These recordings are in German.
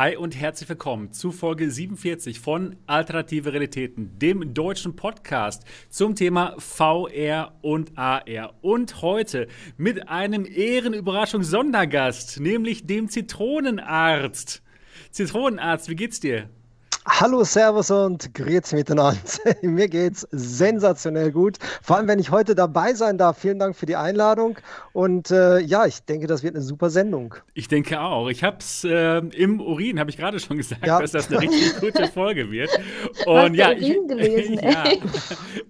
Hi und herzlich willkommen zu Folge 47 von Alternative Realitäten, dem deutschen Podcast zum Thema VR und AR. Und heute mit einem Ehrenüberraschung-Sondergast, nämlich dem Zitronenarzt. Zitronenarzt, wie geht's dir? Hallo, Servus und Grüezi miteinander. Mir geht's sensationell gut. Vor allem, wenn ich heute dabei sein darf. Vielen Dank für die Einladung. Und äh, ja, ich denke, das wird eine super Sendung. Ich denke auch. Ich habe es äh, im Urin, habe ich gerade schon gesagt, ja. dass das eine richtig gute Folge wird. Und ja, ich, gelesen, ja,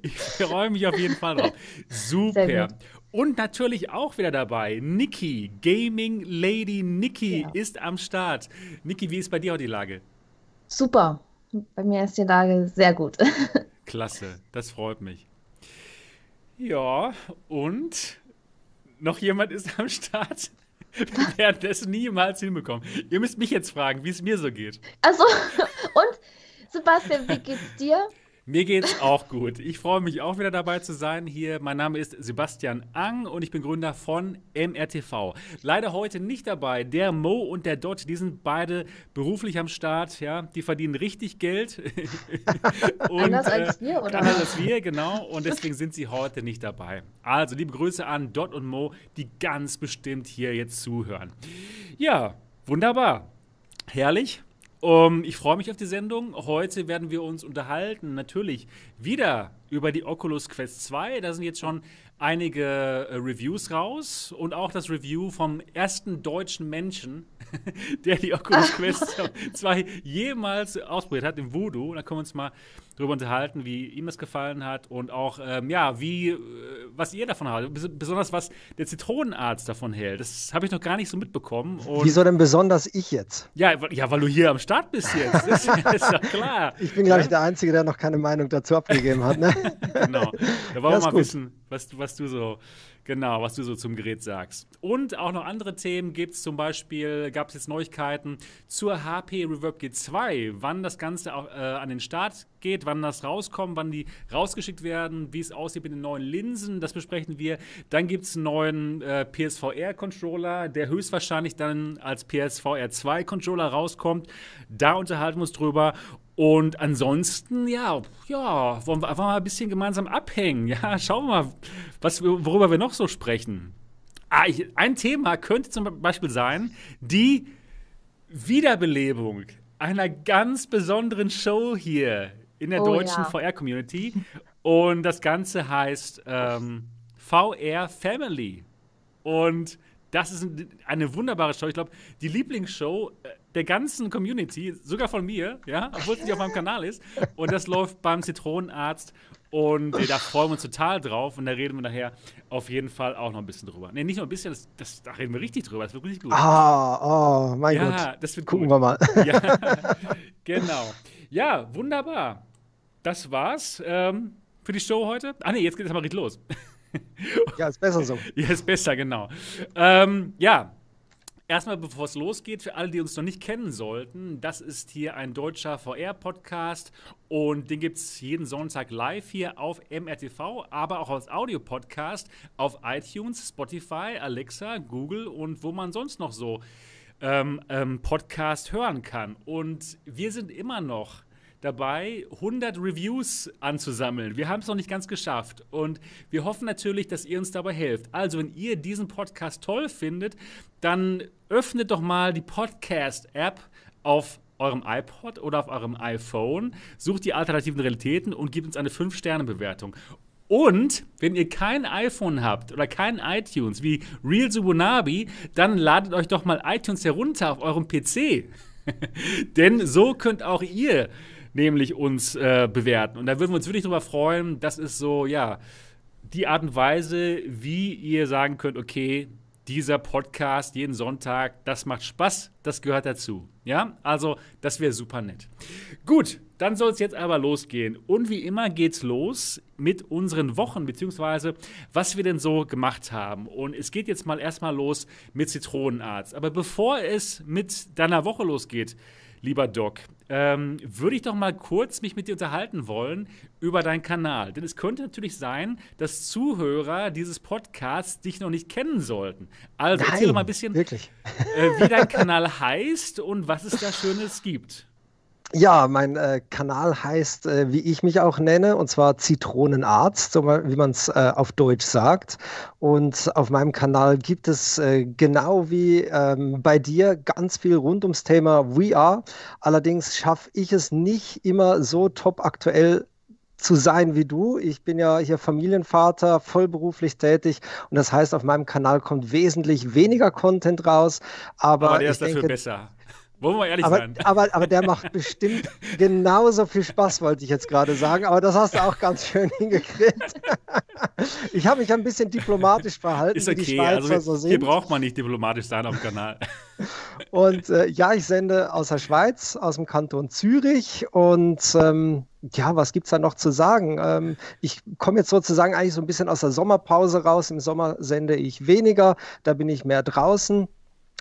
ich freue mich auf jeden Fall drauf. Super. Und natürlich auch wieder dabei, Niki, Gaming Lady Niki ja. ist am Start. Niki, wie ist bei dir heute die Lage? Super. Bei mir ist die Lage sehr gut. Klasse, das freut mich. Ja, und noch jemand ist am Start. Wir werden das niemals hinbekommen. Ihr müsst mich jetzt fragen, wie es mir so geht. Also, und Sebastian, wie geht's dir? Mir geht's auch gut. Ich freue mich auch wieder dabei zu sein hier. Mein Name ist Sebastian Ang und ich bin Gründer von MRTV. Leider heute nicht dabei. Der Mo und der Dot, die sind beide beruflich am Start. Ja, die verdienen richtig Geld. und, anders äh, als wir, oder? Anders als wir, genau. Und deswegen sind sie heute nicht dabei. Also liebe Grüße an Dot und Mo, die ganz bestimmt hier jetzt zuhören. Ja, wunderbar. Herrlich. Um, ich freue mich auf die Sendung. Heute werden wir uns unterhalten, natürlich wieder über die Oculus Quest 2. Da sind jetzt schon einige äh, Reviews raus und auch das Review vom ersten deutschen Menschen, der die Oculus Quest 2 jemals ausprobiert hat, im Voodoo. Da können wir uns mal drüber unterhalten, wie ihm das gefallen hat und auch, ähm, ja, wie, äh, was ihr davon habt. Besonders was der Zitronenarzt davon hält. Das habe ich noch gar nicht so mitbekommen. Und Wieso denn besonders ich jetzt? Ja, ja, weil du hier am Start bist jetzt. Das ist doch klar. Ich bin, glaube ich, der Einzige, der noch keine Meinung dazu abgegeben hat. Ne? genau. Da wollen wir mal gut. wissen, was, was du so Genau, was du so zum Gerät sagst. Und auch noch andere Themen gibt es zum Beispiel, gab es jetzt Neuigkeiten zur HP Reverb G2, wann das Ganze auch, äh, an den Start geht, wann das rauskommt, wann die rausgeschickt werden, wie es aussieht mit den neuen Linsen, das besprechen wir. Dann gibt es einen neuen äh, PSVR-Controller, der höchstwahrscheinlich dann als PSVR 2-Controller rauskommt. Da unterhalten wir uns drüber. Und ansonsten, ja, ja, wollen wir einfach mal ein bisschen gemeinsam abhängen. Ja, schauen wir mal, was, worüber wir noch so sprechen. Ah, ein Thema könnte zum Beispiel sein, die Wiederbelebung einer ganz besonderen Show hier in der oh, deutschen ja. VR-Community. Und das Ganze heißt ähm, VR Family. Und das ist eine wunderbare Show. Ich glaube, die Lieblingsshow äh, der ganzen Community, sogar von mir, ja, obwohl es nicht auf meinem Kanal ist. Und das läuft beim Zitronenarzt. Und äh, da freuen wir uns total drauf. Und da reden wir nachher auf jeden Fall auch noch ein bisschen drüber. Ne, nicht nur ein bisschen, das, das, da reden wir richtig drüber. Das wird richtig gut. Ah, oh, mein ja, Gott. Ja, das wird Gucken gut. wir mal. Ja, genau. Ja, wunderbar. Das war's ähm, für die Show heute. Ah, ne, jetzt geht es mal richtig los. ja, ist besser so. Ja, ist besser, genau. Ähm, ja, Erstmal, bevor es losgeht, für alle, die uns noch nicht kennen sollten, das ist hier ein deutscher VR-Podcast und den gibt es jeden Sonntag live hier auf MRTV, aber auch als Audiopodcast auf iTunes, Spotify, Alexa, Google und wo man sonst noch so ähm, ähm, Podcast hören kann. Und wir sind immer noch dabei, 100 Reviews anzusammeln. Wir haben es noch nicht ganz geschafft und wir hoffen natürlich, dass ihr uns dabei helft. Also, wenn ihr diesen Podcast toll findet, dann öffnet doch mal die Podcast-App auf eurem iPod oder auf eurem iPhone, sucht die alternativen Realitäten und gebt uns eine 5-Sterne-Bewertung. Und wenn ihr kein iPhone habt oder kein iTunes wie Real Subunabi, dann ladet euch doch mal iTunes herunter auf eurem PC. Denn so könnt auch ihr nämlich uns äh, bewerten. Und da würden wir uns wirklich drüber freuen. Das ist so, ja, die Art und Weise, wie ihr sagen könnt, okay, dieser Podcast jeden Sonntag, das macht Spaß, das gehört dazu. Ja, also das wäre super nett. Gut, dann soll es jetzt aber losgehen. Und wie immer geht's los mit unseren Wochen, beziehungsweise was wir denn so gemacht haben. Und es geht jetzt mal erstmal los mit Zitronenarzt. Aber bevor es mit deiner Woche losgeht, lieber Doc, ähm, würde ich doch mal kurz mich mit dir unterhalten wollen über deinen Kanal. Denn es könnte natürlich sein, dass Zuhörer dieses Podcasts dich noch nicht kennen sollten. Also Nein, erzähl doch mal ein bisschen. Äh, wie dein Kanal heißt und was es da Schönes gibt. Ja, mein äh, Kanal heißt, äh, wie ich mich auch nenne, und zwar Zitronenarzt, so wie man es äh, auf Deutsch sagt. Und auf meinem Kanal gibt es äh, genau wie ähm, bei dir ganz viel rund ums Thema VR. Allerdings schaffe ich es nicht immer so top aktuell zu sein wie du. Ich bin ja hier Familienvater, vollberuflich tätig und das heißt, auf meinem Kanal kommt wesentlich weniger Content raus. Aber, Aber der ich ist dafür denke, besser. Wollen wir mal ehrlich aber, sein? aber, aber der macht bestimmt genauso viel Spaß, wollte ich jetzt gerade sagen. Aber das hast du auch ganz schön hingekriegt. Ich habe mich ein bisschen diplomatisch verhalten, Ist okay, also wir, so hier braucht man nicht diplomatisch sein auf dem Kanal. Und äh, ja, ich sende aus der Schweiz, aus dem Kanton Zürich. Und ähm, ja, was gibt es da noch zu sagen? Ähm, ich komme jetzt sozusagen eigentlich so ein bisschen aus der Sommerpause raus. Im Sommer sende ich weniger, da bin ich mehr draußen.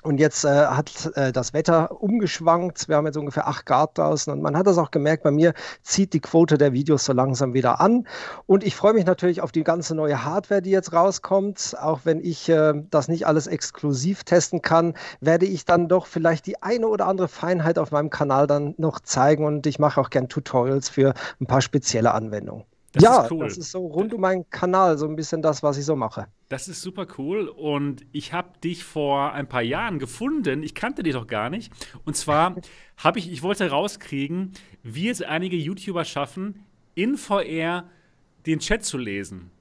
Und jetzt äh, hat äh, das Wetter umgeschwankt. Wir haben jetzt ungefähr 8 Grad draußen und man hat das auch gemerkt, bei mir zieht die Quote der Videos so langsam wieder an. Und ich freue mich natürlich auf die ganze neue Hardware, die jetzt rauskommt. Auch wenn ich äh, das nicht alles exklusiv testen kann, werde ich dann doch vielleicht die eine oder andere Feinheit auf meinem Kanal dann noch zeigen. Und ich mache auch gern Tutorials für ein paar spezielle Anwendungen. Das ja, ist cool. das ist so rund um meinen Kanal so ein bisschen das, was ich so mache. Das ist super cool und ich habe dich vor ein paar Jahren gefunden. Ich kannte dich doch gar nicht. Und zwar habe ich, ich wollte rauskriegen, wie es einige YouTuber schaffen, in VR den Chat zu lesen.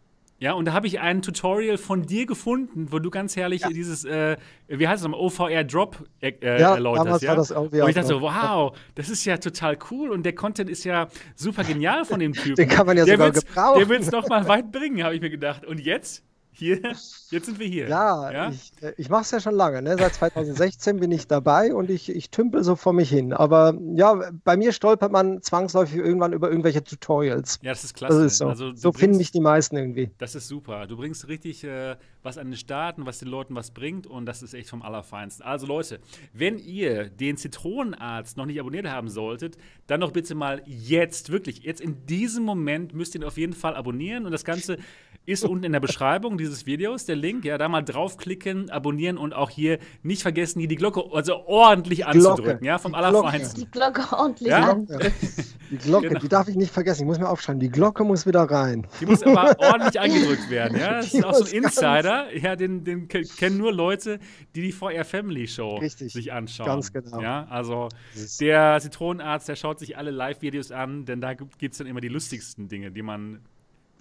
Ja, und da habe ich ein Tutorial von dir gefunden, wo du ganz herrlich Ja. dieses, äh, wie heißt es, nochmal, OVR Drop äh, Ja, erläuterst. damals Ja? war das OVR und ich dachte so, wow, das ist ja total cool und der Content ist ja super genial von dem Typen. Den kann man ja der sogar gebrauchen. Der will es noch mal weit bringen, habe ich mir gedacht. Und jetzt? Hier, jetzt sind wir hier. Ja, Ja? ich, äh, ich mache es ja schon lange. Ne? Seit 2016 bin ich dabei und ich, ich tümpel so vor mich hin. Aber ja, bei mir stolpert man zwangsläufig irgendwann über irgendwelche Tutorials. Ja, das ist klasse. Das ist so. Also, so finden bringst- mich die meisten irgendwie. Das ist super. Du bringst richtig äh, was an den Start und was den Leuten was bringt und das ist echt vom Allerfeinsten. Also Leute, wenn ihr den Zitronenarzt noch nicht abonniert haben solltet, dann doch bitte mal jetzt, wirklich, jetzt in diesem Moment müsst ihr ihn auf jeden Fall abonnieren und das Ganze ist unten in der Beschreibung dieses Videos, der Link, ja, da mal draufklicken, abonnieren und auch hier nicht vergessen, hier die Glocke also ordentlich Glocke. anzudrücken, ja, vom Die Glocke. Allerfeinsten. Die Glocke ordentlich Ja? an. Die Glocke, Genau. die darf ich nicht vergessen. Ich muss mir aufschreiben, die Glocke muss wieder rein. Die muss aber ordentlich angedrückt werden, ja. Das Die ist auch so ein Insider. Ja, den, den ke- kennen nur Leute, die die VR Family Show Richtig. sich anschauen. Ganz genau. Ja, also der Zitronenarzt, der schaut sich alle Live-Videos an, denn da gibt es dann immer die lustigsten Dinge, die man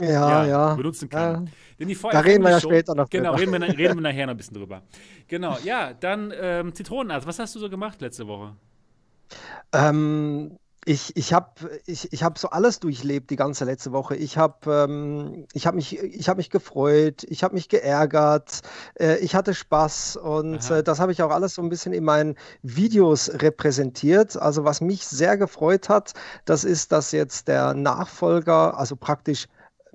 Ja, ja. benutzen kann. Ja. Denn die Da reden wir ja Show- später noch Genau, reden wir, reden wir nachher noch ein bisschen drüber. Genau, ja, dann ähm, Zitronenarzt, was hast du so gemacht letzte Woche? Ähm, ich ich habe ich, ich hab so alles durchlebt die ganze letzte Woche. Ich habe ähm, ich hab mich, ich hab mich gefreut, ich habe mich geärgert, äh, ich hatte Spaß und äh, das habe ich auch alles so ein bisschen in meinen Videos repräsentiert. Also was mich sehr gefreut hat, das ist, dass jetzt der Nachfolger, also praktisch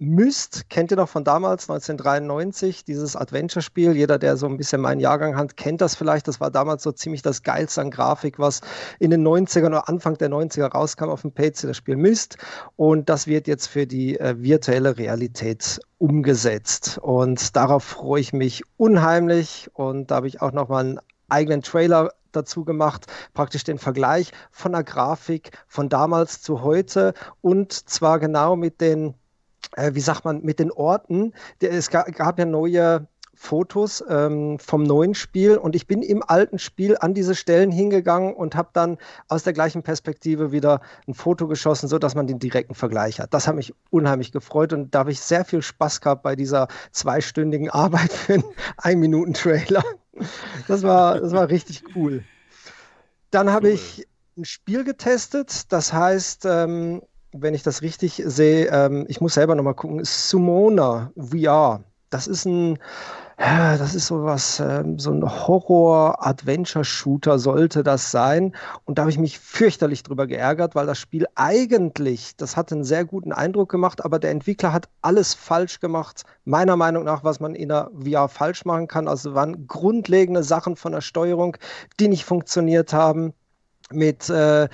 Myst, kennt ihr noch von damals, 1993, dieses Adventure-Spiel. Jeder, der so ein bisschen meinen Jahrgang hat, kennt das vielleicht. Das war damals so ziemlich das Geilste an Grafik, was in den 90ern oder Anfang der 90er rauskam auf dem PC, das Spiel Myst. Und das wird jetzt für die äh, virtuelle Realität umgesetzt. Und darauf freue ich mich unheimlich. Und da habe ich auch nochmal einen eigenen Trailer dazu gemacht, praktisch den Vergleich von der Grafik von damals zu heute und zwar genau mit den äh, wie sagt man, mit den Orten. Der, es ga, gab ja neue Fotos ähm, vom neuen Spiel und ich bin im alten Spiel an diese Stellen hingegangen und habe dann aus der gleichen Perspektive wieder ein Foto geschossen, sodass man den direkten Vergleich hat. Das hat mich unheimlich gefreut und da habe ich sehr viel Spaß gehabt bei dieser zweistündigen Arbeit für einen Ein-Minuten-Trailer. Das war, das war richtig cool. Dann habe Cool. ich ein Spiel getestet, das heißt, ähm, wenn ich das richtig sehe, ähm, ich muss selber nochmal gucken, Summoner VR. Das ist ein, äh, das ist sowas, ähm, so ein Horror-Adventure-Shooter sollte das sein. Und da habe ich mich fürchterlich drüber geärgert, weil das Spiel eigentlich, das hat einen sehr guten Eindruck gemacht, aber der Entwickler hat alles falsch gemacht, meiner Meinung nach, was man in der VR falsch machen kann. Also waren grundlegende Sachen von der Steuerung, die nicht funktioniert haben. Mit, äh,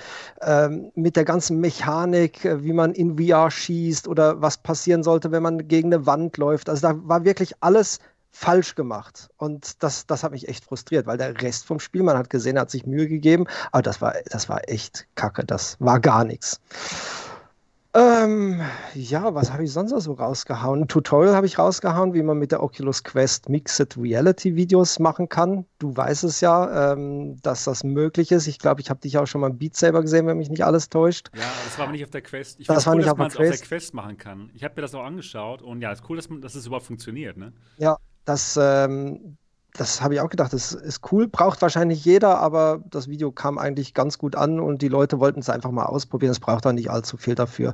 äh, mit der ganzen Mechanik, äh, wie man in VR schießt oder was passieren sollte, wenn man gegen eine Wand läuft. Also da war wirklich alles falsch gemacht. Und das, das hat mich echt frustriert, weil der Rest vom Spiel, man hat gesehen, hat sich Mühe gegeben, aber das war, das war echt kacke. Das war gar nichts. Ähm, ja, was habe ich sonst noch so rausgehauen? Ein Tutorial habe ich rausgehauen, wie man mit der Oculus Quest Mixed Reality Videos machen kann. Du weißt es ja, ähm, dass das möglich ist. Ich glaube, ich habe dich auch schon mal im Beat Saber gesehen, wenn mich nicht alles täuscht. Ja, das war aber nicht auf der Quest. Ich das war cool, nicht dass auf man der es auf der Quest. Quest machen kann. Ich habe mir das auch angeschaut und ja, es ist cool, dass, man, dass es überhaupt funktioniert. Ne? Ja, das, ähm, das habe ich auch gedacht. Das ist cool, braucht wahrscheinlich jeder, aber das Video kam eigentlich ganz gut an und die Leute wollten es einfach mal ausprobieren. Es braucht auch nicht allzu viel dafür.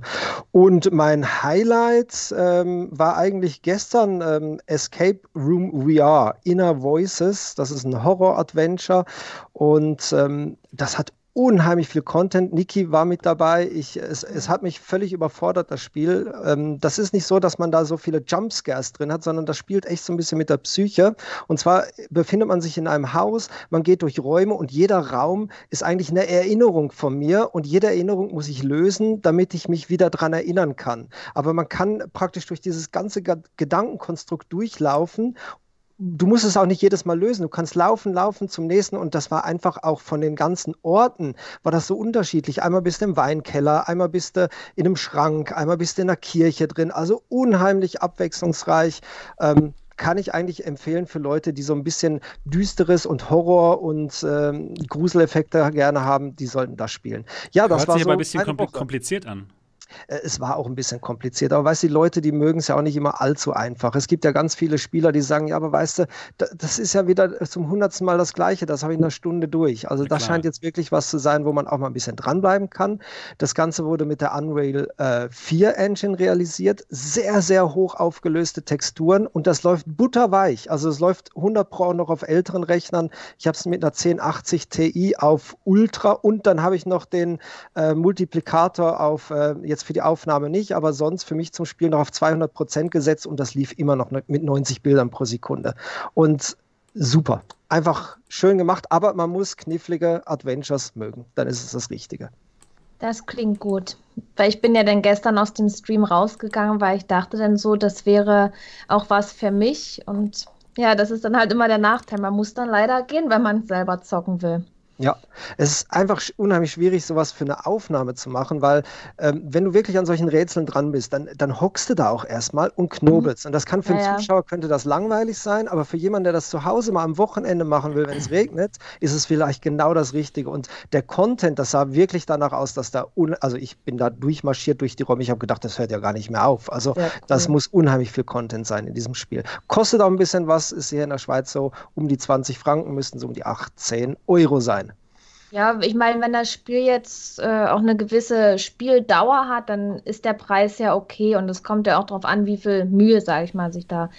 Und mein Highlight ähm, war eigentlich gestern ähm, Escape Room VR, Inner Voices. Das ist ein Horror-Adventure und ähm, das hat unheimlich viel Content. Niki war mit dabei. Ich, es, es hat mich völlig überfordert, das Spiel. Ähm, das ist nicht so, dass man da so viele Jumpscares drin hat, sondern das spielt echt so ein bisschen mit der Psyche. Und zwar befindet man sich in einem Haus, man geht durch Räume und jeder Raum ist eigentlich eine Erinnerung von mir und jede Erinnerung muss ich lösen, damit ich mich wieder daran erinnern kann. Aber man kann praktisch durch dieses ganze Ga- Gedankenkonstrukt durchlaufen du musst es auch nicht jedes Mal lösen. Du kannst laufen, laufen zum nächsten und das war einfach auch von den ganzen Orten, war das so unterschiedlich. Einmal bist du im Weinkeller, einmal bist du in einem Schrank, einmal bist du in einer Kirche drin. Also unheimlich abwechslungsreich. Ähm, kann ich eigentlich empfehlen für Leute, die so ein bisschen Düsteres und Horror und ähm, Gruseleffekte gerne haben, die sollten das spielen. Ja, das Hört war sich so aber ein bisschen Woche. kompliziert an. Äh, Es war auch ein bisschen kompliziert, aber weißt du, die Leute, die mögen es ja auch nicht immer allzu einfach. Es gibt ja ganz viele Spieler, die sagen, ja, aber weißt du, da- das ist ja wieder zum hundertsten Mal das Gleiche, das habe ich in einer Stunde durch. Also das scheint jetzt wirklich was zu sein, wo man auch mal ein bisschen dranbleiben kann. Das Ganze wurde mit der Unreal äh, 4 Engine realisiert, sehr, sehr hoch aufgelöste Texturen und das läuft butterweich. Also es läuft 100 Pro auch noch auf älteren Rechnern. Ich habe es mit einer 1080 Ti auf Ultra und dann habe ich noch den äh, Multiplikator auf, äh, jetzt für die Aufnahme nicht, aber sonst für mich zum Spiel noch auf 200 Prozent gesetzt und das lief immer noch mit 90 Bildern pro Sekunde. Und super. Einfach schön gemacht, aber man muss knifflige Adventures mögen. Dann ist es das Richtige. Das klingt gut. Weil ich bin ja dann gestern aus dem Stream rausgegangen, weil ich dachte dann so, das wäre auch was für mich. Und ja, das ist dann halt immer der Nachteil. Man muss dann leider gehen, wenn man selber zocken will. Ja, es ist einfach unheimlich schwierig, sowas für eine Aufnahme zu machen, weil ähm, wenn du wirklich an solchen Rätseln dran bist, dann, dann hockst du da auch erstmal und knobelst. Und das kann für Ja, einen ja. Zuschauer könnte das langweilig sein, aber für jemanden, der das zu Hause mal am Wochenende machen will, wenn es regnet, ist es vielleicht genau das Richtige. Und der Content, das sah wirklich danach aus, dass da, un also ich bin da durchmarschiert durch die Räume, ich habe gedacht, das hört ja gar nicht mehr auf. Also das cool. muss unheimlich viel Content sein in diesem Spiel. Kostet auch ein bisschen was, ist hier in der Schweiz so um die 20 Franken, müssten so um die 18 Euro sein. Ja, ich meine, wenn das Spiel jetzt äh, auch eine gewisse Spieldauer hat, dann ist der Preis ja okay und es kommt ja auch darauf an, wie viel Mühe, sage ich mal, sich da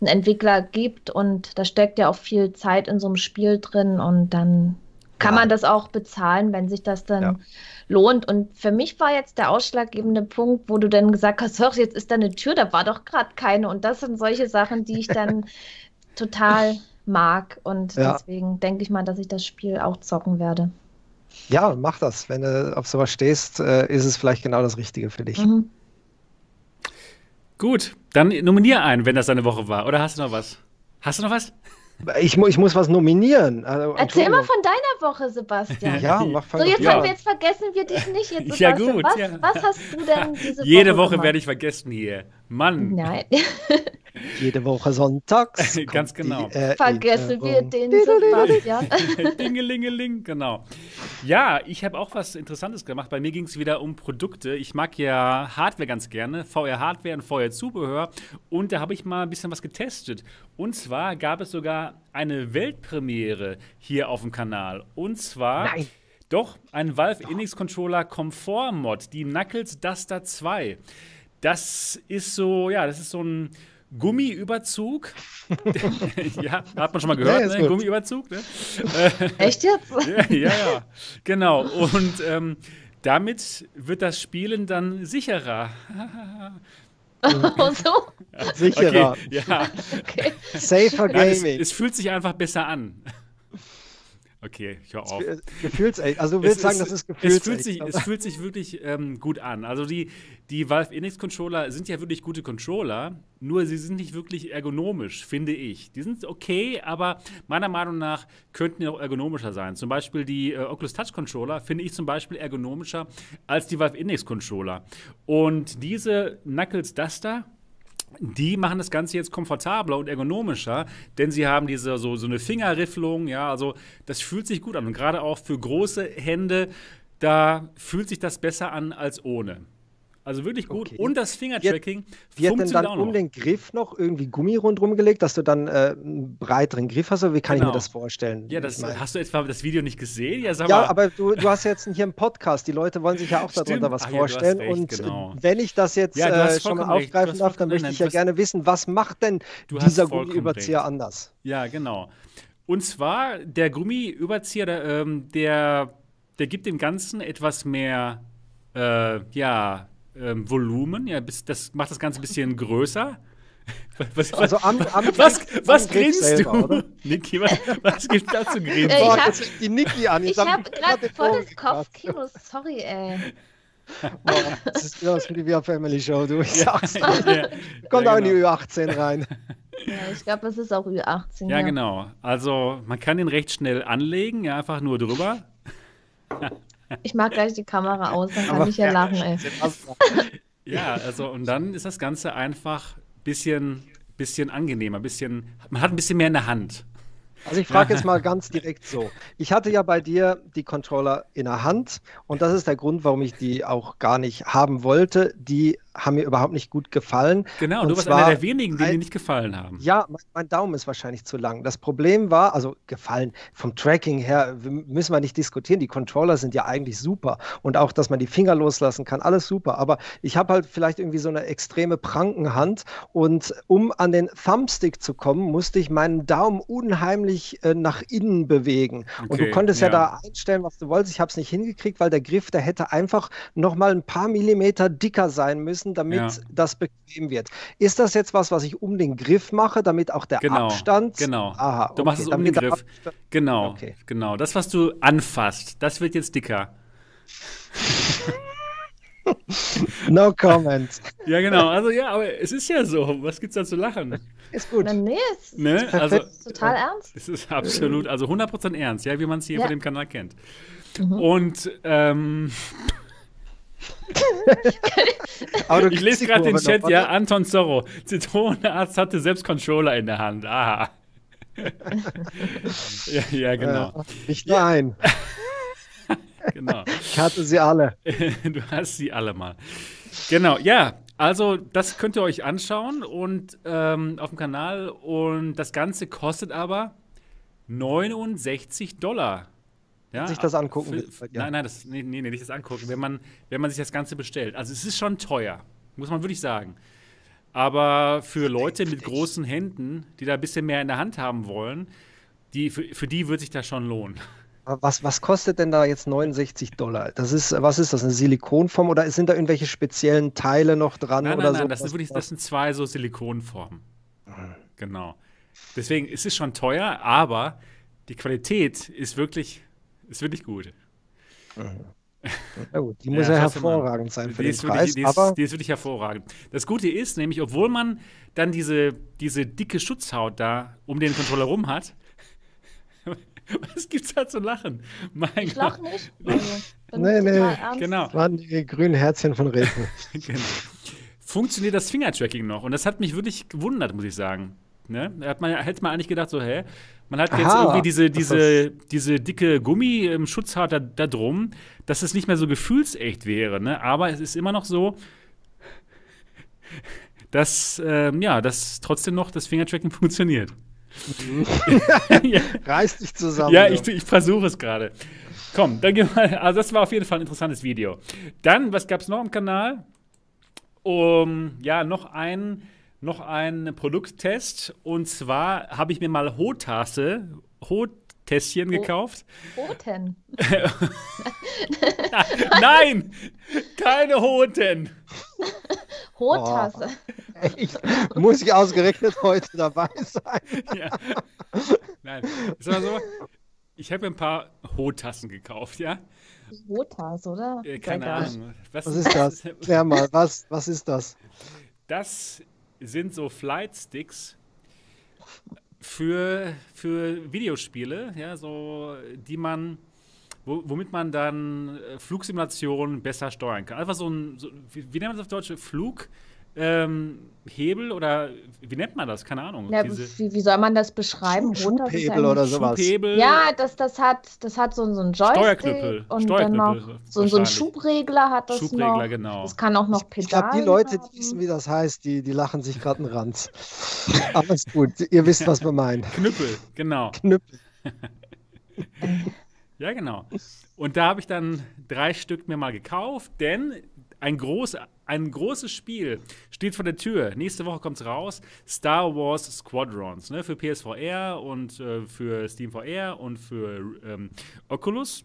ein Entwickler gibt und da steckt ja auch viel Zeit in so einem Spiel drin und dann kann Ja. man das auch bezahlen, wenn sich das dann Ja. lohnt. Und für mich war jetzt der ausschlaggebende Punkt, wo du dann gesagt hast, hör, jetzt ist da eine Tür, da war doch gerade keine und das sind solche Sachen, die ich dann total mag und Ja. deswegen denke ich mal, dass ich das Spiel auch zocken werde. Ja, mach das. Wenn du auf sowas stehst, äh, ist es vielleicht genau das Richtige für dich. Mhm. Gut, dann nominier einen, wenn das deine Woche war. Oder hast du noch was? Hast du noch was? Ich, mu ich muss was nominieren. Also, Erzähl mal von deiner Woche, Sebastian. Ja, mach So, jetzt, Ja. haben wir, jetzt vergessen wir dich nicht. Jetzt, Ja, Sebastian, gut, was, ja. was hast du denn diese Jede Woche Woche werde ich vergessen hier. Mann. Nein, Jede Woche sonntags. Ganz genau. Die, äh, vergessen wir den Sebastian. Dingelingeling, genau. Ja, ich habe auch was Interessantes gemacht. Bei mir ging es wieder um Produkte. Ich mag ja Hardware ganz gerne, VR-Hardware und VR-Zubehör. Und da habe ich mal ein bisschen was getestet. Und zwar gab es sogar eine Weltpremiere hier auf dem Kanal. Und zwar. Nein. Doch, ein Valve Index Controller Komfort Mod, die Knuckles Duster 2. Das ist so, ja, das ist so ein Gummiüberzug. ja, hat man schon mal gehört, Ja, ne? Gummiüberzug, ne? Echt jetzt? ja, ja, ja, genau. Und ähm, damit wird das Spielen dann sicherer. Und so? Sicherer. Okay, ja. Okay. Safer ja es, Gaming. es fühlt sich einfach besser an. Okay, ich höre auf. Gefühls, also du willst es, sagen, das ist gefühls. Es fühlt sich, es fühlt sich wirklich ähm, gut an. Also die, die Valve Index Controller sind ja wirklich gute Controller, nur sie sind nicht wirklich ergonomisch, finde ich. Die sind okay, aber meiner Meinung nach könnten die auch ergonomischer sein. Zum Beispiel die äh, Oculus Touch Controller finde ich zum Beispiel ergonomischer als die Valve Index Controller. Und diese Knuckles Duster die machen das Ganze jetzt komfortabler und ergonomischer, denn sie haben diese so, so eine Fingerrifflung, ja, also das fühlt sich gut an. Und gerade auch für große Hände, da fühlt sich das besser an als ohne. Also wirklich gut. Okay. Und das Fingertracking wird, wird denn dann um den Griff noch irgendwie Gummi rundherum gelegt, dass du dann äh, einen breiteren Griff hast? Oder wie kann genau. ich mir genau. das vorstellen? Ja, das, hast du etwa das Video nicht gesehen? Ja, ja aber du, du hast jetzt hier einen Podcast. Die Leute wollen sich ja auch darunter was Ach, vorstellen. Ja, recht, und genau. wenn ich das jetzt ja, äh, schon mal aufgreifen darf, dann möchte ich ja gerne wissen, was macht denn dieser Gummiüberzieher anders? Ja, genau. Und zwar, der Gummiüberzieher, der, ähm, der, der gibt dem Ganzen etwas mehr, äh, ja, ähm, Volumen. Ja, bis, das macht das Ganze ein bisschen größer. Was, also am, am was, was grinst selber, du? Oder? Niki, was, was gibt da zu grinsen? Äh, ich hab, die Niki an. Ich, ich habe gerade voll das Kopfkino. Sorry, ey. Boah, das ist wieder wie die Family Show, du. Ich sag's ja, ja, Kommt ja, auch in die genau. Ü18 rein. Ja, ich glaube, das ist auch Ü18. Ja, ja, genau. Also, man kann den recht schnell anlegen, ja, einfach nur drüber. Ich mag gleich die Kamera aus, dann kann Aber, ich ja, ja lachen, ey. Ja, also und dann ist das Ganze einfach ein bisschen, bisschen angenehmer, bisschen, man hat ein bisschen mehr in der Hand. Also ich frage jetzt mal ganz direkt so. Ich hatte ja bei dir die Controller in der Hand und das ist der Grund, warum ich die auch gar nicht haben wollte. Die haben mir überhaupt nicht gut gefallen. Genau, und du warst einer der wenigen, die mir nicht gefallen haben. Ja, mein, mein, Daumen ist wahrscheinlich zu lang. Das Problem war, also gefallen, vom Tracking her müssen wir nicht diskutieren. Die Controller sind ja eigentlich super und auch, dass man die Finger loslassen kann, alles super. Aber ich habe halt vielleicht irgendwie so eine extreme Prankenhand und um an den Thumbstick zu kommen, musste ich meinen Daumen unheimlich äh, nach innen bewegen. Okay, und du konntest ja. ja. da einstellen, was du wolltest. Ich habe es nicht hingekriegt, weil der Griff, der hätte einfach noch mal ein paar Millimeter dicker sein müssen müssen, damit ja. das bequem wird. Ist das jetzt was, was ich um den Griff mache, damit auch der genau, Abstand. Genau. Aha, okay, du machst es um den Griff. Genau. Okay. Genau. Das, was du anfasst, das wird jetzt dicker. no comment. Ja, genau. Also ja, aber es ist ja so. Was gibt's da zu lachen? Ist gut. Na, nee, ist, ne? also, total ernst. Es ist absolut, also 100% ernst, ja, wie man es hier ja. von dem Kanal kennt. Mhm. Und ähm, ich lese gerade den Chat, noch, ja, Anton Zorro. Zitronenarzt hatte selbst Controller in der Hand. Aha. ja, ja, genau. Äh, nicht nur ein. genau. Ich hatte sie alle. du hast sie alle mal. Genau, ja. Also, das könnt ihr euch anschauen und ähm, auf dem Kanal. Und das Ganze kostet aber 69 Dollar. Ja, sich das angucken. Für, für, ja. Nein, nein, das, nee, nee, nicht das angucken, wenn man, wenn man sich das Ganze bestellt. Also es ist schon teuer, muss man wirklich sagen. Aber für Leute mit großen Händen, die da ein bisschen mehr in der Hand haben wollen, die, für, für die wird sich das schon lohnen. Was, was kostet denn da jetzt 69 Dollar? Das ist, was ist das, eine Silikonform oder sind da irgendwelche speziellen Teile noch dran? Nein, oder nein, so? das, ist wirklich, das sind zwei so Silikonformen. Mhm. Genau. Deswegen ist es schon teuer, aber die Qualität ist wirklich ist wirklich gut. Ja gut, die muss ja, ja hervorragend sein für den Preis. Wirklich, die, aber ist, die ist wirklich hervorragend. Das Gute ist nämlich, obwohl man dann diese, diese dicke Schutzhaut da um den Controller rum hat, was gibt's da zu lachen? Mein ich lach nicht. Also, nee, nee, genau. Das waren die grünen Herzchen von Reten. genau. Funktioniert das Fingertracking noch? Und das hat mich wirklich gewundert, muss ich sagen. Ne? Hat man, hätte man eigentlich gedacht, so, hä? Man hat jetzt Aha, irgendwie diese, diese, diese dicke Gummi-Schutzhaut da, da, drum, dass es nicht mehr so gefühlsecht wäre. Ne? Aber es ist immer noch so, dass, ähm, ja, dass trotzdem noch das Fingertracking funktioniert. ja. Reiß dich zusammen. Ja, ich, ich versuche es gerade. Komm, dann gehen wir Also, das war auf jeden Fall ein interessantes Video. Dann, was gab es noch im Kanal? Um, ja, noch ein noch einen Produkttest. Und zwar habe ich mir mal Hotasse, Hotässchen Ho gekauft. Hoten. Nein, keine Hoten. Hotasse. Oh, ich, muss ich ausgerechnet heute dabei sein? ja. Nein, ist aber so. Ich habe mir ein paar Ho-Tassen gekauft, ja? Rotas, oder? Äh, keine. Ahnung. Was ist das? Klär mal, was, was ist das? Das sind so Flight-Sticks für, für Videospiele, ja, so, die man, wo, womit man dann äh, Flugsimulationen besser steuern kann. Einfach so ein, so, wie, wie nennt man das auf Deutsch? Flug? Ähm, Hebel oder wie nennt man das? Keine Ahnung. Ja, Diese wie, wie soll man das beschreiben? Schubhebel ja oder sowas. Schubhebel. Ja, das, das, hat, das hat so, so einen Joystick Steuerknüppel. und dann noch Steuerknüppel so, so einen. Schubregler hat das Schubregler, noch. genau. Das kann auch noch Ich Pedale glaube, die Leute, haben. die wissen, wie das heißt, die, die lachen sich gerade einen Ranz. Aber ist gut, ihr wisst, was wir meinen. Knüppel, genau. Knüppel. Ja, genau. Und da habe ich dann drei Stück mir mal gekauft, denn ein, groß, ein großes Spiel steht vor der Tür. Nächste Woche kommt es raus. Star Wars Squadrons ne, für PSVR und äh, für SteamVR und für ähm, Oculus.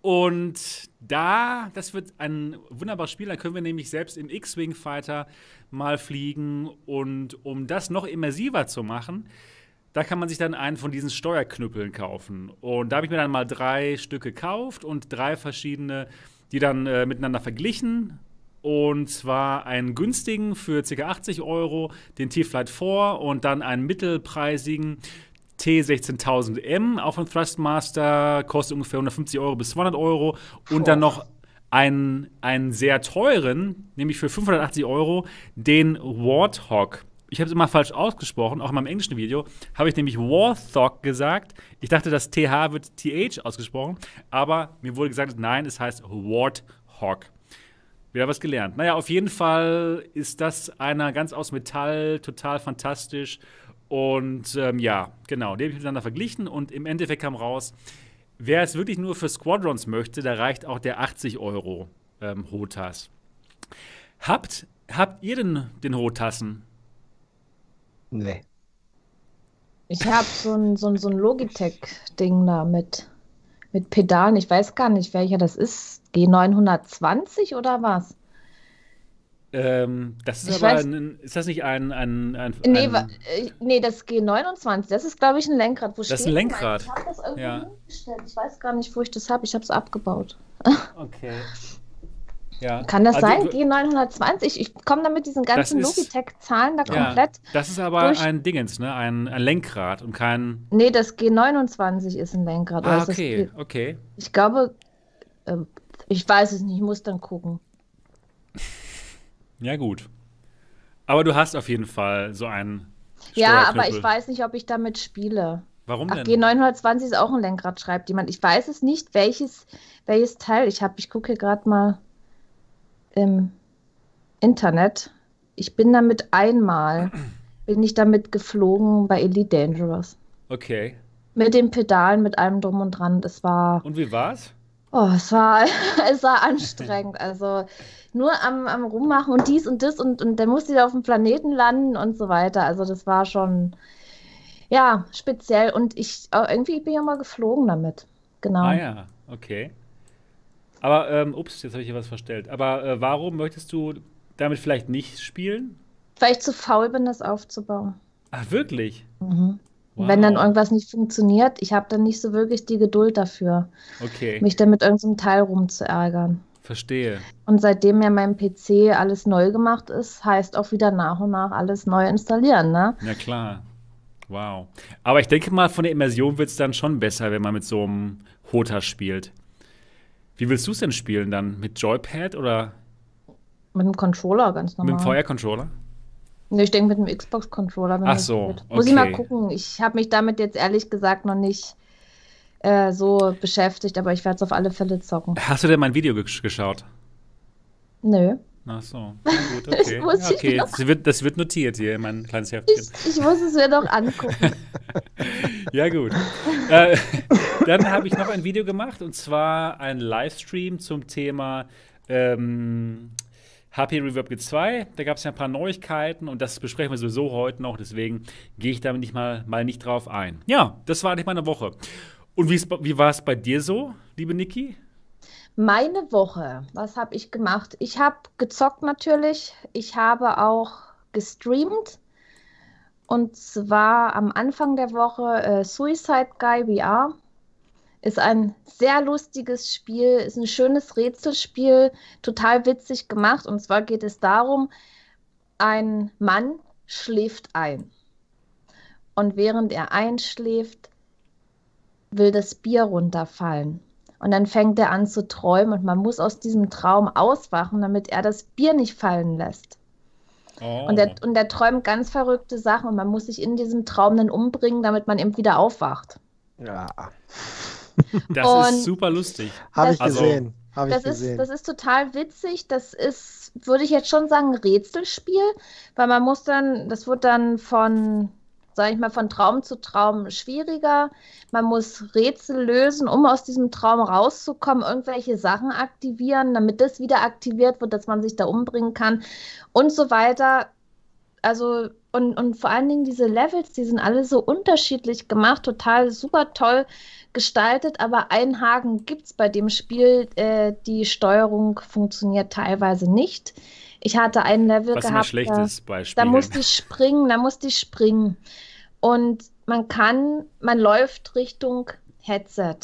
Und da, das wird ein wunderbares Spiel, da können wir nämlich selbst im X-Wing Fighter mal fliegen. Und um das noch immersiver zu machen, da kann man sich dann einen von diesen Steuerknüppeln kaufen. Und da habe ich mir dann mal drei Stück gekauft und drei verschiedene, die dann äh, miteinander verglichen. Und zwar einen günstigen für ca. 80 Euro, den T-Flight 4 und dann einen mittelpreisigen T16000M, auch von Thrustmaster, kostet ungefähr 150 Euro bis 200 Euro. Und dann noch einen, einen sehr teuren, nämlich für 580 Euro, den Warthog. Ich habe es immer falsch ausgesprochen, auch in meinem englischen Video habe ich nämlich Warthog gesagt. Ich dachte, das TH wird TH ausgesprochen, aber mir wurde gesagt, nein, es heißt Warthog. Wieder was gelernt. Naja, auf jeden Fall ist das einer ganz aus Metall, total fantastisch. Und ähm, ja, genau, die habe ich miteinander verglichen und im Endeffekt kam raus, wer es wirklich nur für Squadrons möchte, da reicht auch der 80 Euro ähm, Hotas. Habt, habt ihr denn den Hotassen? Nee. Ich habe so ein, so ein, so ein Logitech-Ding da mit, mit Pedalen. Ich weiß gar nicht, welcher das ist. G920 oder was? Ähm, das ist Ich aber, ein, ist das nicht ein, ein, ein, Nee, ein äh, nee, das G29, das ist, glaube ich, ein Lenkrad. Wo Das ist ein Lenkrad. Ich habe das irgendwie Ja. hingestellt. Ich weiß gar nicht, wo ich das habe. Ich habe es abgebaut. Okay. Ja. Kann das Also, sein? du- G920? Ich komme da mit diesen ganzen Logitech-Zahlen da Ja, komplett. das ist aber durch. ein Dingens, ne? Ein, ein Lenkrad und kein. Nee, das G29 ist ein Lenkrad. Ah, okay, G- okay. Ich glaube, ähm, ich weiß es nicht, ich muss dann gucken. Ja, gut. Aber du hast auf jeden Fall so einen. Ja, aber ich weiß nicht, ob ich damit spiele. Warum Ach, denn? G920 ist auch ein Lenkrad, schreibt jemand. Ich weiß es nicht, welches, welches Teil ich habe. Ich gucke hier gerade mal im Internet. Ich bin damit einmal, bin ich damit geflogen bei Elite Dangerous. Okay. Mit den Pedalen, mit allem drum und dran. Es war, Und wie war's? Oh, es war, es war anstrengend. Also nur am, am Rummachen und dies und das und, und dann musste ich auf dem Planeten landen und so weiter. Also das war schon, ja, speziell. Und ich, äh, irgendwie bin ich auch mal geflogen damit. Genau. Ah ja, okay. Aber, ähm, ups, jetzt habe ich hier was verstellt. Aber äh, warum möchtest du damit vielleicht nicht spielen? Weil ich zu faul bin, das aufzubauen. Ach, wirklich? Mhm. Wow. Wenn dann irgendwas nicht funktioniert, ich habe dann nicht so wirklich die Geduld dafür, Okay, mich dann mit irgendeinem Teil rumzuärgern. verstehe. Und seitdem ja mein PC alles neu gemacht ist, heißt auch wieder nach und nach alles neu installieren, ne? Na klar. Wow. Aber ich denke mal, von der Immersion wird es dann schon besser, wenn man mit so einem Hota spielt. Wie willst du es denn spielen dann? Mit Joypad oder Mit dem Controller ganz mit dem normal. Feuercontroller? Nee, ich denke mit dem Xbox-Controller. Ach so, geht. Muss ich mal okay. gucken. Ich habe mich damit jetzt ehrlich gesagt noch nicht äh, so beschäftigt, aber ich werde es auf alle Fälle zocken. Hast du denn mein Video gesch- geschaut? Nö. Ach so. Gut, okay. Ja, ich okay. Das wird, das wird notiert hier in mein kleines Ich, Heftchen. ich muss es mir noch angucken. Ja, gut. äh, dann habe ich noch ein Video gemacht und zwar ein Livestream zum Thema ähm, HP Reverb G2. Da gab es ja ein paar Neuigkeiten und das besprechen wir sowieso heute noch, deswegen gehe ich damit nicht mal, mal nicht drauf ein. Ja, das war eigentlich meine Woche. Und wie war es bei dir so, liebe Niki? Meine Woche, was habe ich gemacht? Ich habe gezockt natürlich. Ich habe auch gestreamt. Und zwar am Anfang der Woche äh, Suicide Guy VR. Ist ein sehr lustiges Spiel, ist ein schönes Rätselspiel, total witzig gemacht. Und zwar geht es darum, ein Mann schläft ein. Und während er einschläft, will das Bier runterfallen. Und dann fängt er an zu träumen und man muss aus diesem Traum auswachen, damit er das Bier nicht fallen lässt. Oh. Und, der, und der träumt ganz verrückte Sachen und man muss sich in diesem Traum dann umbringen, damit man eben wieder aufwacht. Ja. Das und ist super lustig. Habe ich also, gesehen. Hab das, ich gesehen. Ist, das ist total witzig. Das ist, würde ich jetzt schon sagen, ein Rätselspiel, weil man muss dann, das wird dann von, sage ich mal, von Traum zu Traum schwieriger. Man muss Rätsel lösen, um aus diesem Traum rauszukommen, irgendwelche Sachen aktivieren, damit das wieder aktiviert wird, dass man sich da umbringen kann und so weiter. Also, und, und vor allen Dingen diese Levels, die sind alle so unterschiedlich gemacht, total super toll gestaltet, aber einen Haken gibt es bei dem Spiel. Äh, die Steuerung funktioniert teilweise nicht. Ich hatte ein Level Was gehabt. da, Da musste ich springen, da musste ich springen. Und man kann, man läuft Richtung Headset.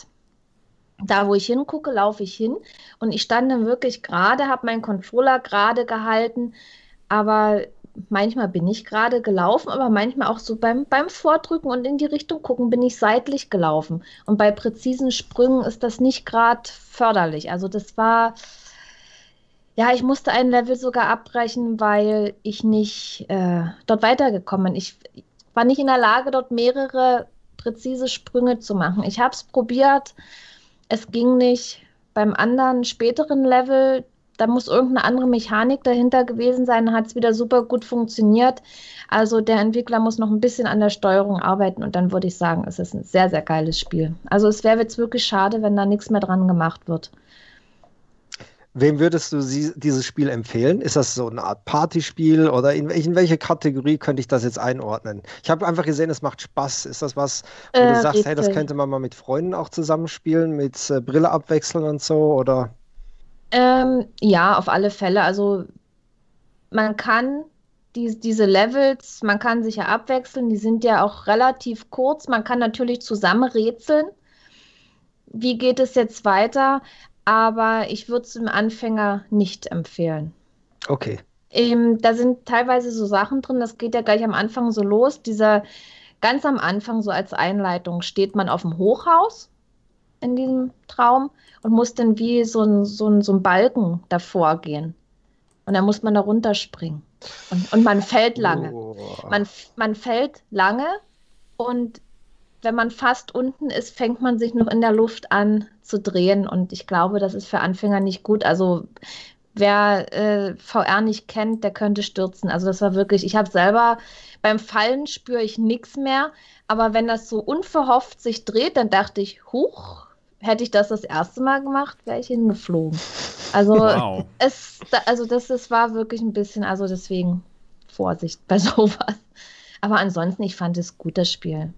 Da, wo ich hingucke, laufe ich hin. Und ich stand dann wirklich gerade, habe meinen Controller gerade gehalten, aber manchmal bin ich gerade gelaufen, aber manchmal auch so beim, beim Vordrücken und in die Richtung gucken bin ich seitlich gelaufen. Und bei präzisen Sprüngen ist das nicht gerade förderlich. Also das war, ja, ich musste ein Level sogar abbrechen, weil ich nicht äh, dort weitergekommen bin. Ich war nicht in der Lage, dort mehrere präzise Sprünge zu machen. Ich habe es probiert, es ging nicht. Beim anderen späteren Level, da muss irgendeine andere Mechanik dahinter gewesen sein, hat es wieder super gut funktioniert. Also der Entwickler muss noch ein bisschen an der Steuerung arbeiten und dann würde ich sagen, es ist ein sehr, sehr geiles Spiel. Also es wäre jetzt wirklich schade, wenn da nichts mehr dran gemacht wird. Wem würdest du sie, dieses Spiel empfehlen? Ist das so eine Art Partyspiel oder in, in welche Kategorie könnte ich das jetzt einordnen? Ich habe einfach gesehen, es macht Spaß. Ist das was, wo äh, du sagst, Rätsel. hey, das könnte man mal mit Freunden auch zusammenspielen, mit äh, Brille abwechseln und so? Oder? Ähm, ja, auf alle Fälle. Also man kann die, diese Levels, man kann sich ja abwechseln, die sind ja auch relativ kurz. Man kann natürlich zusammen rätseln. Wie geht es jetzt weiter? Aber ich würde es dem Anfänger nicht empfehlen. Okay. Ähm, da sind teilweise so Sachen drin, das geht ja gleich am Anfang so los. Dieser ganz am Anfang, so als Einleitung, steht man auf dem Hochhaus in diesem Traum und muss dann wie so ein, so ein, so ein Balken davor gehen. Und dann muss man da runterspringen. Und, und man fällt lange. Oh. Man, man fällt lange und wenn man fast unten ist, fängt man sich noch in der Luft an zu drehen. Und ich glaube, das ist für Anfänger nicht gut. Also wer äh, VR nicht kennt, der könnte stürzen. Also das war wirklich, ich habe selber beim Fallen spüre ich nichts mehr. Aber wenn das so unverhofft sich dreht, dann dachte ich, huch, hätte ich das das erste Mal gemacht, wäre ich hingeflogen. Also, wow. es, also das, das war wirklich ein bisschen, also deswegen Vorsicht bei sowas. Aber ansonsten, ich fand es gut, das Spiel.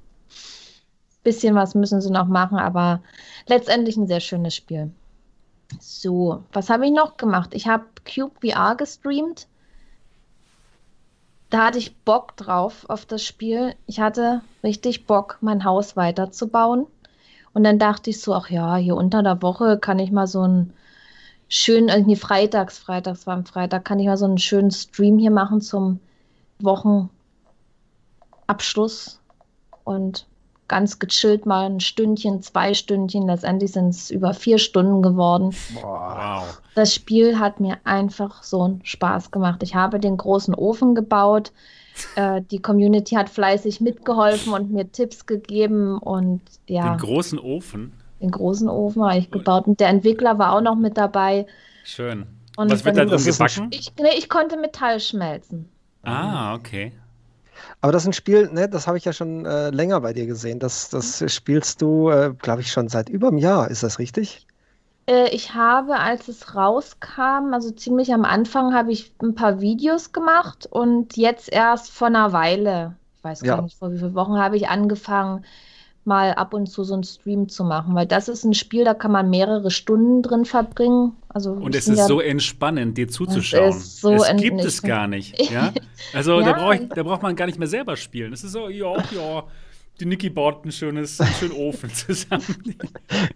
Bisschen was müssen sie noch machen, aber letztendlich ein sehr schönes Spiel. So, was habe ich noch gemacht? Ich habe Cube VR gestreamt. Da hatte ich Bock drauf auf das Spiel. Ich hatte richtig Bock, mein Haus weiterzubauen. Und dann dachte ich so, ach ja, hier unter der Woche kann ich mal so einen schönen, äh, nee, freitags, freitags war am Freitag, kann ich mal so einen schönen Stream hier machen zum Wochenabschluss und ganz gechillt mal ein Stündchen, zwei Stündchen. Letztendlich sind es über vier Stunden geworden. Wow. Das Spiel hat mir einfach so einen Spaß gemacht. Ich habe den großen Ofen gebaut. Äh, die Community hat fleißig mitgeholfen und mir Tipps gegeben und ja. Den großen Ofen? Den großen Ofen habe ich gebaut und der Entwickler war auch noch mit dabei. Schön. Und Was wird da drin gebacken? Ich, nee, ich konnte Metall schmelzen. Ah, okay. Aber das ist ein Spiel, ne, das habe ich ja schon äh, länger bei dir gesehen. Das, das spielst du, äh, glaube ich, schon seit über einem Jahr. Ist das richtig? Äh, ich habe, als es rauskam, also ziemlich am Anfang, habe ich ein paar Videos gemacht und jetzt erst vor einer Weile, ich weiß gar ja. nicht, vor wie vielen Wochen, habe ich angefangen, mal ab und zu so einen Stream zu machen, weil das ist ein Spiel, da kann man mehrere Stunden drin verbringen. Also und es ist ja, so entspannend, dir zuzuschauen. Es, so es gibt es gar nicht. Ja? Also ja. Da, brauch ich, da braucht man gar nicht mehr selber spielen. Es ist so, ja, ja, die Niki baut ein schönes, schönen Ofen zusammen.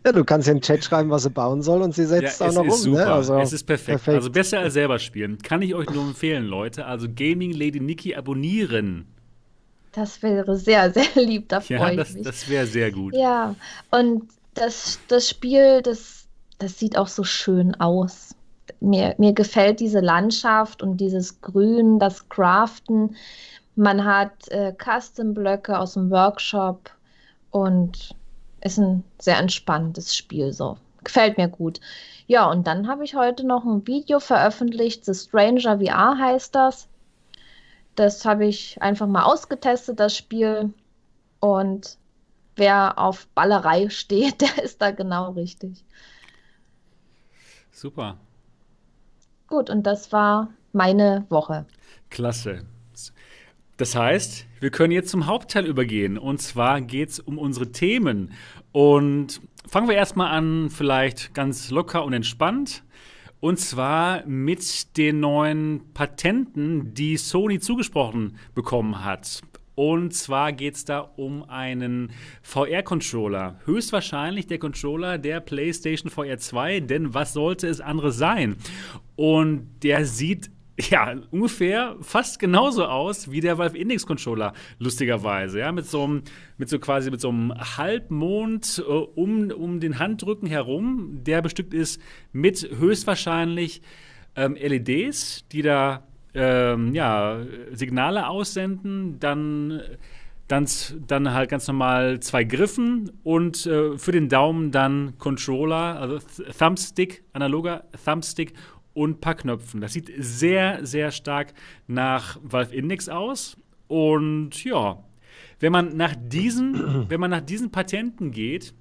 Ja, du kannst ja in den Chat schreiben, was sie bauen soll und sie setzt ja, auch noch ist um. Super. Ne? Also, es ist perfekt. perfekt. Also besser als selber spielen. Kann ich euch nur empfehlen, Leute. Also Gaming Lady Niki abonnieren. Das wäre sehr, sehr lieb. Da freue ja, ich das, mich. Das wäre sehr gut. Ja, und das, das Spiel, das, das sieht auch so schön aus. Mir, mir gefällt diese Landschaft und dieses Grün, das Craften. Man hat äh, Custom-Blöcke aus dem Workshop und ist ein sehr entspanntes Spiel so. Gefällt mir gut. Ja, und dann habe ich heute noch ein Video veröffentlicht. The Stranger VR heißt das. Das habe ich einfach mal ausgetestet, das Spiel. Und wer auf Ballerei steht, der ist da genau richtig. Super. Gut, und das war meine Woche. Klasse. Das heißt, wir können jetzt zum Hauptteil übergehen. Und zwar geht es um unsere Themen. Und fangen wir erstmal an, vielleicht ganz locker und entspannt. Und zwar mit den neuen Patenten, die Sony zugesprochen bekommen hat. Und zwar geht es da um einen VR-Controller. Höchstwahrscheinlich der Controller der PlayStation VR 2, denn was sollte es anderes sein? Und der sieht ja, ungefähr fast genauso aus wie der Valve Index Controller, lustigerweise. Ja, mit so einem, mit so quasi mit so einem Halbmond äh, um, um den Handrücken herum, der bestückt ist mit höchstwahrscheinlich ähm, LEDs, die da ähm, ja, Signale aussenden, dann dann, dann halt ganz normal zwei Griffen und äh, für den Daumen dann Controller, also Thumbstick, analoger Thumbstick und ein paar Knöpfen. Das sieht sehr, sehr stark nach Valve Index aus. Und ja, wenn man nach diesen, wenn man nach diesen Patenten geht,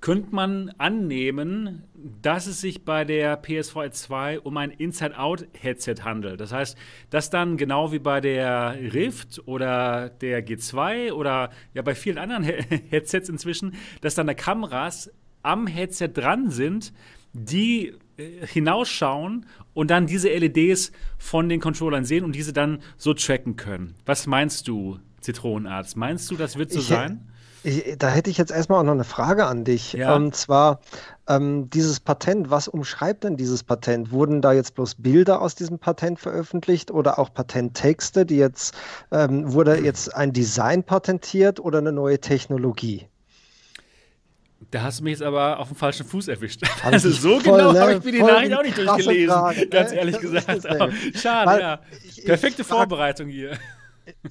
könnte man annehmen, dass es sich bei der PSVR 2 um ein Inside-Out-Headset handelt. Das heißt, dass dann genau wie bei der Rift oder der G2 oder ja bei vielen anderen Headsets inzwischen, dass dann da Kameras am Headset dran sind, die hinausschauen und dann diese LEDs von den Controllern sehen und diese dann so tracken können. Was meinst du, Zitronenarzt? Meinst du, das wird so ich, sein? Ich, da hätte ich jetzt erstmal auch noch eine Frage an dich. Ja. Und zwar ähm, dieses Patent, was umschreibt denn dieses Patent? Wurden da jetzt bloß Bilder aus diesem Patent veröffentlicht oder auch Patenttexte, die jetzt, ähm, wurde jetzt ein Design patentiert oder eine neue Technologie? Da hast du mich jetzt aber auf dem falschen Fuß erwischt. Also ich so genau ne? habe ich mir die Voll Nachricht auch nicht durchgelesen, Frage, ne? ganz ehrlich Das ist gesagt. Schade, Weil ja. ich- ich Perfekte frag- Vorbereitung hier.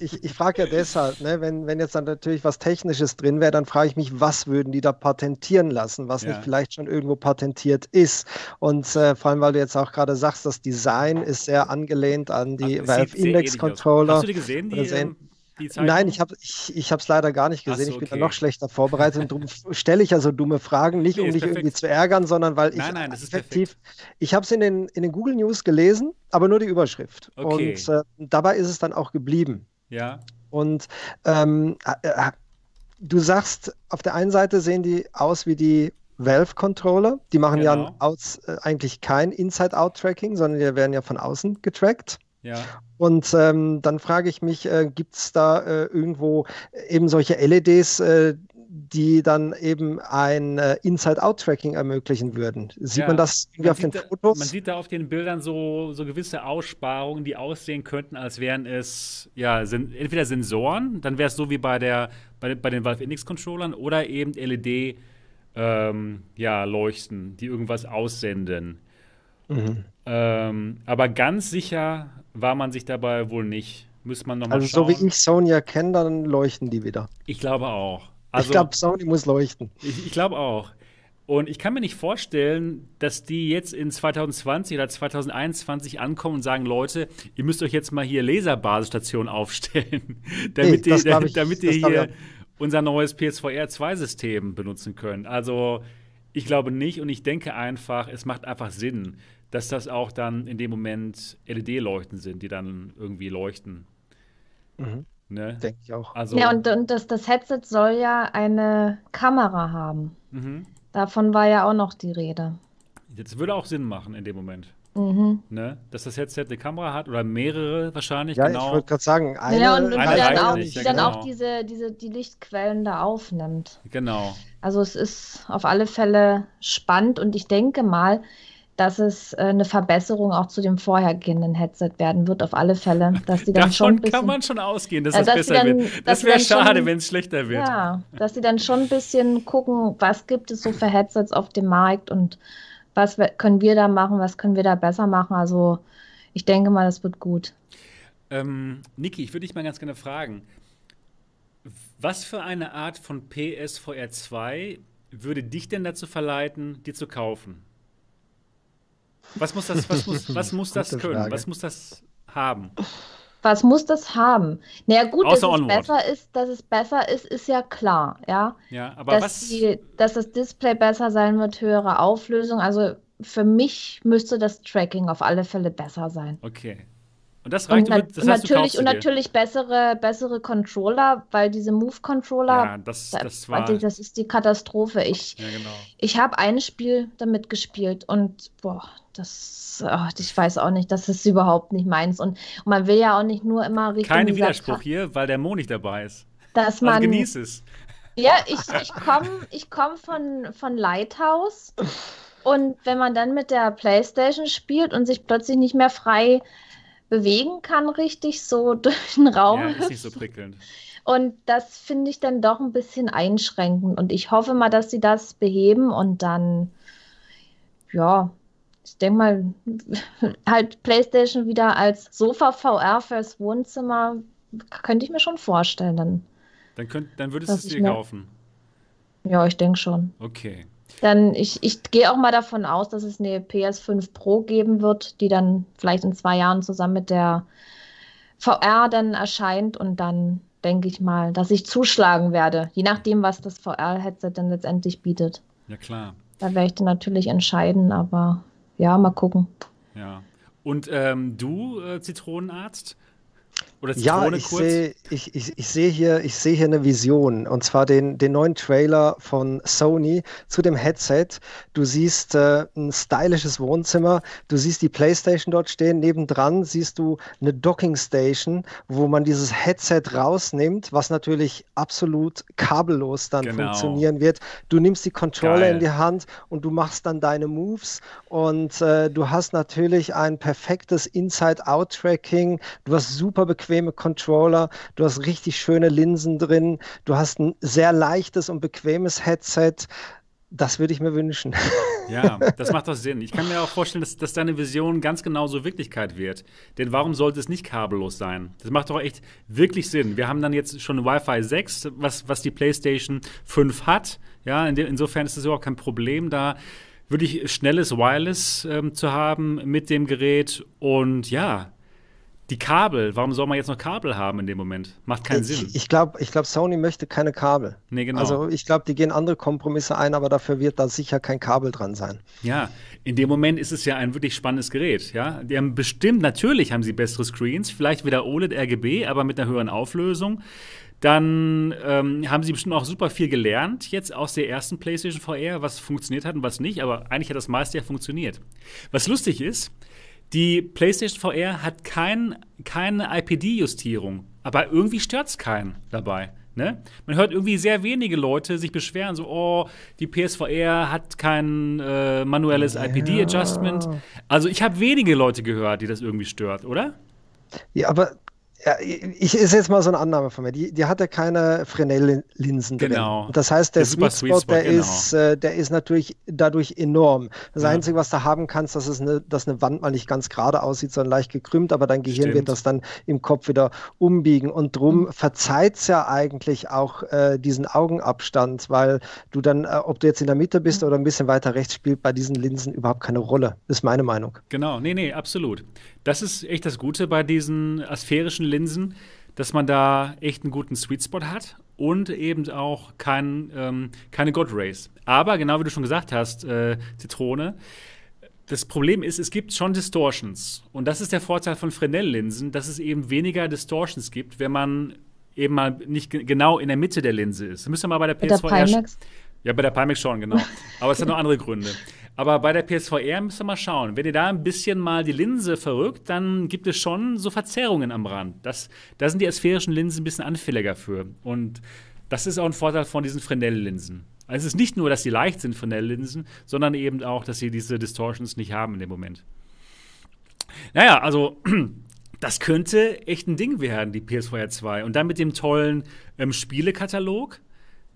Ich, ich frage ja deshalb, ne, wenn, wenn jetzt dann natürlich was Technisches drin wäre, dann frage ich mich, was würden die da patentieren lassen, was Ja. nicht vielleicht schon irgendwo patentiert ist. Und äh, vor allem, weil du jetzt auch gerade sagst, das Design ist sehr angelehnt an die Also, Valve Index. Controller. Hast du die gesehen, die, die Zeichnung? Nein, ich habe ich, ich es leider gar nicht gesehen. so, ich bin da okay. noch schlechter vorbereitet und darum stelle ich ja so dumme Fragen, nicht Nee, um dich irgendwie perfekt. zu ärgern, sondern weil ich Nein, nein, das ist effektiv, ich habe es in den, in den Google News gelesen, aber nur die Überschrift. Okay. Und äh, dabei ist es dann auch geblieben. Ja, Und ähm, äh, äh, du sagst, auf der einen Seite sehen die aus wie die Valve-Controller. Die machen ja Genau. ein aus, äh, eigentlich kein Inside-Out-Tracking, sondern die werden ja von außen getrackt. Ja. Und ähm, dann frage ich mich, äh, gibt es da äh, irgendwo eben solche LEDs, äh, die dann eben ein äh, Inside-Out-Tracking ermöglichen würden? Sieht Ja. man das irgendwie Man auf den da, Fotos? Man sieht da auf den Bildern so, so gewisse Aussparungen, die aussehen könnten, als wären es ja, sen entweder Sensoren, dann wäre es so wie bei, der, bei, bei den Valve Index Controllern, oder eben LED ähm, ja, Leuchten, die irgendwas aussenden. Mhm. Ähm, aber ganz sicher war man sich dabei wohl nicht. Müsste man nochmal Also so schauen. wie ich Sony erkenne, dann leuchten die wieder. Ich glaube auch. ich Also, glaube, Sony muss leuchten. Ich, ich glaube auch. Und ich kann mir nicht vorstellen, dass die jetzt in 2020 oder 2021 ankommen und sagen, Leute, ihr müsst euch jetzt mal hier Laserbasisstationen aufstellen, damit, Nee, ihr, ich- damit ihr ich hier unser neues PSVR 2-System benutzen könnt. Also ich glaube nicht und ich denke einfach, es macht einfach Sinn, dass das auch dann in dem Moment LED-Leuchten sind, die dann irgendwie leuchten. Mhm. Ne? Denke ich auch. Also, Ja, und, und das, das Headset soll ja eine Kamera haben. mhm. Davon war ja auch noch die Rede. Das würde auch Sinn machen in dem Moment. Mhm. Ne? Dass das Headset eine Kamera hat oder mehrere wahrscheinlich. Ja, genau. ich wollte gerade sagen, eine, ja, und, und eine die dann, auch, nicht, die ja, dann genau. auch diese, diese, die Lichtquellen da aufnimmt. Genau. Also es ist auf alle Fälle spannend und ich denke mal, dass es äh, eine Verbesserung auch zu dem vorhergehenden Headset werden wird, auf alle Fälle. Dass die dann Davon schon bisschen, kann man schon ausgehen, dass äh, das besser dann, wird. Das wäre schade, wenn es schlechter wird. Ja, dass sie dann schon ein bisschen gucken, was gibt es so für Headsets auf dem Markt und was können wir da machen, was können wir da besser machen. Also ich denke mal, das wird gut. Ähm, Niki, ich würde dich mal ganz gerne fragen, was für eine Art von PSVR 2 würde dich denn dazu verleiten, die zu kaufen? Was muss das, was muss, was muss das können? Frage. Was muss das haben? Was muss das haben? Naja, gut, dass es, besser ist, dass es besser ist, ist ja klar, ja. Ja, aber dass was? Die, dass das Display besser sein wird, höhere Auflösung. Also für mich müsste das Tracking auf alle Fälle besser sein. Okay. Und das reicht, und, na das heißt, natürlich, und natürlich bessere, bessere Controller, weil diese Move-Controller, ja, das, das, war... das ist die Katastrophe. Ich, ja, genau. ich habe ein Spiel damit gespielt und boah, das, oh, ich weiß auch nicht, das ist überhaupt nicht meins. Und, und man will ja auch nicht nur immer Richtung. Kein Widerspruch hier, weil der Mo nicht dabei ist. Dass also man. Also genieß es. Ja, ich, ich komme ich komm von, von Lighthouse. Und wenn man dann mit der Playstation spielt und sich plötzlich nicht mehr frei bewegen kann, richtig so durch den Raum. Ja, ist nicht so prickelnd. Und das finde ich dann doch ein bisschen einschränkend. Und ich hoffe mal, dass sie das beheben und dann, ja, ich denke mal, halt PlayStation wieder als Sofa VR fürs Wohnzimmer, könnte ich mir schon vorstellen. Dann, dann, könnt, dann würdest du es dir kaufen. Ja, ich denke schon. Okay. Dann, ich, ich gehe auch mal davon aus, dass es eine PS5 Pro geben wird, die dann vielleicht in zwei Jahren zusammen mit der VR dann erscheint und dann denke ich mal, dass ich zuschlagen werde, je nachdem, was das VR-Headset dann letztendlich bietet. Ja, klar. Da werde ich dann natürlich entscheiden, aber ja, mal gucken. Ja. Und ähm, du, äh, Zitronenarzt, oder ja, ich sehe ich, ich, ich seh hier, seh hier eine Vision und zwar den, den neuen Trailer von Sony zu dem Headset. Du siehst äh, ein stylisches Wohnzimmer, du siehst die Playstation dort stehen, nebendran siehst du eine Docking Station, wo man dieses Headset rausnimmt, was natürlich absolut kabellos dann genau. funktionieren wird. Du nimmst die Controller Geil. in die Hand und du machst dann deine Moves und äh, du hast natürlich ein perfektes Inside-Out-Tracking, du hast super bequem bequeme Controller, du hast richtig schöne Linsen drin, du hast ein sehr leichtes und bequemes Headset. Das würde ich mir wünschen. Ja, das macht doch Sinn. Ich kann mir auch vorstellen, dass, dass deine Vision ganz genauso Wirklichkeit wird. Denn warum sollte es nicht kabellos sein? Das macht doch echt wirklich Sinn. Wir haben dann jetzt schon Wi-Fi 6, was, was die PlayStation 5 hat. Ja, in insofern ist es überhaupt kein Problem, da wirklich schnelles Wireless ähm, zu haben mit dem Gerät. Und ja, die Kabel, warum soll man jetzt noch Kabel haben in dem Moment? Macht keinen ich, Sinn. Ich glaube, ich glaub, Sony möchte keine Kabel. Nee, genau. Also ich glaube, die gehen andere Kompromisse ein, aber dafür wird da sicher kein Kabel dran sein. Ja, in dem Moment ist es ja ein wirklich spannendes Gerät. Ja? Die haben bestimmt, natürlich haben sie bessere Screens, vielleicht wieder OLED RGB, aber mit einer höheren Auflösung. Dann ähm, haben sie bestimmt auch super viel gelernt jetzt aus der ersten PlayStation VR, was funktioniert hat und was nicht, aber eigentlich hat das meiste ja funktioniert. Was lustig ist, die PlayStation VR hat kein, keine IPD-Justierung, aber irgendwie stört es keinen dabei. Ne? Man hört irgendwie sehr wenige Leute sich beschweren, so, oh, die PSVR hat kein äh, manuelles ja. IPD-Adjustment. Also ich habe wenige Leute gehört, die das irgendwie stört, oder? Ja, aber ja, ich ist jetzt mal so eine Annahme von mir. Die, die hat ja keine Fresnel-Linsen drin. Genau. Das heißt, der, der Sweet Spot, der, genau. ist, äh, der ist natürlich dadurch enorm. Das ja. Einzige, was du haben kannst, dass, es eine, dass eine Wand mal nicht ganz gerade aussieht, sondern leicht gekrümmt, aber dein Gehirn Stimmt. wird das dann im Kopf wieder umbiegen. Und drum verzeiht es ja eigentlich auch äh, diesen Augenabstand, weil du dann, äh, ob du jetzt in der Mitte bist oder ein bisschen weiter rechts, spielt bei diesen Linsen überhaupt keine Rolle. Das ist meine Meinung. Genau, nee, nee, absolut. Das ist echt das Gute bei diesen asphärischen Linsen, dass man da echt einen guten Sweet Spot hat und eben auch kein, ähm, keine God Rays. Aber genau wie du schon gesagt hast, äh, Zitrone, das Problem ist, es gibt schon Distortions. Und das ist der Vorteil von Fresnel-Linsen, dass es eben weniger Distortions gibt, wenn man eben mal nicht genau in der Mitte der Linse ist. Das müssen wir mal bei der PSVR. Bei der Pimax? Ja, bei der Pimax schon, genau. Aber es hat noch andere Gründe. Aber bei der PSVR müsst ihr mal schauen. Wenn ihr da ein bisschen mal die Linse verrückt, dann gibt es schon so Verzerrungen am Rand. Das, da sind die asphärischen Linsen ein bisschen anfälliger für. Und das ist auch ein Vorteil von diesen Fresnel-Linsen. Also es ist nicht nur, dass sie leicht sind, Fresnel-Linsen, sondern eben auch, dass sie diese Distortions nicht haben in dem Moment. Naja, also das könnte echt ein Ding werden, die PSVR 2. Und dann mit dem tollen ähm, Spielekatalog.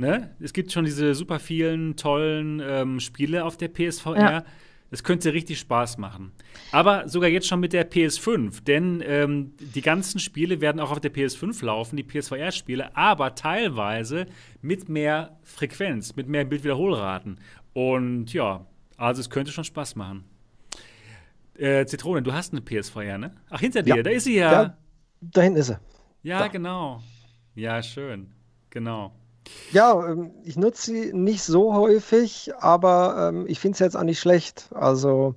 Ne? Es gibt schon diese super vielen tollen ähm, Spiele auf der PSVR. Ja. Das könnte richtig Spaß machen. Aber sogar jetzt schon mit der PS5, denn ähm, die ganzen Spiele werden auch auf der PS5 laufen, die PSVR-Spiele, aber teilweise mit mehr Frequenz, mit mehr Bildwiederholraten. Und ja, also es könnte schon Spaß machen. Äh, Zitrone, du hast eine PSVR, ne? Ach, hinter dir, ja. da ist sie ja. ja. Da hinten ist sie. Ja, da. genau. Ja, schön. Genau. Ja, ähm, ich nutze sie nicht so häufig, aber ähm, ich finde es jetzt auch nicht schlecht. Also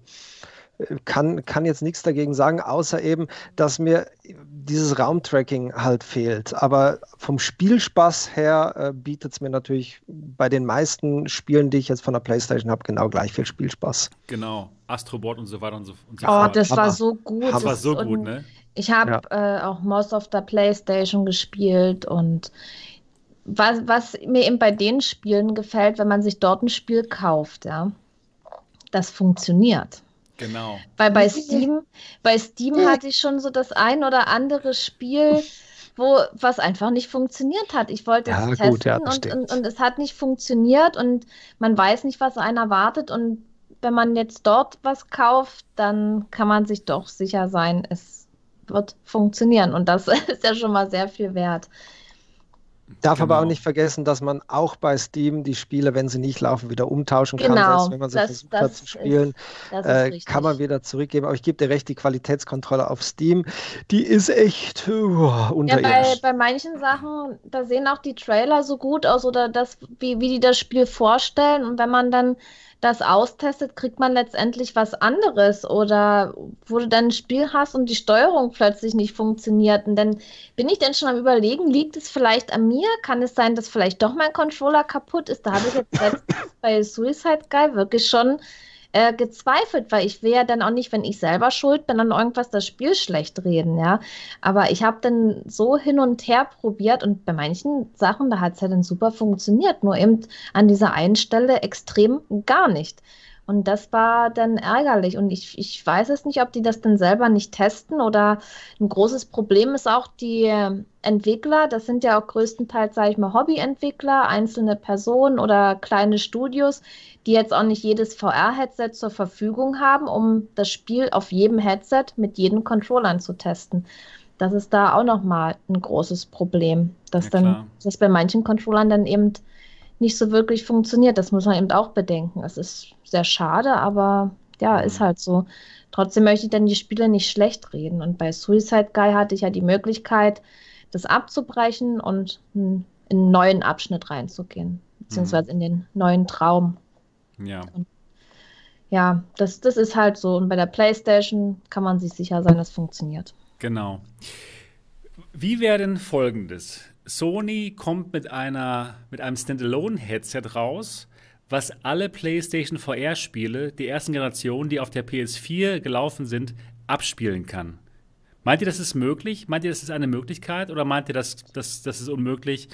äh, kann, kann jetzt nichts dagegen sagen, außer eben, dass mir dieses Raumtracking halt fehlt. Aber vom Spielspaß her äh, bietet es mir natürlich bei den meisten Spielen, die ich jetzt von der PlayStation habe, genau gleich viel Spielspaß. Genau, Astrobot und so weiter und so, und so oh, fort. das war so gut. Das war so gut, ne? Ich habe ja. äh, auch Most of the PlayStation gespielt und was, was mir eben bei den Spielen gefällt, wenn man sich dort ein Spiel kauft, ja, das funktioniert. Genau. Weil bei Steam, bei Steam hatte ich schon so das ein oder andere Spiel, wo was einfach nicht funktioniert hat. Ich wollte ja, es testen gut, ja, und, und, und, es hat nicht funktioniert und man weiß nicht, was einen erwartet. Und wenn man jetzt dort was kauft, dann kann man sich doch sicher sein, es wird funktionieren. Und das ist ja schon mal sehr viel wert. Darf genau. aber auch genau. nicht vergessen, dass man auch bei Steam die Spiele, wenn sie nicht laufen, wieder umtauschen kann. Genau. Selbst wenn man sie das, versucht das hat zu spielen, ist, äh, kann man wieder zurückgeben. Aber ich gebe dir recht, die Qualitätskontrolle auf Steam, die ist echt uh, unterirdisch. Ja, bei, bei manchen Sachen, da sehen auch die Trailer so gut aus oder das, wie, wie die das Spiel vorstellen. Und wenn man dann das austestet, kriegt man letztendlich was anderes oder wo du dann ein Spiel hast und die Steuerung plötzlich nicht funktioniert. Und dann bin ich dann schon am überlegen, liegt es vielleicht an mir? Kann es sein, dass vielleicht doch mein Controller kaputt ist? Da habe ich jetzt bei Suicide Guy wirklich schon äh, gezweifelt, weil ich will ja dann auch nicht, wenn ich selber schuld bin, an irgendwas das Spiel schlecht reden, ja. Aber ich habe dann so hin und her probiert und bei manchen Sachen, da hat es ja dann super funktioniert, nur eben an dieser einen Stelle extrem gar nicht. Und das war dann ärgerlich. Und ich, ich weiß es nicht, ob die das dann selber nicht testen oder ein großes Problem ist auch die Entwickler. Das sind ja auch größtenteils, sage ich mal, Hobbyentwickler, einzelne Personen oder kleine Studios, die jetzt auch nicht jedes VR-Headset zur Verfügung haben, um das Spiel auf jedem Headset mit jedem Controllern zu testen. Das ist da auch nochmal ein großes Problem, dass ja, dann, dass bei manchen Controllern dann eben nicht so wirklich funktioniert. Das muss man eben auch bedenken. Es ist sehr schade, aber ja, mhm. ist halt so. Trotzdem möchte ich dann die Spiele nicht schlecht reden. Und bei Suicide Guy hatte ich ja die Möglichkeit, das abzubrechen und in einen neuen Abschnitt reinzugehen, beziehungsweise in den neuen Traum. Ja. Und ja, das, das ist halt so. Und bei der PlayStation kann man sich sicher sein, das funktioniert. Genau. Wie wäre denn folgendes? Sony kommt mit, einer, mit einem Standalone-Headset raus, was alle PlayStation VR-Spiele der ersten Generation, die auf der PS4 gelaufen sind, abspielen kann. Meint ihr, das ist möglich? Meint ihr, das ist eine Möglichkeit? Oder meint ihr, das, das, das ist unmöglich?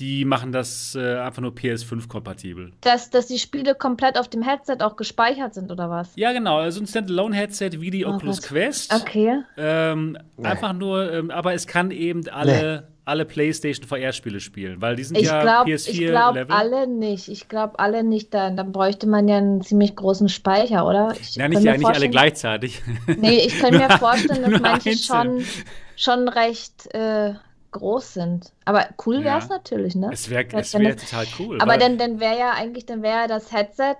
Die machen das äh, einfach nur PS5-kompatibel. Dass, dass die Spiele komplett auf dem Headset auch gespeichert sind, oder was? Ja, genau. Also ein Standalone-Headset wie die oh Oculus Gott. Quest. Okay. Ähm, nee. Einfach nur, ähm, aber es kann eben alle, nee. alle PlayStation VR-Spiele spielen, weil die sind ich ja glaub, PS4 Ich glaube alle nicht. Ich glaube alle nicht. Dann, dann bräuchte man ja einen ziemlich großen Speicher, oder? Ich ja, nicht, ja, nicht alle gleichzeitig. Nee, ich kann mir vorstellen, dass manche schon, schon recht. Äh, groß sind. Aber cool wäre es ja. natürlich, ne? Es wäre wär total cool. Aber dann, dann wäre ja eigentlich, dann wäre das Headset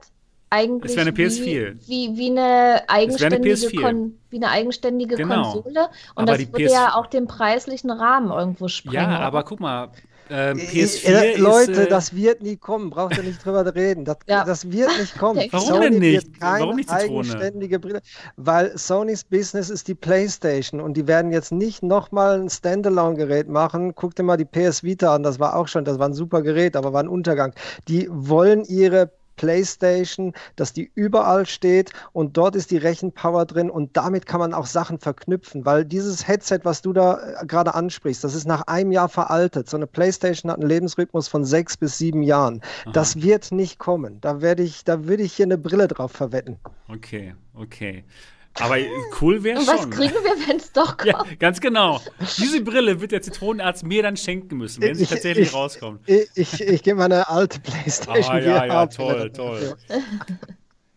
eigentlich eine PS4. Wie, wie, wie eine eigenständige, eine Kon wie eine eigenständige genau. Konsole. Und aber das würde PS ja auch den preislichen Rahmen irgendwo sprengen. Ja, aber guck mal, ähm, PS4 äh, Leute, ist, äh, das wird nie kommen, braucht ihr nicht drüber reden. Das, ja. das wird nicht kommen. Warum Sony denn nicht? Warum nicht eigenständige Brille, weil Sonys Business ist die PlayStation und die werden jetzt nicht nochmal ein Standalone-Gerät machen. Guck dir mal die PS Vita an, das war auch schon, das war ein super Gerät, aber war ein Untergang. Die wollen ihre PlayStation, dass die überall steht und dort ist die Rechenpower drin und damit kann man auch Sachen verknüpfen, weil dieses Headset, was du da äh, gerade ansprichst, das ist nach einem Jahr veraltet. So eine PlayStation hat einen Lebensrhythmus von sechs bis sieben Jahren. Aha. Das wird nicht kommen. Da werde ich, da würde ich hier eine Brille drauf verwetten. Okay, okay. Aber cool wäre schon. Und was kriegen wir, wenn es doch kommt? Ja, ganz genau. Diese Brille wird der Zitronenarzt mir dann schenken müssen, wenn sie tatsächlich ich, rauskommt. Ich, ich, ich gebe meine alte Playstation. Ah, ja, ja, toll, toll.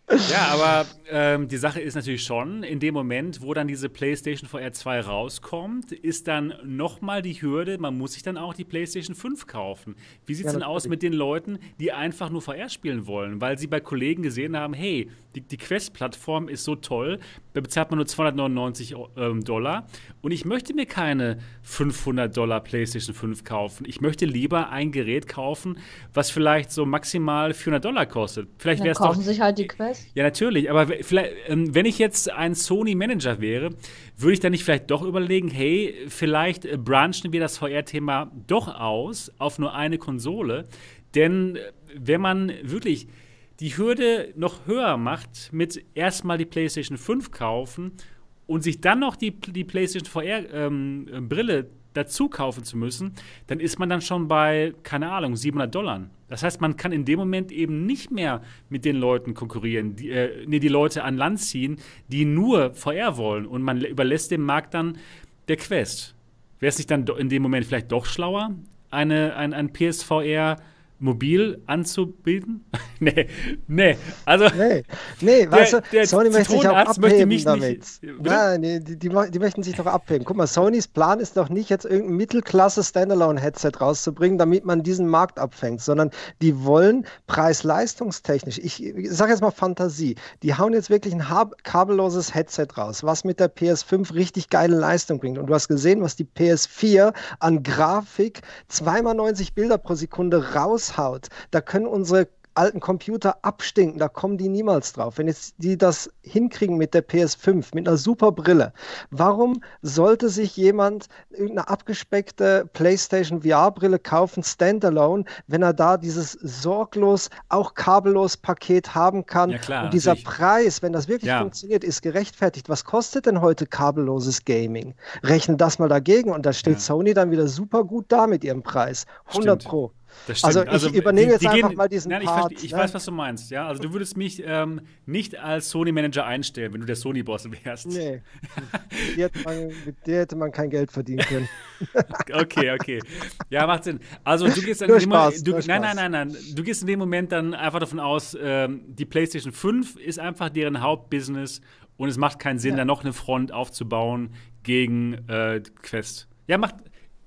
Ja, aber ähm, die Sache ist natürlich schon, in dem Moment, wo dann diese PlayStation VR 2 rauskommt, ist dann nochmal die Hürde, man muss sich dann auch die PlayStation 5 kaufen. Wie sieht es ja, denn aus mit den Leuten, die einfach nur VR spielen wollen, weil sie bei Kollegen gesehen haben, hey, die, die Quest-Plattform ist so toll, da bezahlt man nur 299 ähm, Dollar und ich möchte mir keine 500 Dollar PlayStation 5 kaufen. Ich möchte lieber ein Gerät kaufen, was vielleicht so maximal 400 Dollar kostet. Vielleicht wäre es doch. sich halt die Quest. Ja, natürlich. Aber vielleicht, ähm, wenn ich jetzt ein Sony-Manager wäre, würde ich dann nicht vielleicht doch überlegen, hey, vielleicht äh, branchen wir das VR-Thema doch aus auf nur eine Konsole. Denn äh, wenn man wirklich die Hürde noch höher macht, mit erstmal die PlayStation 5 kaufen und sich dann noch die, die PlayStation VR-Brille ähm, dazu kaufen zu müssen, dann ist man dann schon bei, keine Ahnung, 700 Dollar. Das heißt, man kann in dem Moment eben nicht mehr mit den Leuten konkurrieren, die, äh, nee, die Leute an Land ziehen, die nur VR wollen und man überlässt dem Markt dann der Quest. Wäre es nicht dann in dem Moment vielleicht doch schlauer, eine, ein, ein PSVR mobil anzubieten? nee, nee, also. Nee, nee weißt du, der Sony möchte sich auch abheben mich damit. Nicht, Nein, die, die, die, möchten sich doch abheben. Guck mal, Sonys Plan ist doch nicht jetzt irgendein Mittelklasse-Standalone-Headset rauszubringen, damit man diesen Markt abfängt, sondern die wollen preis-leistungstechnisch, ich, sage jetzt mal Fantasie, die hauen jetzt wirklich ein kabelloses Headset raus, was mit der PS5 richtig geile Leistung bringt. Und du hast gesehen, was die PS4 an Grafik, zweimal 90 Bilder pro Sekunde raus raushaut, da können unsere alten Computer abstinken, da kommen die niemals drauf. Wenn jetzt die das hinkriegen mit der PS5, mit einer super Brille, warum sollte sich jemand irgendeine abgespeckte PlayStation VR-Brille kaufen, standalone, wenn er da dieses sorglos, auch kabellos Paket haben kann? Ja, klar, Und dieser natürlich. Preis, wenn das wirklich ja. funktioniert, ist gerechtfertigt. Was kostet denn heute kabelloses Gaming? Rechnen das mal dagegen und da steht ja. Sony dann wieder super gut da mit ihrem Preis. 100 Stimmt. Pro. Also ich also, übernehme jetzt einfach gehen, mal diesen nein, ich, Part. Ich, ne? weiß, was du meinst. Ja, also du würdest mich ähm, nicht als Sony-Manager einstellen, wenn du der Sony-Boss wärst. Nee, mit dir, man, mit dir, hätte man kein Geld verdienen können. okay, okay. Ja, macht Sinn. Also du gehst dann in dem Spaß, du, nein, nein, nein, nein. Du gehst in dem Moment dann einfach davon aus, ähm, die PlayStation 5 ist einfach deren Hauptbusiness und es macht keinen Sinn, ja. da noch eine Front aufzubauen gegen äh, Quest. Ja, macht,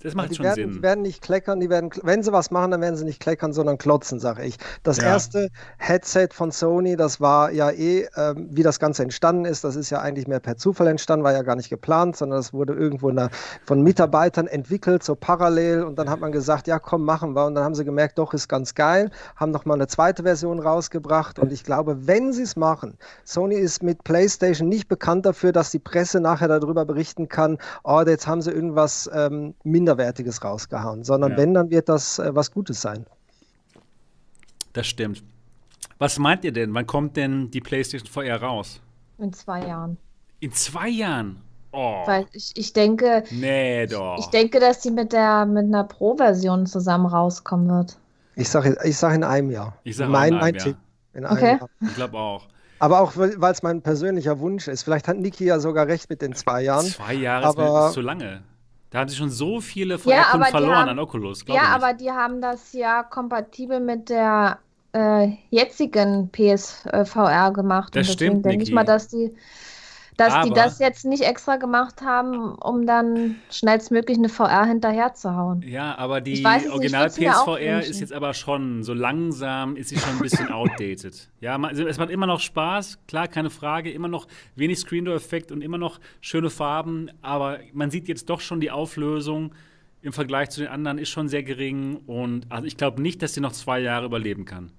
das macht schon werden, Sinn. Die werden nicht kleckern, die werden, wenn sie was machen, dann werden sie nicht kleckern, sondern klotzen, sage ich. Das ja. erste Headset von Sony, das war ja eh, äh, wie das Ganze entstanden ist, das ist ja eigentlich mehr per Zufall entstanden, war ja gar nicht geplant, sondern das wurde irgendwo der, von Mitarbeitern entwickelt, so parallel. Und dann hat man gesagt, ja komm, machen wir. Und dann haben sie gemerkt, doch, ist ganz geil, haben nochmal eine zweite Version rausgebracht. Und ich glaube, wenn sie es machen, Sony ist mit PlayStation nicht bekannt dafür, dass die Presse nachher darüber berichten kann, oh, jetzt haben sie irgendwas ähm, minder Minderwertiges rausgehauen, sondern ja. wenn, dann wird das äh, was Gutes sein. Das stimmt. Was meint ihr denn? Wann kommt denn die PlayStation VR raus? In zwei Jahren. In zwei Jahren? Oh. Weil ich, ich denke. Nee, doch. Ich, ich denke, dass sie mit der mit einer Pro-Version zusammen rauskommen wird. Ich sage ich sag in einem Jahr. Ich sage mein, in einem Jahr. In okay. Jahr. Ich glaube auch. Aber auch, weil es mein persönlicher Wunsch ist. Vielleicht hat Niki ja sogar recht mit den zwei Jahren. Zwei Jahre aber, ist zu lange. Da haben sie schon so viele von ja, verloren haben, an Oculus. Ja, aber die haben das ja kompatibel mit der äh, jetzigen PSVR gemacht. Das und stimmt, denke ich mal, dass die dass Aber, die das jetzt nicht extra gemacht haben, um dann schnellstmöglich eine VR hinterher zu hauen. Ja, aber die Original PSVR ist jetzt aber schon so langsam, ist sie schon ein bisschen outdated. Ja, also es macht immer noch Spaß, klar, keine Frage, immer noch wenig Screen Door Effekt und immer noch schöne Farben, aber man sieht jetzt doch schon die Auflösung im Vergleich zu den anderen ist schon sehr gering und also ich glaube nicht, dass sie noch zwei Jahre überleben kann.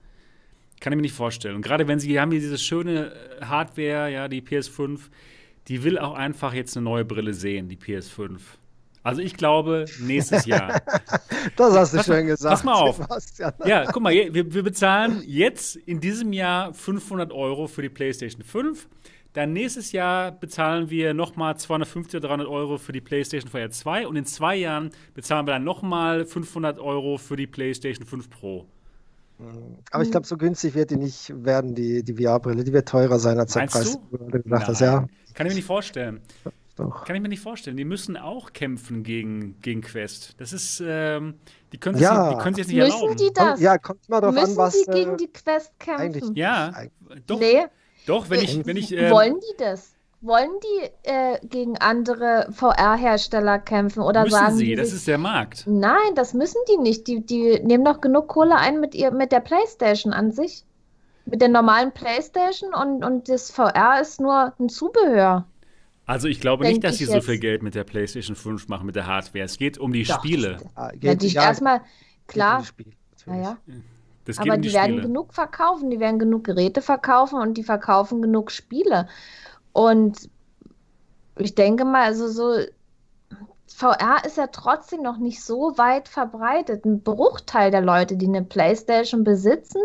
Kann ich mir nicht vorstellen. Und gerade wenn sie haben hier diese schöne äh, Hardware, ja, die PS5, die will auch einfach jetzt eine neue Brille sehen, die PS5. Also ich glaube, nächstes Jahr. das hast du pass schön gesagt. Pass mal auf. Sebastian. Ja, guck mal, wir, wir bezahlen jetzt in diesem Jahr 500 Euro für die PlayStation 5. Dann nächstes Jahr bezahlen wir nochmal 250 oder 300 Euro für die PlayStation VR 2 und in zwei Jahren bezahlen wir dann nochmal 500 Euro für die PlayStation 5 Pro. Aber ich glaube, so günstig wird die nicht werden, die, die VR-Brille. Die wird teurer sein als der Meinst Preis, du? den du gesagt hast. Ja, Kann ich mir nicht vorstellen. doch. Kann ich mir nicht vorstellen. Die müssen auch kämpfen gegen, gegen Quest. Das ist, ähm, die können Ja. sich, die können sich jetzt nicht Müssen erlauben. die das? Ja, kommt immer darauf Müssen an, was. die gegen äh, die Quest kämpfen? eigentlich- Ja, doch, Nee. doch, wenn ich, wenn ich, ähm, Wollen die das? Wollen die äh, gegen andere VR-Hersteller kämpfen oder müssen sagen sie, die das ist der Markt. Nein, das müssen die nicht. Die, die nehmen doch genug Kohle ein mit ihr, mit der PlayStation an sich. Mit der normalen PlayStation und, und das VR ist nur ein Zubehör. Also ich glaube Denk nicht, dass sie so viel Geld mit der PlayStation 5 machen, mit der Hardware. Es geht um die Doch, Spiele. ah, Ja, geht- die ja, erstmal, geht um klar, die Spiele, ja, natürlich. ja. Das geht Aber um die, die werden genug verkaufen, die werden genug Geräte verkaufen und die verkaufen genug Spiele. Und ich denke mal, also so VR ist ja trotzdem noch nicht so weit verbreitet. Ein Bruchteil der Leute, die eine PlayStation besitzen,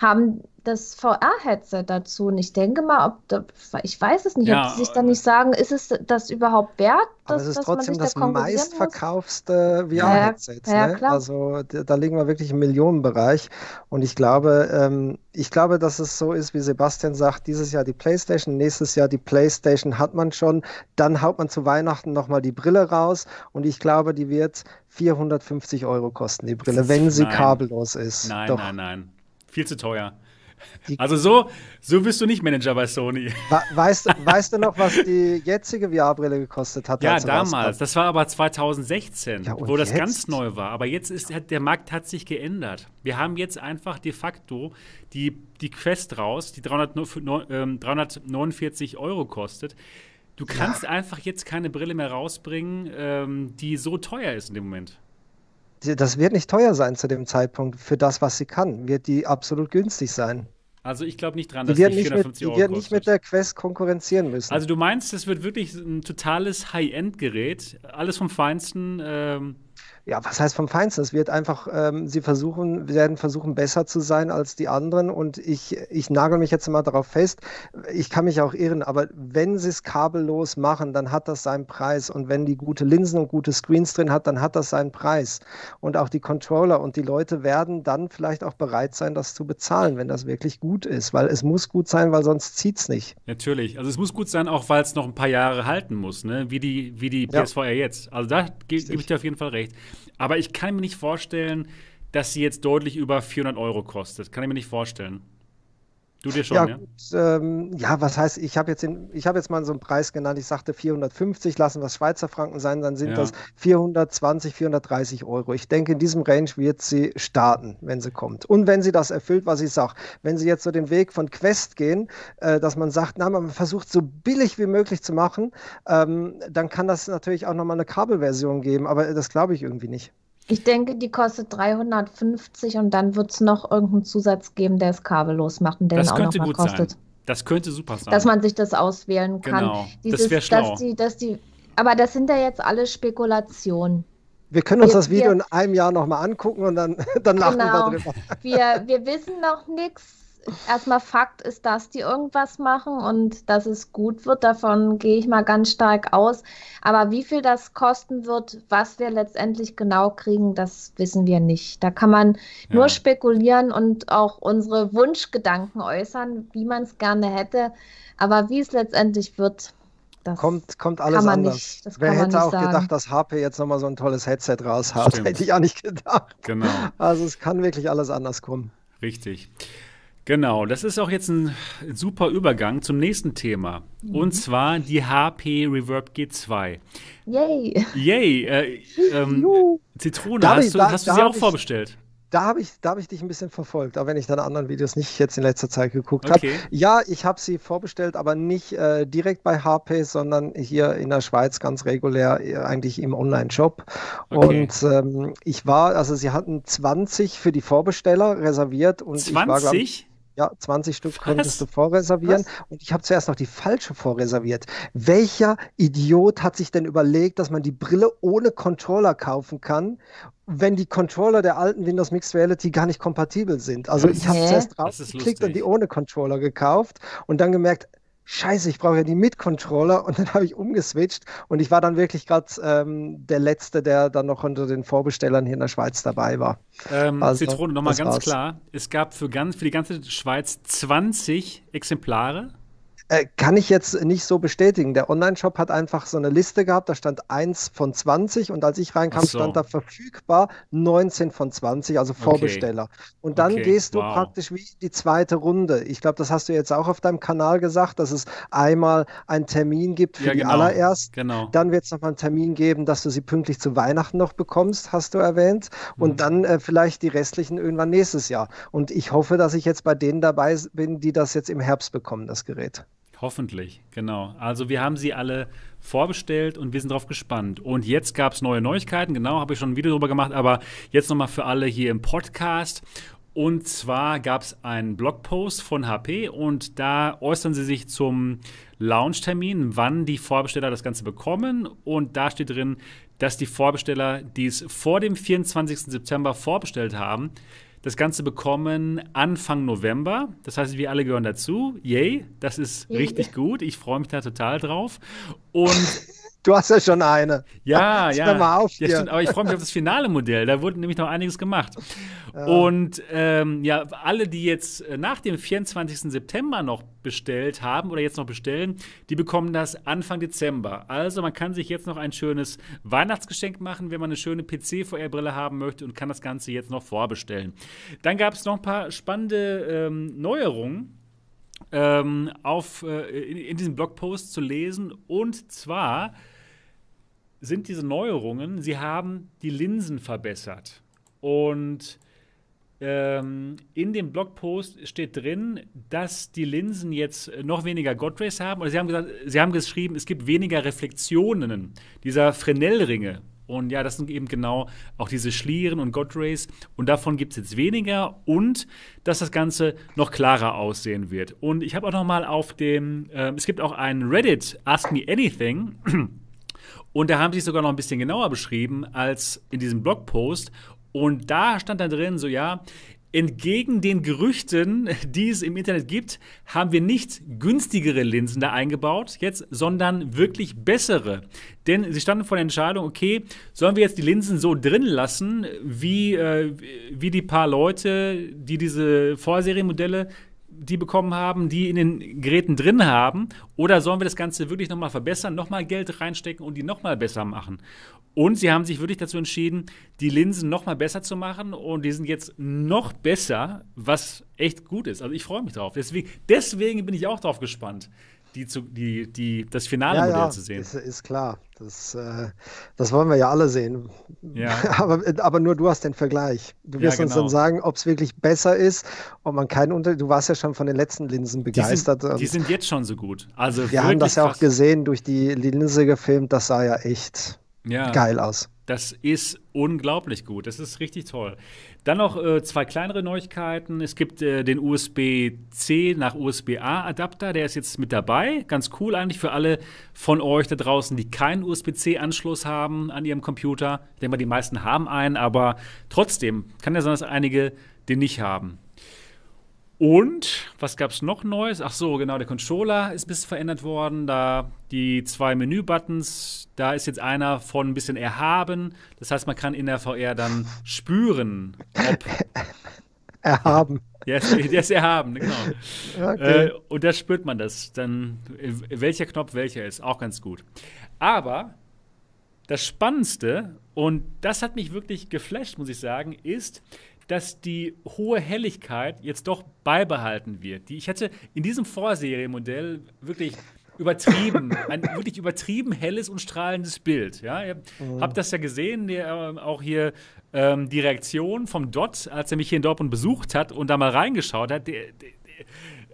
haben das VR-Headset dazu. Und ich denke mal, ob da, ich weiß es nicht, Ja, ob die sich dann nicht sagen, ist es das überhaupt wert, Aber dass, es ist trotzdem sich da das muss? meistverkaufste Ja, VR-Headset. ja, ne? klar. Also da, da liegen wir wirklich im Millionenbereich. Und ich glaube, ähm, ich glaube, dass es so ist, wie Sebastian sagt, dieses Jahr die PlayStation, nächstes Jahr die PlayStation hat man schon. Dann haut man zu Weihnachten nochmal die Brille raus. Und ich glaube, die wird 450 Euro kosten, die Brille, wenn sie Nein. kabellos ist. Nein, Doch. nein, nein. Viel zu teuer. Die- Also so, so bist du nicht Manager bei Sony. Weißt, du- weißt du noch, was die jetzige VR-Brille gekostet hat? Ja, rauskam? damals. Das war aber 2016, Ja, wo das jetzt? ganz neu war. Aber jetzt ist hat, der Markt hat sich geändert. Wir haben jetzt einfach de facto die, die Quest raus, die 300, ähm, 349 Euro kostet. Du kannst einfach jetzt keine Brille mehr rausbringen, ähm, die so teuer ist in dem Moment. Die- Das wird nicht teuer sein zu dem Zeitpunkt. Für das, was sie kann, wird die absolut günstig sein. Also ich glaube nicht dran, Die dass wird die nicht, mit, 450 die Euro wird nicht mit der Quest konkurrenzieren müssen. Also du meinst, es wird wirklich ein totales High-End-Gerät, alles vom Feinsten. Ähm, ja, was heißt vom Feinsten? Es wird einfach, ähm, sie versuchen, werden versuchen, besser zu sein als die anderen. Und ich, ich nagel mich jetzt mal darauf fest. Ich kann mich auch irren, aber wenn sie es kabellos machen, dann hat das seinen Preis. Und wenn die gute Linsen und gute Screens drin hat, dann hat das seinen Preis. Und auch die Controller und die Leute werden dann vielleicht auch bereit sein, das zu bezahlen, wenn das wirklich gut ist. Weil es muss gut sein, weil sonst zieht es nicht. Natürlich. Also es muss gut sein, auch weil es noch ein paar Jahre halten muss, ne? wie die, wie die Ja. PSVR jetzt. Also da ge gebe ich dir auf jeden Fall recht. Aber ich kann mir nicht vorstellen, dass sie jetzt deutlich über 400 Euro kostet. Kann ich mir nicht vorstellen. Du dir schon, Ja, ja? gut, ähm, ja, was heißt, ich habe jetzt, ich hab jetzt mal so einen Preis genannt, ich sagte 450, lassen wir Schweizer Franken sein, dann sind Ja. das 420, 430 Euro. Ich denke, in diesem Range wird sie starten, wenn sie kommt. Und wenn sie das erfüllt, was ich sage, wenn sie jetzt so den Weg von Quest gehen, äh, dass man sagt, na, man versucht so billig wie möglich zu machen, ähm, dann kann das natürlich auch nochmal eine Kabelversion geben, aber das glaube ich irgendwie nicht. Ich denke, die kostet 350 und dann wird es noch irgendeinen Zusatz geben, der es kabellos macht und der Das auch könnte nochmal gut kostet. sein. Das könnte super sein. Dass man sich das auswählen kann. Genau, das Dieses, wär schlau. Dass die, dass die, aber das sind ja jetzt alle Spekulationen. Wir können uns Wir- das Video wir- in einem Jahr nochmal angucken und dann, dann lachen Genau. wir drüber. Wir, wir wissen noch nichts. Erstmal Fakt ist, dass die irgendwas machen und dass es gut wird. Davon gehe ich mal ganz stark aus. Aber wie viel das kosten wird, was wir letztendlich genau kriegen, das wissen wir nicht. Da kann man nur Ja. spekulieren und auch unsere Wunschgedanken äußern, wie man es gerne hätte. Aber wie es letztendlich wird, das Kommt, kommt alles kann man anders. nicht- das Wer kann man hätte nicht auch sagen. gedacht, dass HP jetzt nochmal so ein tolles Headset raushaut? Stimmt. Hätte ich auch nicht gedacht. Genau. Also es kann wirklich alles anders kommen. Richtig. Genau, das ist auch jetzt ein super Übergang zum nächsten Thema. Mhm. Und zwar die HP Reverb G2. Yay! Yay! Äh, ähm. Zitrone, Darf hast ich- du, da- hast du sie auch ich- vorbestellt? Da habe ich, da hab ich dich ein bisschen verfolgt, auch wenn ich deine anderen Videos nicht jetzt in letzter Zeit geguckt Okay. habe. Ja, ich habe sie vorbestellt, aber nicht äh, direkt bei HP, sondern hier in der Schweiz ganz regulär, äh, eigentlich im Online-Shop. Okay. Und ähm, ich war, also sie hatten 20 für die Vorbesteller reserviert und ich war, glaub 20? Ja, 20 Stück Was? konntest du vorreservieren. Was? Und ich habe zuerst noch die falsche vorreserviert. Welcher Idiot hat sich denn überlegt, dass man die Brille ohne Controller kaufen kann wenn die Controller der alten Windows Mixed Reality gar nicht kompatibel sind. Also ich habe zuerst draufgeklickt und die ohne Controller gekauft und dann gemerkt, Scheiße, ich brauche ja die mit Controller und dann habe ich umgeswitcht und ich war dann wirklich gerade ähm, der Letzte, der dann noch unter den Vorbestellern hier in der Schweiz dabei war. Ähm, also, Zitrone, nochmal ganz war's. klar, es gab für, ganz, für die ganze Schweiz 20 Exemplare äh, kann ich jetzt nicht so bestätigen. Der Online-Shop hat einfach so eine Liste gehabt, da stand 1 von 20 und als ich reinkam, so. stand da verfügbar 19 von 20, also Vorbesteller. Okay. Und dann okay. gehst du wow. praktisch wie die zweite Runde. Ich glaube, das hast du jetzt auch auf deinem Kanal gesagt, dass es einmal einen Termin gibt für ja, die genau. allererst. Genau. Dann wird es nochmal einen Termin geben, dass du sie pünktlich zu Weihnachten noch bekommst, hast du erwähnt. Und mhm. dann äh, vielleicht die restlichen irgendwann nächstes Jahr. Und ich hoffe, dass ich jetzt bei denen dabei bin, die das jetzt im Herbst bekommen, das Gerät. Hoffentlich, genau. Also wir haben sie alle vorbestellt und wir sind darauf gespannt. Und jetzt gab es neue Neuigkeiten, genau, habe ich schon ein Video darüber gemacht, aber jetzt nochmal für alle hier im Podcast. Und zwar gab es einen Blogpost von HP und da äußern sie sich zum Launchtermin, wann die Vorbesteller das Ganze bekommen. Und da steht drin, dass die Vorbesteller, die es vor dem 24. September vorbestellt haben, das Ganze bekommen Anfang November. Das heißt, wir alle gehören dazu. Yay, das ist richtig gut. Ich freue mich da total drauf. Und Du hast ja schon eine. Ja, ja. Mal auf ja stimmt, aber ich freue mich auf das finale Modell. Da wurde nämlich noch einiges gemacht. Ja. Und ähm, ja, alle, die jetzt äh, nach dem 24. September noch bestellt haben oder jetzt noch bestellen, die bekommen das Anfang Dezember. Also man kann sich jetzt noch ein schönes Weihnachtsgeschenk machen, wenn man eine schöne PC-VR-Brille haben möchte und kann das Ganze jetzt noch vorbestellen. Dann gab es noch ein paar spannende ähm, Neuerungen. Ähm, auf, äh, in, in diesem Blogpost zu lesen. Und zwar sind diese Neuerungen, sie haben die Linsen verbessert. Und ähm, in dem Blogpost steht drin, dass die Linsen jetzt noch weniger God Rays haben. Oder sie haben, gesagt, sie haben geschrieben, es gibt weniger Reflexionen dieser Fresnel-Ringe. Und ja, das sind eben genau auch diese Schlieren und God Rays. Und davon gibt es jetzt weniger. Und dass das Ganze noch klarer aussehen wird. Und ich habe auch noch mal auf dem, äh, es gibt auch einen Reddit Ask Me Anything. Und da haben sie es sogar noch ein bisschen genauer beschrieben als in diesem Blogpost. Und da stand dann drin, so ja, Entgegen den Gerüchten, die es im Internet gibt, haben wir nicht günstigere Linsen da eingebaut jetzt, sondern wirklich bessere. Denn sie standen vor der Entscheidung, okay, sollen wir jetzt die Linsen so drin lassen, wie, äh, wie die paar Leute, die diese Vorserienmodelle die bekommen haben, die in den Geräten drin haben? Oder sollen wir das Ganze wirklich nochmal verbessern, nochmal Geld reinstecken und die nochmal besser machen? Und sie haben sich wirklich dazu entschieden, die Linsen nochmal besser zu machen und die sind jetzt noch besser, was echt gut ist. Also ich freue mich drauf. Deswegen, deswegen bin ich auch drauf gespannt die, zu, die, die, das finale ja, Modell ja, zu sehen. Ist, ist klar. Das, äh, das wollen wir ja alle sehen. Ja. aber, aber nur du hast den Vergleich. Du wirst ja, genau. uns dann genau. sagen, ob es wirklich besser ist, ob man keinen Unterschied. Du warst ja schon von den letzten Linsen begeistert. Die sind, die sind jetzt schon so gut. Also wir haben das ja auch gesehen, durch die Linse gefilmt. Das sah ja echt ja. geil aus. Das ist unglaublich gut. Das ist richtig toll. Dann noch äh, zwei kleinere Neuigkeiten. Es gibt äh, den USB-C nach USB-A-Adapter, der ist jetzt mit dabei. Ganz cool eigentlich für alle von euch da draußen, die keinen USB-C-Anschluss haben an ihrem Computer. Ich denke mal, die meisten haben einen, aber trotzdem kann ja sein, dass einige den nicht haben. Und was gab es noch Neues? Ach so, genau, der Controller ist ein bisschen verändert worden. Da die zwei Menü-Buttons, da ist jetzt einer von ein bisschen erhaben. Das heißt, man kann in der VR dann spüren, ob. erhaben. Der ist erhaben, genau. Okay. Äh, und da spürt man das. Dann, welcher Knopf welcher ist. Auch ganz gut. Aber das Spannendste, und das hat mich wirklich geflasht, muss ich sagen, ist, dass die hohe Helligkeit jetzt doch beibehalten wird. Die, ich hätte in diesem Vorserienmodell wirklich übertrieben, ein wirklich übertrieben helles und strahlendes Bild. Ja, ihr mhm. habt das ja gesehen, der, äh, auch hier ähm, die Reaktion vom Dot, als er mich hier in Dortmund besucht hat und da mal reingeschaut hat. Der, der,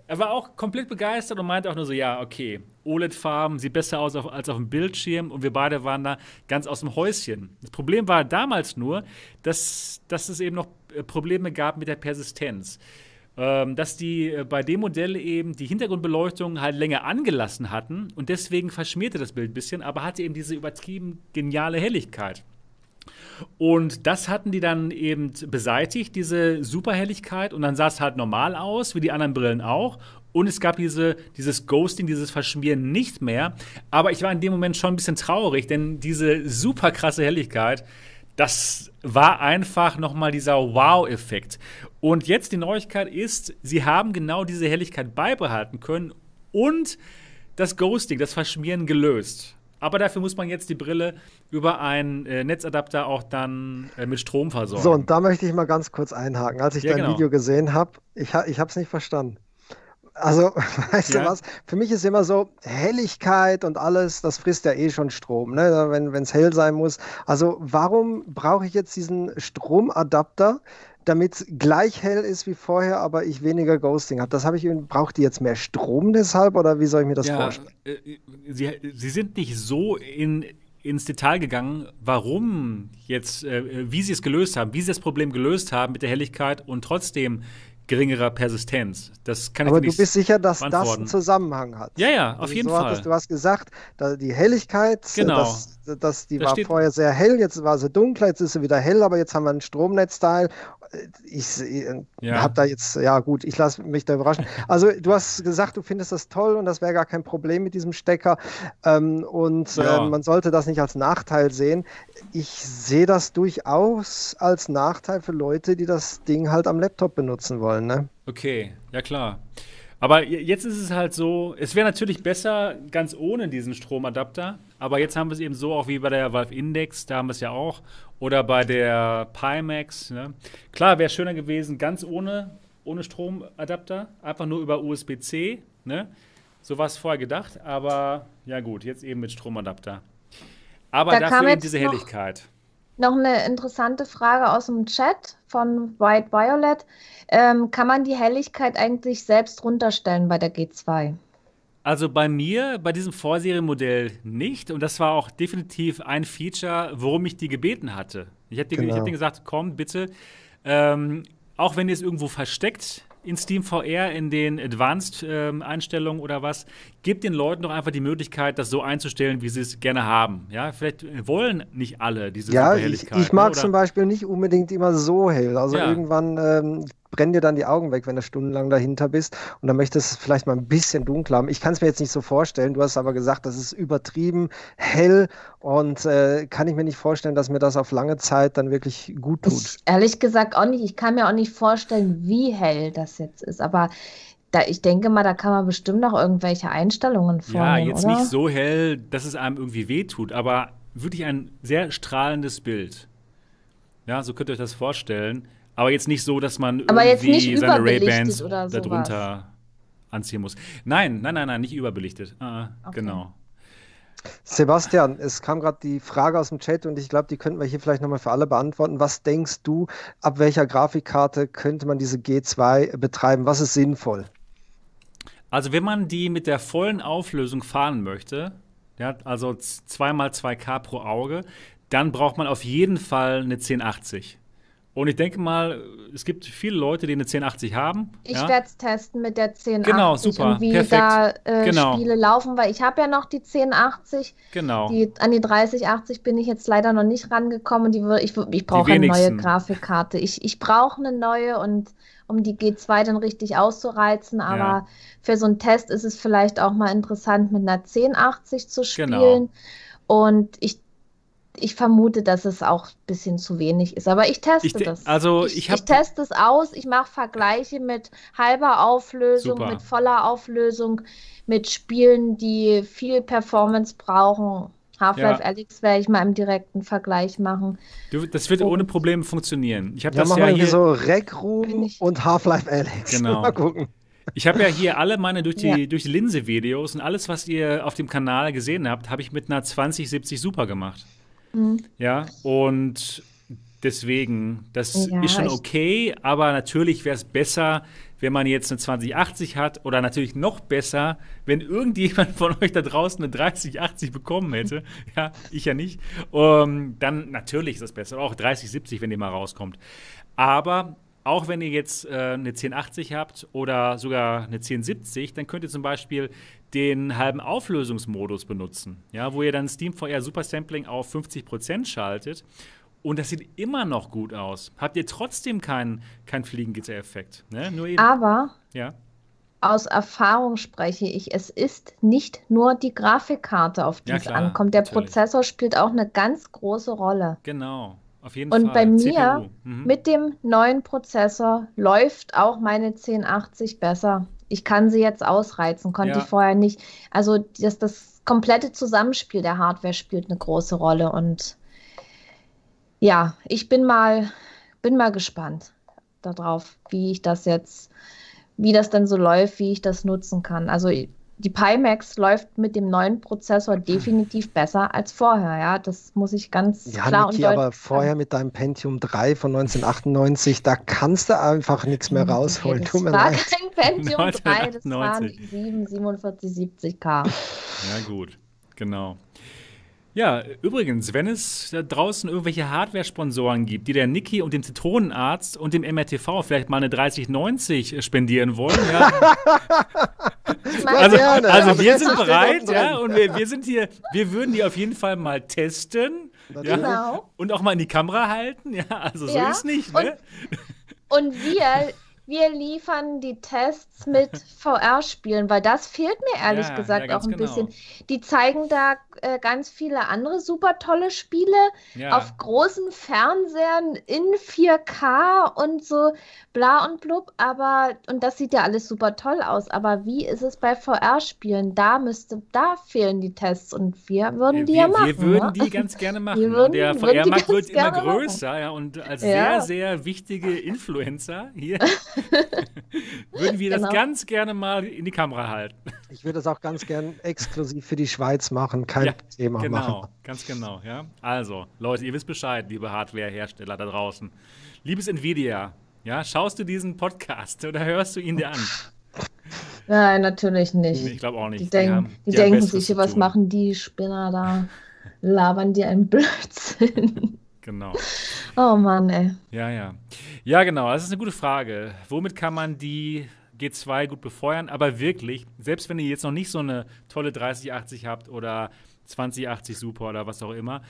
er war auch komplett begeistert und meinte auch nur so, ja, okay, OLED-Farben sieht besser aus auf, als auf dem Bildschirm und wir beide waren da ganz aus dem Häuschen. Das Problem war damals nur, dass, dass es eben noch äh, Probleme gab mit der Persistenz. ähm, dass die äh, bei dem Modell eben die Hintergrundbeleuchtung halt länger angelassen hatten und deswegen verschmierte das Bild ein bisschen, aber hatte eben diese übertrieben geniale Helligkeit. Und das hatten die dann eben beseitigt, diese Superhelligkeit, und dann sah es halt normal aus, wie die anderen Brillen auch. Und es gab diese, dieses Ghosting, dieses Verschmieren nicht mehr. Aber ich war in dem Moment schon ein bisschen traurig, denn diese super krasse Helligkeit, das war einfach nochmal dieser Wow-Effekt. Und jetzt die Neuigkeit ist, sie haben genau diese Helligkeit beibehalten können und das Ghosting, das Verschmieren gelöst. Aber dafür muss man jetzt die Brille über einen äh, Netzadapter auch dann äh, mit Strom versorgen. So, und da möchte ich mal ganz kurz einhaken. Als ich Ja, dein genau. Video gesehen habe, ich, ha ich habe es nicht verstanden. Also, weißt Ja. du was? Für mich ist immer so, Helligkeit und alles, das frisst ja eh schon Strom, ne? wenn es hell sein muss. Also, warum brauche ich jetzt diesen Stromadapter, damit es gleich hell ist wie vorher, aber ich weniger Ghosting habe? Das habe ich, braucht die jetzt mehr Strom deshalb oder wie soll ich mir das ja, vorstellen? äh, sie, sie sind nicht so in, ins Detail gegangen, warum jetzt, äh, wie sie es gelöst haben, wie sie das Problem gelöst haben mit der Helligkeit und trotzdem geringerer Persistenz. Das kann Aber ich dir du nicht bist sicher, dass das einen Zusammenhang hat. Ja, ja, auf jeden so Fall. Hattest, du hast gesagt, die Helligkeit, äh, Genau. das, das, die Da war vorher sehr hell, jetzt war sie dunkler, jetzt ist sie wieder hell, aber jetzt haben wir ein Stromnetzteil. Ich Ja. habe da jetzt, ja gut, ich lasse mich da überraschen. Also du hast gesagt, du findest das toll und das wäre gar kein Problem mit diesem Stecker ähm, und Ja. äh, man sollte das nicht als Nachteil sehen. Ich sehe das durchaus als Nachteil für Leute, die das Ding halt am Laptop benutzen wollen. Ne? Okay, ja klar. Aber jetzt ist es halt so, es wäre natürlich besser ganz ohne diesen Stromadapter, aber jetzt haben wir es eben so auch wie bei der Valve Index, da haben wir es ja auch, oder bei der Pimax. Ne? Klar, wäre schöner gewesen, ganz ohne, ohne Stromadapter, einfach nur über USB-C. Ne? So war es vorher gedacht, aber ja gut, jetzt eben mit Stromadapter. Aber Da dafür eben diese Helligkeit. Noch eine interessante Frage aus dem Chat von White Violet. Ähm, kann man die Helligkeit eigentlich selbst runterstellen bei der G2? Also bei mir, bei diesem Vorserienmodell nicht. Und das war auch definitiv ein Feature, worum ich die gebeten hatte. Ich habe Genau. hab denen gesagt, komm bitte, ähm, auch wenn ihr es irgendwo versteckt in Steam VR, in den Advanced-Einstellungen oder was, gebt den Leuten doch einfach die Möglichkeit, das so einzustellen, wie sie es gerne haben. Ja, vielleicht wollen nicht alle diese Ja, ich, Superhelligkeit. ich mag ne? Oder- zum Beispiel nicht unbedingt immer so hell. Also Ja. irgendwann ähm, brennen dir dann die Augen weg, wenn du stundenlang dahinter bist und dann möchtest du es vielleicht mal ein bisschen dunkler haben. Ich kann es mir jetzt nicht so vorstellen. Du hast aber gesagt, das ist übertrieben hell und äh, kann ich mir nicht vorstellen, dass mir das auf lange Zeit dann wirklich gut tut. Ich, ehrlich gesagt auch nicht. Ich kann mir auch nicht vorstellen, wie hell das jetzt ist. Aber da, ich denke mal, da kann man bestimmt noch irgendwelche Einstellungen Ja, vornehmen, jetzt oder? nicht so hell, dass es einem irgendwie wehtut, aber wirklich ein sehr strahlendes Bild. Ja, so könnt ihr euch das vorstellen. Aber jetzt nicht so, dass man Aber jetzt irgendwie nicht seine Ray-Bans darunter anziehen muss. Nein, nein, nein, nein, nicht überbelichtet. Ah, Okay. Genau. Sebastian, es kam gerade die Frage aus dem Chat und ich glaube, die könnten wir hier vielleicht nochmal für alle beantworten. Was denkst du, ab welcher Grafikkarte könnte man diese G2 betreiben? Was ist sinnvoll? Also wenn man die mit der vollen Auflösung fahren möchte, ja, also 2x2K pro Auge, dann braucht man auf jeden Fall eine 1080. Und ich denke mal, es gibt viele Leute, die eine 1080 haben. Ich ja. werde es testen mit der 1080 Genau, super, und wie perfekt. da äh, Genau. Spiele laufen, weil ich habe ja noch die 1080. Genau. Die, an die 3080 bin ich jetzt leider noch nicht rangekommen. Die, ich, ich brauche eine neue. Grafikkarte. Ich, ich brauche eine neue und um die G2 dann richtig auszureizen. Aber Ja. für so einen Test ist es vielleicht auch mal interessant, mit einer 1080 zu spielen. Genau. Und ich, ich vermute, dass es auch ein bisschen zu wenig ist. Aber ich teste Ich das. also ich, ich hab- ich teste es aus. Ich mache Vergleiche mit halber Auflösung, Super. mit voller Auflösung, mit Spielen, die viel Performance brauchen. Half-Life Ja. Alyx werde ich mal im direkten Vergleich machen. Du, das wird ohne Probleme funktionieren. Ich habe Ja, das machen ja hier. so Rec Room und Half-Life Alyx. Genau. Mal gucken. Ich habe ja hier alle meine durch die, Ja. durch die Linse-Videos und alles, was ihr auf dem Kanal gesehen habt, habe ich mit einer 2070 Super gemacht. Hm. Ja, und deswegen, das Ja, ist schon okay, aber natürlich wäre es besser, wenn man jetzt eine 2080 hat oder natürlich noch besser, wenn irgendjemand von euch da draußen eine 3080 bekommen hätte. Ja, ich ja nicht. Ähm, dann natürlich ist das besser. Auch 3070, wenn die mal rauskommt. Aber auch wenn ihr jetzt äh, eine 1080 habt oder sogar eine 1070, dann könnt ihr zum Beispiel den halben Auflösungsmodus benutzen, ja, wo ihr dann SteamVR Super Sampling auf 50% schaltet. Und das sieht immer noch gut aus. Habt ihr trotzdem keinen kein Fliegengitter-Effekt. Ne? Aber ja. aus Erfahrung spreche ich, es ist nicht nur die Grafikkarte, auf die ja, es klar, ankommt. Der natürlich. Prozessor spielt auch eine ganz große Rolle. Genau. Auf jeden und Fall. bei mir mhm. mit dem neuen Prozessor läuft auch meine 1080 besser. Ich kann sie jetzt ausreizen, konnte ja. ich vorher nicht. Also das, das komplette Zusammenspiel der Hardware spielt eine große Rolle und ja, ich bin mal, bin mal gespannt darauf, wie ich das jetzt, wie das denn so läuft, wie ich das nutzen kann. Also die Pimax läuft mit dem neuen Prozessor definitiv besser als vorher, ja. Das muss ich ganz ja, klar Niki, und deutlich aber vorher mit deinem Pentium 3 von 1998, da kannst du einfach nichts mehr rausholen. Okay, das Tut mir war leid. kein Pentium 3, das waren 7, 47, 70k. Ja, gut, genau. Ja, übrigens, wenn es da draußen irgendwelche Hardware-Sponsoren gibt, die der Niki und dem Zitronenarzt und dem MRTV vielleicht mal eine 3090 spendieren wollen, ja. also, gerne, also wir sind bereit, ja, und wir, wir sind hier, wir würden die auf jeden Fall mal testen. Ja, genau. Und auch mal in die Kamera halten, ja, also so ja, ist nicht, ne? Und, und wir wir liefern die Tests mit VR-Spielen, weil das fehlt mir ehrlich ja, gesagt ja, auch ein genau. bisschen. Die zeigen da äh, ganz viele andere super tolle Spiele ja. auf großen Fernsehern in 4K und so bla und blub, aber und das sieht ja alles super toll aus, aber wie ist es bei VR-Spielen? Da müsste, da fehlen die Tests und wir würden die wir, ja machen. Wir würden ne? die ganz gerne machen. Würden, Der VR-Markt wird immer größer, ja, und als sehr, sehr wichtige Influencer hier würden wir genau. das ganz gerne mal in die Kamera halten. Ich würde das auch ganz gern exklusiv für die Schweiz machen, kein ja, Thema genau, machen. Ganz genau, ja. Also, Leute, ihr wisst Bescheid, liebe Hardware-Hersteller da draußen. Liebes Nvidia, ja, schaust du diesen Podcast oder hörst du ihn dir an? Nein, natürlich nicht. Ich glaube auch nicht. Die, denk, die, haben, die, die denken sich, was machen die Spinner da? Labern die einen Blödsinn. Genau. Oh Mann, ey. Ja, ja. Ja, genau. Das ist eine gute Frage. Womit kann man die G2 gut befeuern? Aber wirklich, selbst wenn ihr jetzt noch nicht so eine tolle 3080 habt oder 2080 Super oder was auch immer,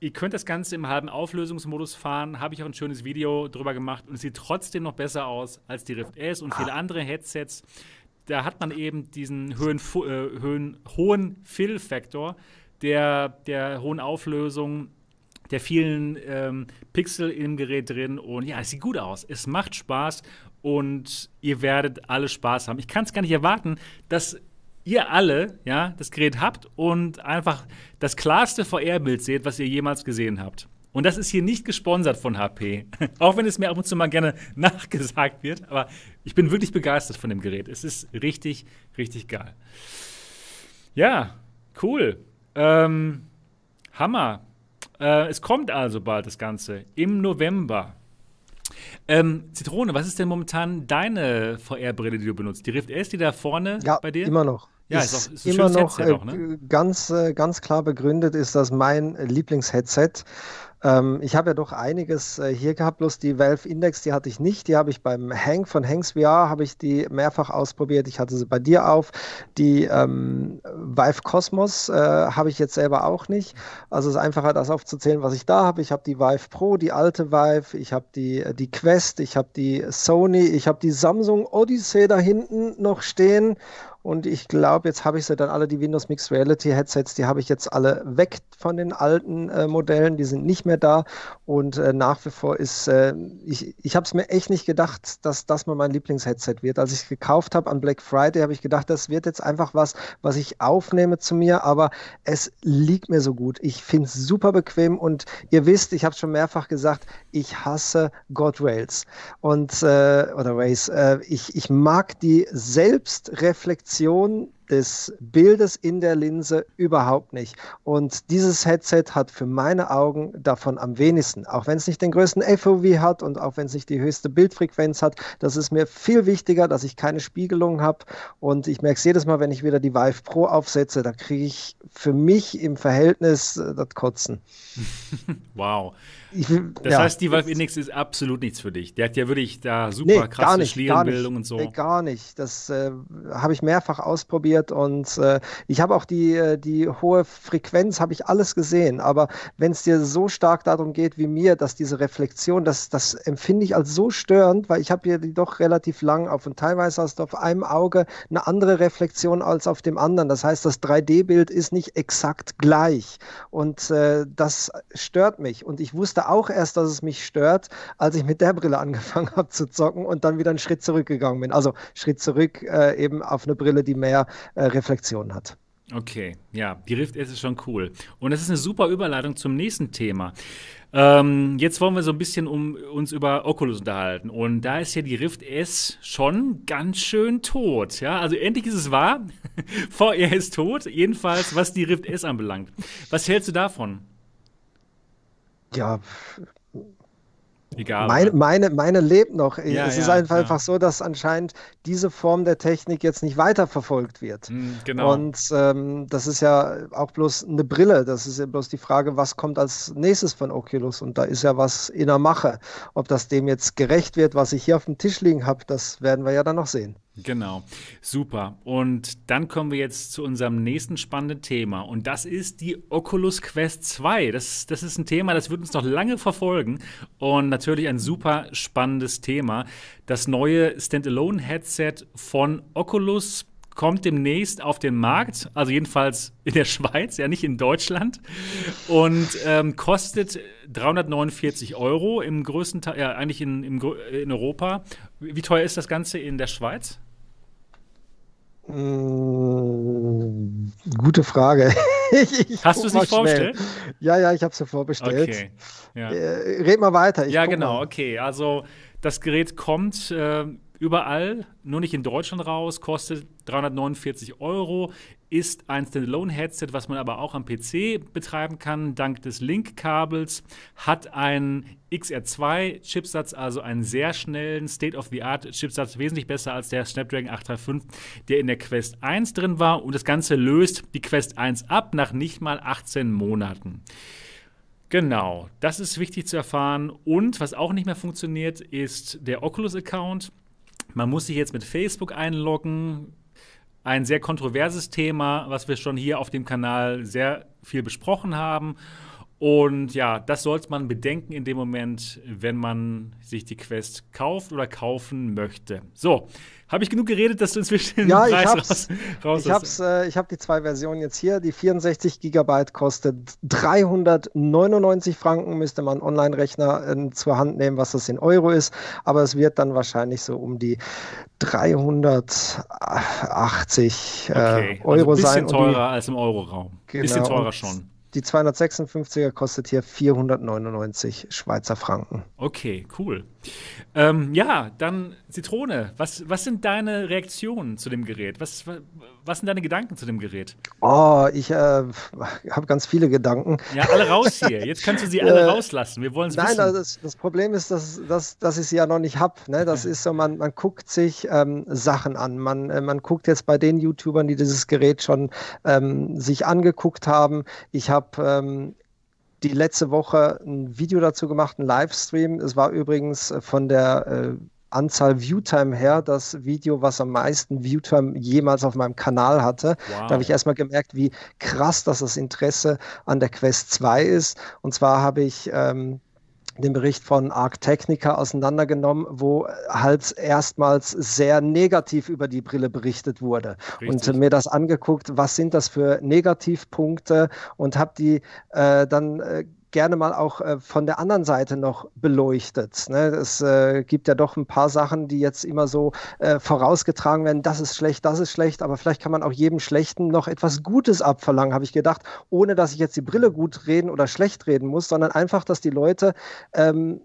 ihr könnt das Ganze im halben Auflösungsmodus fahren. Habe ich auch ein schönes Video drüber gemacht und es sieht trotzdem noch besser aus als die Rift S und viele ah. andere Headsets. Da hat man eben diesen höhen, äh, höhen, hohen Fill-Faktor der, der hohen Auflösung der vielen ähm, Pixel im Gerät drin und ja, es sieht gut aus. Es macht Spaß und ihr werdet alle Spaß haben. Ich kann es gar nicht erwarten, dass ihr alle ja, das Gerät habt und einfach das klarste VR-Bild seht, was ihr jemals gesehen habt. Und das ist hier nicht gesponsert von HP. Auch wenn es mir ab und zu mal gerne nachgesagt wird. Aber ich bin wirklich begeistert von dem Gerät. Es ist richtig, richtig geil. Ja, cool. Ähm, Hammer. Äh, es kommt also bald das Ganze im November. Ähm, Zitrone, was ist denn momentan deine VR-Brille, die du benutzt? Die Rift S, die da vorne ja, bei dir? immer noch. Ja, ist, ist, ist immer noch äh, auch, ne? ganz, äh, ganz klar begründet, ist das mein Lieblingsheadset. Ähm, ich habe ja doch einiges äh, hier gehabt, bloß die Valve Index, die hatte ich nicht. Die habe ich beim Hang von Hangs VR, habe ich die mehrfach ausprobiert. Ich hatte sie bei dir auf. Die ähm, Vive Cosmos äh, habe ich jetzt selber auch nicht. Also es ist einfacher, das aufzuzählen, was ich da habe. Ich habe die Vive Pro, die alte Vive, ich habe die, äh, die Quest, ich habe die Sony, ich habe die Samsung Odyssey da hinten noch stehen und ich glaube, jetzt habe ich sie dann alle, die Windows Mixed Reality Headsets, die habe ich jetzt alle weg von den alten äh, Modellen. Die sind nicht mehr da. Und äh, nach wie vor ist, äh, ich, ich habe es mir echt nicht gedacht, dass das mal mein Lieblingsheadset wird. Als ich es gekauft habe an Black Friday, habe ich gedacht, das wird jetzt einfach was, was ich aufnehme zu mir. Aber es liegt mir so gut. Ich finde es super bequem. Und ihr wisst, ich habe es schon mehrfach gesagt, ich hasse God Rails. Und, äh, oder Rails. Äh, ich, ich mag die Selbstreflexion Reflexion des Bildes in der Linse überhaupt nicht. Und dieses Headset hat für meine Augen davon am wenigsten. Auch wenn es nicht den größten FOV hat und auch wenn es nicht die höchste Bildfrequenz hat, das ist mir viel wichtiger, dass ich keine Spiegelung habe. Und ich merke es jedes Mal, wenn ich wieder die Vive Pro aufsetze, da kriege ich für mich im Verhältnis äh, das Kotzen. wow. Ich, das ja, heißt, die Valve Index ist absolut nichts für dich. Der hat ja wirklich da super nee, krasse nicht, Schlierenbildung und so. Nee, gar nicht. Das äh, habe ich mehrfach ausprobiert und äh, ich habe auch die, äh, die hohe Frequenz, habe ich alles gesehen. Aber wenn es dir so stark darum geht wie mir, dass diese Reflexion, das, das empfinde ich als so störend, weil ich habe hier die doch relativ lang auf und teilweise hast du auf einem Auge eine andere Reflexion als auf dem anderen. Das heißt, das 3D-Bild ist nicht exakt gleich und äh, das stört mich. Und ich wusste wusste auch erst, dass es mich stört, als ich mit der Brille angefangen habe zu zocken und dann wieder einen Schritt zurückgegangen bin. Also Schritt zurück äh, eben auf eine Brille, die mehr äh, Reflexion hat. Okay, ja, die Rift S ist schon cool. Und das ist eine super Überleitung zum nächsten Thema. Ähm, jetzt wollen wir so ein bisschen um uns über Oculus unterhalten. Und da ist ja die Rift S schon ganz schön tot. Ja, also endlich ist es wahr. VR ist tot. Jedenfalls, was die Rift S anbelangt. Was hältst du davon? Ja, Egal. Meine, meine, meine lebt noch. Ja, es ja, ist einfach, ja. einfach so, dass anscheinend diese Form der Technik jetzt nicht weiterverfolgt wird. Hm, genau. Und ähm, das ist ja auch bloß eine Brille. Das ist ja bloß die Frage, was kommt als nächstes von Oculus? Und da ist ja was in der Mache. Ob das dem jetzt gerecht wird, was ich hier auf dem Tisch liegen habe, das werden wir ja dann noch sehen. Genau, super. Und dann kommen wir jetzt zu unserem nächsten spannenden Thema. Und das ist die Oculus Quest 2. Das, das ist ein Thema, das wird uns noch lange verfolgen. Und natürlich ein super spannendes Thema. Das neue Standalone-Headset von Oculus kommt demnächst auf den Markt, also jedenfalls in der Schweiz, ja nicht in Deutschland, und ähm, kostet 349 Euro im größten Teil, ja eigentlich in, im, in Europa. Wie teuer ist das Ganze in der Schweiz? Mmh, gute Frage. ich, Hast du es nicht vorbestellt? Ja, ja, ich habe es ja vorbestellt. Okay. Ja. Äh, red mal weiter. ja, genau, mal. okay. Also das Gerät kommt äh, überall, nur nicht in Deutschland raus, kostet 349 Euro, ist ein Standalone-Headset, was man aber auch am PC betreiben kann, dank des Link-Kabels, hat einen XR2-Chipsatz, also einen sehr schnellen State-of-the-Art-Chipsatz, wesentlich besser als der Snapdragon 835, der in der Quest 1 drin war und das Ganze löst die Quest 1 ab nach nicht mal 18 Monaten. Genau, das ist wichtig zu erfahren. Und was auch nicht mehr funktioniert, ist der Oculus-Account. Man muss sich jetzt mit Facebook einloggen. Ein sehr kontroverses Thema, was wir schon hier auf dem Kanal sehr viel besprochen haben. Und ja, das sollte man bedenken in dem Moment, wenn man sich die Quest kauft oder kaufen möchte. So, habe ich genug geredet, dass du inzwischen ja, den Preis ich hab's, raus, raus ich hab's, äh, ich habe die zwei Versionen jetzt hier. Die 64 Gigabyte kostet 399 Franken, müsste man Online-Rechner äh, zur Hand nehmen, was das in Euro ist. Aber es wird dann wahrscheinlich so um die 380 äh, okay, Euro also sein. Bisschen teurer die, als im Euro-Raum. Genau, bisschen teurer schon. Die 256er kostet hier 499 Schweizer Franken. Okay, cool. Ähm, ja, dann Zitrone. Was, was sind deine Reaktionen zu dem Gerät? Was, was sind deine Gedanken zu dem Gerät? Oh, ich äh, habe ganz viele Gedanken. Ja, alle raus hier. Jetzt kannst du sie alle äh, rauslassen. Wir wollen es Nein, also das, das, Problem ist, dass, dass, dass ich sie ja noch nicht habe. Ne? Das ist so, man, man guckt sich ähm, Sachen an. Man, äh, man guckt jetzt bei den YouTubern, die dieses Gerät schon ähm, sich angeguckt haben. Ich habe ähm, die letzte Woche ein Video dazu gemacht, ein Livestream. Es war übrigens von der äh, Anzahl Viewtime her das Video, was am meisten Viewtime jemals auf meinem Kanal hatte. Wow. Da habe ich erstmal gemerkt, wie krass das, das Interesse an der Quest 2 ist. Und zwar habe ich ähm, den Bericht von Arc Technica auseinandergenommen, wo halt erstmals sehr negativ über die Brille berichtet wurde. Richtig. Und mir das angeguckt, was sind das für Negativpunkte und habe die äh, dann äh, gerne mal auch äh, von der anderen Seite noch beleuchtet. Ne? Es äh, gibt ja doch ein paar Sachen, die jetzt immer so äh, vorausgetragen werden, das ist schlecht, das ist schlecht, aber vielleicht kann man auch jedem Schlechten noch etwas Gutes abverlangen, habe ich gedacht, ohne dass ich jetzt die Brille gut reden oder schlecht reden muss, sondern einfach, dass die Leute ähm,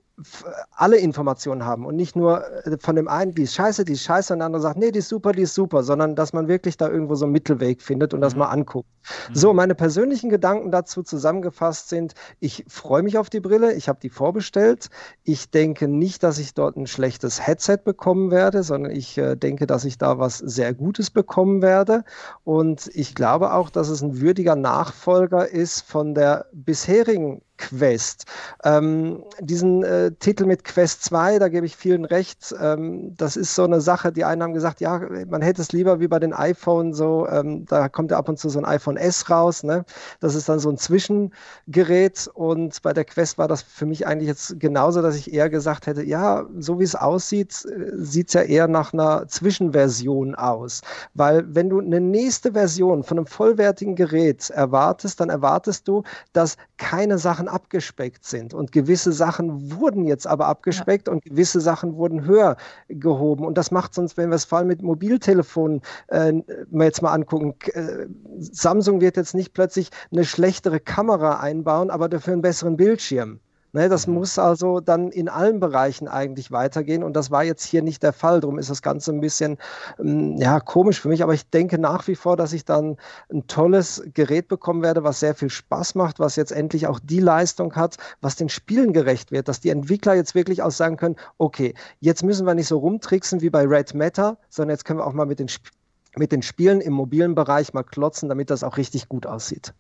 alle Informationen haben und nicht nur äh, von dem einen, die ist scheiße, die ist scheiße und der andere sagt, nee, die ist super, die ist super, sondern dass man wirklich da irgendwo so einen Mittelweg findet und das mhm. mal anguckt. Mhm. So, meine persönlichen Gedanken dazu zusammengefasst sind, ich freue mich auf die Brille, ich habe die vorbestellt. Ich denke nicht, dass ich dort ein schlechtes Headset bekommen werde, sondern ich äh, denke, dass ich da was sehr Gutes bekommen werde. Und ich glaube auch, dass es ein würdiger Nachfolger ist von der bisherigen Quest. Ähm, diesen äh, Titel mit Quest 2, da gebe ich vielen recht, ähm, das ist so eine Sache, die einen haben gesagt, ja, man hätte es lieber wie bei den iPhone so, ähm, da kommt ja ab und zu so ein iPhone S raus, ne? das ist dann so ein Zwischengerät und bei der Quest war das für mich eigentlich jetzt genauso, dass ich eher gesagt hätte, ja, so wie es aussieht, äh, sieht es ja eher nach einer Zwischenversion aus, weil wenn du eine nächste Version von einem vollwertigen Gerät erwartest, dann erwartest du, dass keine Sachen Sachen abgespeckt sind. Und gewisse Sachen wurden jetzt aber abgespeckt ja. und gewisse Sachen wurden höher gehoben. Und das macht sonst, wenn wir es vor allem mit Mobiltelefonen äh, jetzt mal angucken, äh, Samsung wird jetzt nicht plötzlich eine schlechtere Kamera einbauen, aber dafür einen besseren Bildschirm. Ne, das mhm. muss also dann in allen Bereichen eigentlich weitergehen und das war jetzt hier nicht der Fall. Darum ist das Ganze ein bisschen ähm, ja, komisch für mich, aber ich denke nach wie vor, dass ich dann ein tolles Gerät bekommen werde, was sehr viel Spaß macht, was jetzt endlich auch die Leistung hat, was den Spielen gerecht wird, dass die Entwickler jetzt wirklich auch sagen können, okay, jetzt müssen wir nicht so rumtricksen wie bei Red Matter, sondern jetzt können wir auch mal mit den, mit den Spielen im mobilen Bereich mal klotzen, damit das auch richtig gut aussieht.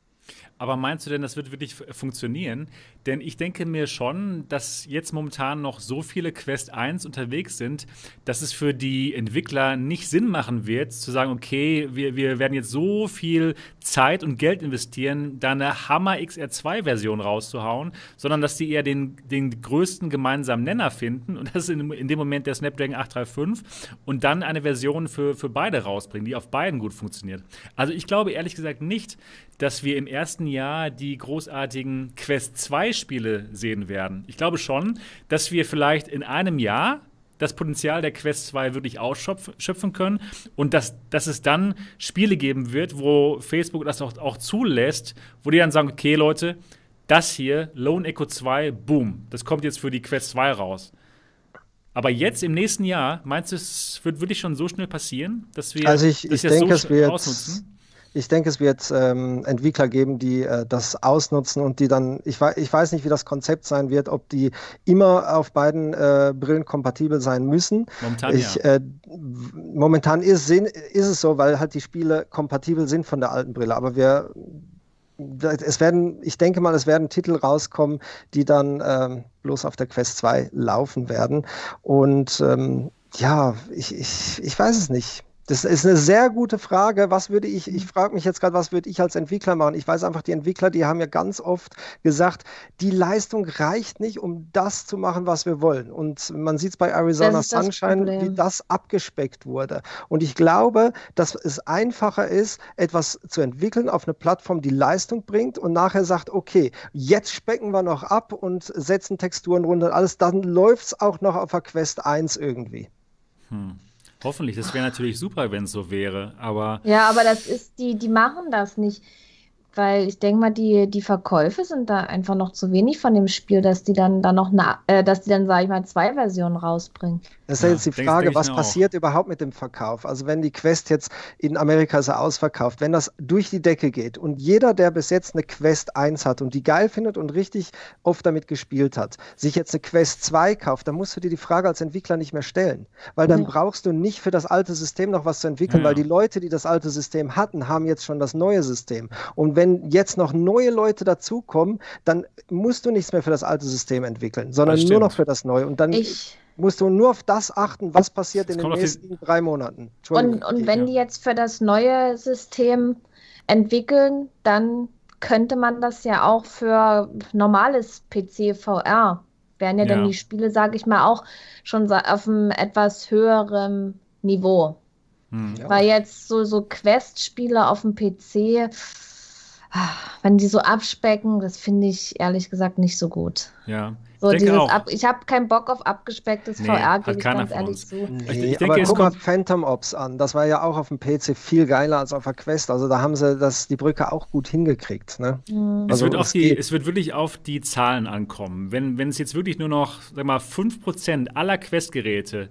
Aber meinst du denn, das wird wirklich funktionieren? Denn ich denke mir schon, dass jetzt momentan noch so viele Quest 1 unterwegs sind, dass es für die Entwickler nicht Sinn machen wird, zu sagen, okay, wir, wir werden jetzt so viel Zeit und Geld investieren, da eine Hammer XR2-Version rauszuhauen, sondern dass die eher den, den größten gemeinsamen Nenner finden und das ist in, in dem Moment der Snapdragon 835 und dann eine Version für, für beide rausbringen, die auf beiden gut funktioniert. Also ich glaube ehrlich gesagt nicht, dass wir im ersten Jahr die großartigen Quest 2 Spiele sehen werden. Ich glaube schon, dass wir vielleicht in einem Jahr das Potenzial der Quest 2 wirklich ausschöpfen können und dass, dass es dann Spiele geben wird, wo Facebook das auch, auch zulässt, wo die dann sagen, okay Leute, das hier, Lone Echo 2, boom, das kommt jetzt für die Quest 2 raus. Aber jetzt im nächsten Jahr, meinst du, es wird wirklich schon so schnell passieren, dass wir also ich, ich das denke, so wird, ausnutzen? Ich denke, es wird ähm, Entwickler geben, die äh, das ausnutzen und die dann, ich, ich weiß nicht, wie das Konzept sein wird, ob die immer auf beiden äh, Brillen kompatibel sein müssen. Momentan, ich, ja. äh, momentan ist, ist es so, weil halt die Spiele kompatibel sind von der alten Brille, aber wir es werden, ich denke mal, es werden Titel rauskommen, die dann ähm, bloß auf der Quest 2 laufen werden. Und ähm, ja, ich, ich, ich weiß es nicht. Das ist eine sehr gute Frage. Was würde ich, ich frage mich jetzt gerade, was würde ich als Entwickler machen? Ich weiß einfach, die Entwickler, die haben ja ganz oft gesagt, die Leistung reicht nicht, um das zu machen, was wir wollen. Und man sieht es bei Arizona Sunshine, Problem. wie das abgespeckt wurde. Und ich glaube, dass es einfacher ist, etwas zu entwickeln auf eine Plattform, die Leistung bringt und nachher sagt, okay, jetzt specken wir noch ab und setzen Texturen runter und alles, dann läuft es auch noch auf der Quest 1 irgendwie. Hm. Hoffentlich, das wäre natürlich super, wenn es so wäre, aber. Ja, aber das ist, die, die machen das nicht. Weil ich denke mal, die, die Verkäufe sind da einfach noch zu wenig von dem Spiel, dass die dann, dann noch, na, äh, dass die dann, sage ich mal, zwei Versionen rausbringen. Das ist ja, jetzt die Frage, was passiert auch. überhaupt mit dem Verkauf? Also wenn die Quest jetzt in Amerika so ausverkauft, wenn das durch die Decke geht und jeder, der bis jetzt eine Quest 1 hat und die geil findet und richtig oft damit gespielt hat, sich jetzt eine Quest 2 kauft, dann musst du dir die Frage als Entwickler nicht mehr stellen. Weil dann ja. brauchst du nicht für das alte System noch was zu entwickeln, ja. weil die Leute, die das alte System hatten, haben jetzt schon das neue System. Und wenn jetzt noch neue Leute dazukommen, dann musst du nichts mehr für das alte System entwickeln, sondern nur noch für das neue. Und dann ich musst du nur auf das achten, was passiert das in den nächsten drei Monaten. Und, und wenn ja. die jetzt für das neue System entwickeln, dann könnte man das ja auch für normales PC VR. Wären ja, ja. dann die Spiele, sage ich mal, auch schon auf einem etwas höheren Niveau. Hm. Weil jetzt so, so Quest-Spiele auf dem PC, ah, wenn die so abspecken, das finde ich ehrlich gesagt nicht so gut. Ja, So, dieses Ab ich habe keinen Bock auf abgespecktes nee, VR, gebe ich ganz ehrlich zu. Nee, ich, ich denke, aber guck mal Phantom Ops an. Das war ja auch auf dem PC viel geiler als auf der Quest. Also da haben sie das, die Brücke auch gut hingekriegt. Ne? Mhm. Also, es, wird es, die, es wird wirklich auf die Zahlen ankommen. Wenn, wenn es jetzt wirklich nur noch, sag mal, 5% aller Quest-Geräte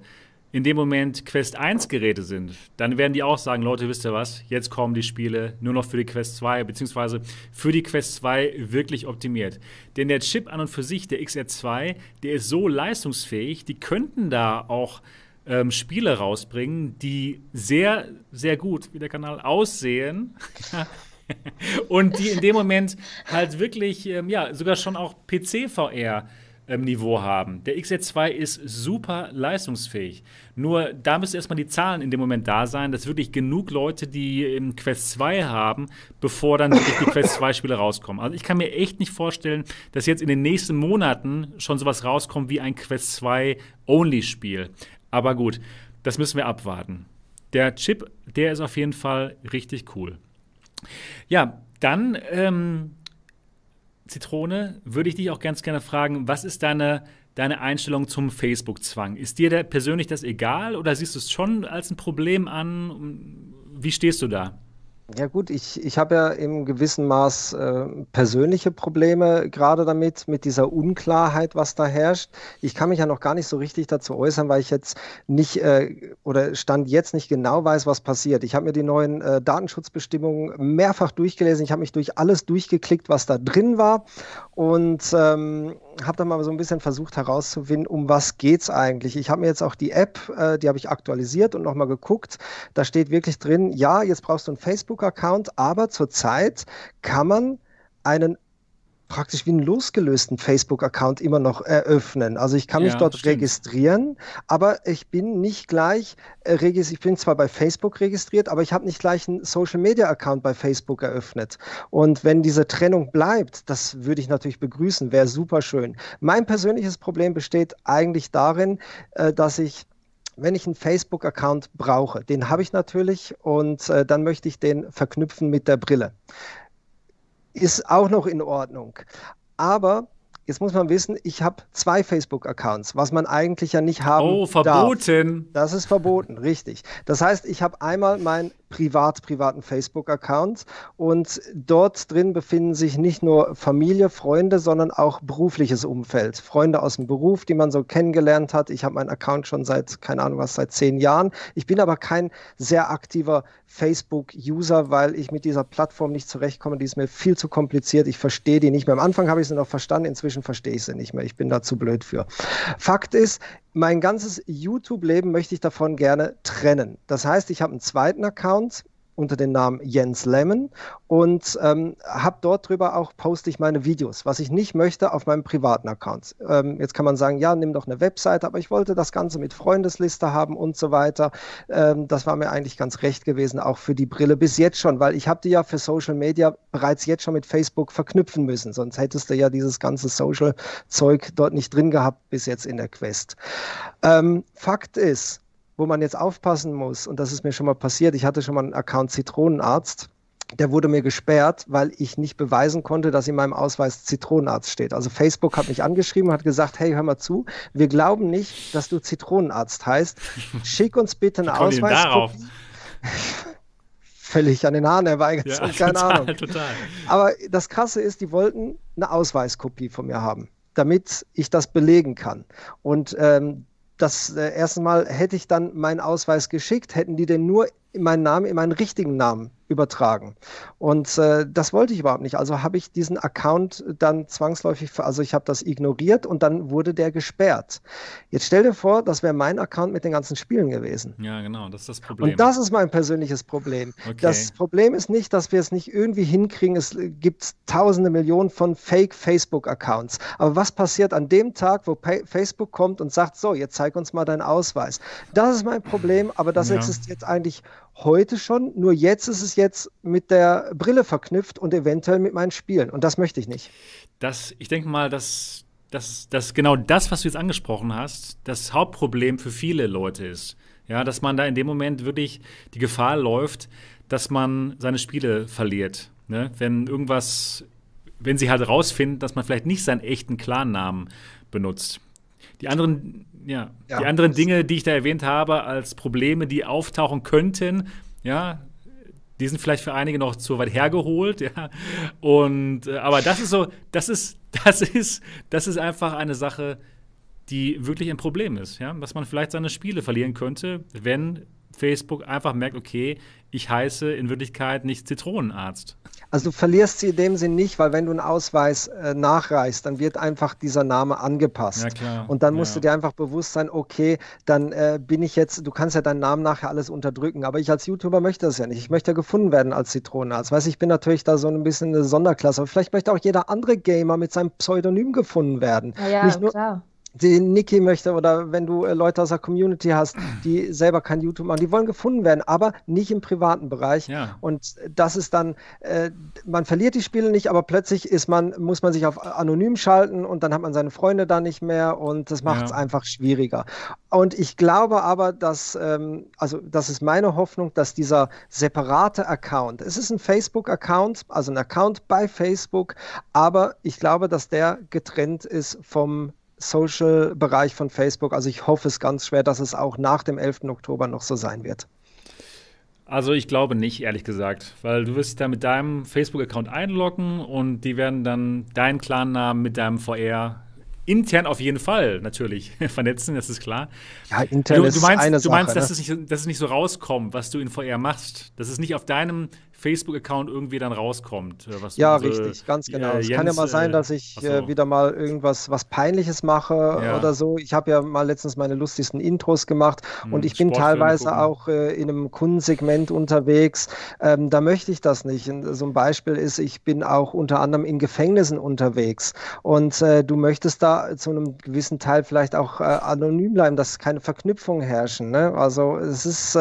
in dem Moment Quest 1 Geräte sind, dann werden die auch sagen, Leute, wisst ihr was, jetzt kommen die Spiele nur noch für die Quest 2, beziehungsweise für die Quest 2 wirklich optimiert. Denn der Chip an und für sich, der XR2, der ist so leistungsfähig, die könnten da auch ähm, Spiele rausbringen, die sehr, sehr gut, wie der Kanal, aussehen. und die in dem Moment halt wirklich, ähm, ja, sogar schon auch PC-VR Niveau haben. Der XR2 ist super leistungsfähig. Nur da müssen erstmal die Zahlen in dem Moment da sein, dass wirklich genug Leute die im Quest 2 haben, bevor dann wirklich die Quest 2 Spiele rauskommen. Also ich kann mir echt nicht vorstellen, dass jetzt in den nächsten Monaten schon sowas rauskommt wie ein Quest 2 Only Spiel. Aber gut, das müssen wir abwarten. Der Chip, der ist auf jeden Fall richtig cool. Ja, dann ähm, Zitrone, würde ich dich auch ganz gerne fragen, was ist deine, deine Einstellung zum Facebook-Zwang? Ist dir da persönlich das egal oder siehst du es schon als ein Problem an? Wie stehst du da? Ja gut, ich, ich habe ja im gewissen Maß äh, persönliche Probleme gerade damit, mit dieser Unklarheit, was da herrscht. Ich kann mich ja noch gar nicht so richtig dazu äußern, weil ich jetzt nicht äh, oder stand jetzt nicht genau weiß, was passiert. Ich habe mir die neuen äh, Datenschutzbestimmungen mehrfach durchgelesen. Ich habe mich durch alles durchgeklickt, was da drin war und ähm, habe dann mal so ein bisschen versucht herauszufinden, um was geht es eigentlich. Ich habe mir jetzt auch die App, äh, die habe ich aktualisiert und nochmal geguckt. Da steht wirklich drin, ja, jetzt brauchst du einen Facebook-Account, aber zurzeit kann man einen praktisch wie einen losgelösten Facebook-Account immer noch eröffnen. Also ich kann mich ja, dort stimmt. registrieren, aber ich bin nicht gleich, äh, ich bin zwar bei Facebook registriert, aber ich habe nicht gleich einen Social-Media-Account bei Facebook eröffnet. Und wenn diese Trennung bleibt, das würde ich natürlich begrüßen, wäre super schön. Mein persönliches Problem besteht eigentlich darin, äh, dass ich wenn ich einen Facebook-Account brauche, den habe ich natürlich und äh, dann möchte ich den verknüpfen mit der Brille ist auch noch in Ordnung. Aber Jetzt muss man wissen, ich habe zwei Facebook-Accounts, was man eigentlich ja nicht haben Oh, verboten. Darf. Das ist verboten, richtig. Das heißt, ich habe einmal mein privat privaten Facebook-Account und dort drin befinden sich nicht nur Familie, Freunde, sondern auch berufliches Umfeld. Freunde aus dem Beruf, die man so kennengelernt hat. Ich habe meinen Account schon seit, keine Ahnung was, seit zehn Jahren. Ich bin aber kein sehr aktiver Facebook-User, weil ich mit dieser Plattform nicht zurechtkomme. Die ist mir viel zu kompliziert. Ich verstehe die nicht mehr. Am Anfang habe ich sie noch verstanden, inzwischen verstehe ich sie nicht mehr. Ich bin da zu blöd für. Fakt ist, mein ganzes YouTube-Leben möchte ich davon gerne trennen. Das heißt, ich habe einen zweiten Account, unter dem Namen Jens Lemon und ähm, habe dort drüber auch poste ich meine Videos, was ich nicht möchte auf meinem privaten Account. Ähm, jetzt kann man sagen, ja, nimm doch eine Webseite, aber ich wollte das Ganze mit Freundesliste haben und so weiter. Ähm, das war mir eigentlich ganz recht gewesen, auch für die Brille bis jetzt schon, weil ich habe die ja für Social Media bereits jetzt schon mit Facebook verknüpfen müssen, sonst hättest du ja dieses ganze Social-Zeug dort nicht drin gehabt bis jetzt in der Quest. Ähm, Fakt ist, wo man jetzt aufpassen muss, und das ist mir schon mal passiert, ich hatte schon mal einen Account Zitronenarzt, der wurde mir gesperrt, weil ich nicht beweisen konnte, dass in meinem Ausweis Zitronenarzt steht. Also Facebook hat mich angeschrieben und hat gesagt, hey, hör mal zu, wir glauben nicht, dass du Zitronenarzt heißt. Schick uns bitte eine Ausweiskopie. Völlig an den Haaren erweigert, ja, keine total, Ahnung. Total. Aber das Krasse ist, die wollten eine Ausweiskopie von mir haben, damit ich das belegen kann. Und ähm, das äh, erste Mal hätte ich dann meinen Ausweis geschickt, hätten die den nur meinen Namen, in meinen richtigen Namen übertragen. Und äh, das wollte ich überhaupt nicht. Also habe ich diesen Account dann zwangsläufig, also ich habe das ignoriert und dann wurde der gesperrt. Jetzt stell dir vor, das wäre mein Account mit den ganzen Spielen gewesen. Ja, genau, das ist das Problem. Und das ist mein persönliches Problem. Okay. Das Problem ist nicht, dass wir es nicht irgendwie hinkriegen. Es gibt tausende Millionen von Fake-Facebook-Accounts. Aber was passiert an dem Tag, wo pa Facebook kommt und sagt, so, jetzt zeig uns mal deinen Ausweis. Das ist mein Problem, aber das ja. existiert eigentlich heute schon, nur jetzt ist es jetzt mit der Brille verknüpft und eventuell mit meinen Spielen. Und das möchte ich nicht. Das, ich denke mal, dass, dass, dass genau das, was du jetzt angesprochen hast, das Hauptproblem für viele Leute ist. Ja, dass man da in dem Moment wirklich die Gefahr läuft, dass man seine Spiele verliert. Ne? Wenn irgendwas wenn sie halt rausfinden, dass man vielleicht nicht seinen echten Klarnamen benutzt. Die anderen, ja, ja, die anderen Dinge, die ich da erwähnt habe, als Probleme, die auftauchen könnten, ja, die sind vielleicht für einige noch zu weit hergeholt, ja. Und äh, aber das ist so, das ist, das ist, das ist einfach eine Sache, die wirklich ein Problem ist, ja, dass man vielleicht seine Spiele verlieren könnte, wenn Facebook einfach merkt, okay, ich heiße in Wirklichkeit nicht Zitronenarzt. Also du verlierst sie in dem Sinn nicht, weil wenn du einen Ausweis äh, nachreichst, dann wird einfach dieser Name angepasst. Ja, klar. Und dann musst ja. du dir einfach bewusst sein, okay, dann äh, bin ich jetzt, du kannst ja deinen Namen nachher alles unterdrücken, aber ich als YouTuber möchte das ja nicht. Ich möchte ja gefunden werden als Zitronenarzt. Weißt ich bin natürlich da so ein bisschen eine Sonderklasse, aber vielleicht möchte auch jeder andere Gamer mit seinem Pseudonym gefunden werden. Ja, ja nicht nur, klar die Niki möchte oder wenn du äh, Leute aus der Community hast, die selber kein YouTube machen, die wollen gefunden werden, aber nicht im privaten Bereich. Ja. Und das ist dann, äh, man verliert die Spiele nicht, aber plötzlich ist man, muss man sich auf anonym schalten und dann hat man seine Freunde da nicht mehr und das macht es ja. einfach schwieriger. Und ich glaube aber, dass, ähm, also das ist meine Hoffnung, dass dieser separate Account, es ist ein Facebook-Account, also ein Account bei Facebook, aber ich glaube, dass der getrennt ist vom Social-Bereich von Facebook. Also ich hoffe es ganz schwer, dass es auch nach dem 11. Oktober noch so sein wird. Also ich glaube nicht, ehrlich gesagt, weil du wirst dich da mit deinem Facebook-Account einloggen und die werden dann deinen Clan-Namen mit deinem VR intern auf jeden Fall natürlich vernetzen, das ist klar. Ja, intern du, du meinst, ist eine Du meinst, Sache, dass, ne? es nicht, dass es nicht so rauskommt, was du in VR machst, dass es nicht auf deinem Facebook-Account irgendwie dann rauskommt. Äh, ja, unsere, richtig, ganz genau. Äh, es kann ja mal sein, dass ich äh, so. wieder mal irgendwas was Peinliches mache ja. oder so. Ich habe ja mal letztens meine lustigsten Intros gemacht hm, und ich bin teilweise gucken. auch äh, in einem Kundensegment unterwegs. Ähm, da möchte ich das nicht. So ein Beispiel ist, ich bin auch unter anderem in Gefängnissen unterwegs und äh, du möchtest da zu einem gewissen Teil vielleicht auch äh, anonym bleiben, dass keine Verknüpfungen herrschen. Ne? Also es ist,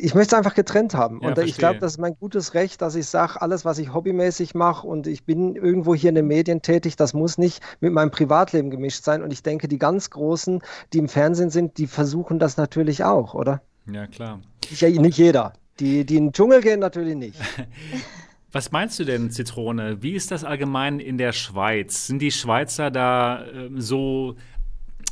ich möchte es einfach getrennt haben ja, und ich glaube, dass mein gutes Recht, dass ich sage, alles, was ich hobbymäßig mache und ich bin irgendwo hier in den Medien tätig, das muss nicht mit meinem Privatleben gemischt sein. Und ich denke, die ganz Großen, die im Fernsehen sind, die versuchen das natürlich auch, oder? Ja, klar. Ich, nicht jeder. Die, die in den Dschungel gehen, natürlich nicht. Was meinst du denn, Zitrone? Wie ist das allgemein in der Schweiz? Sind die Schweizer da äh, so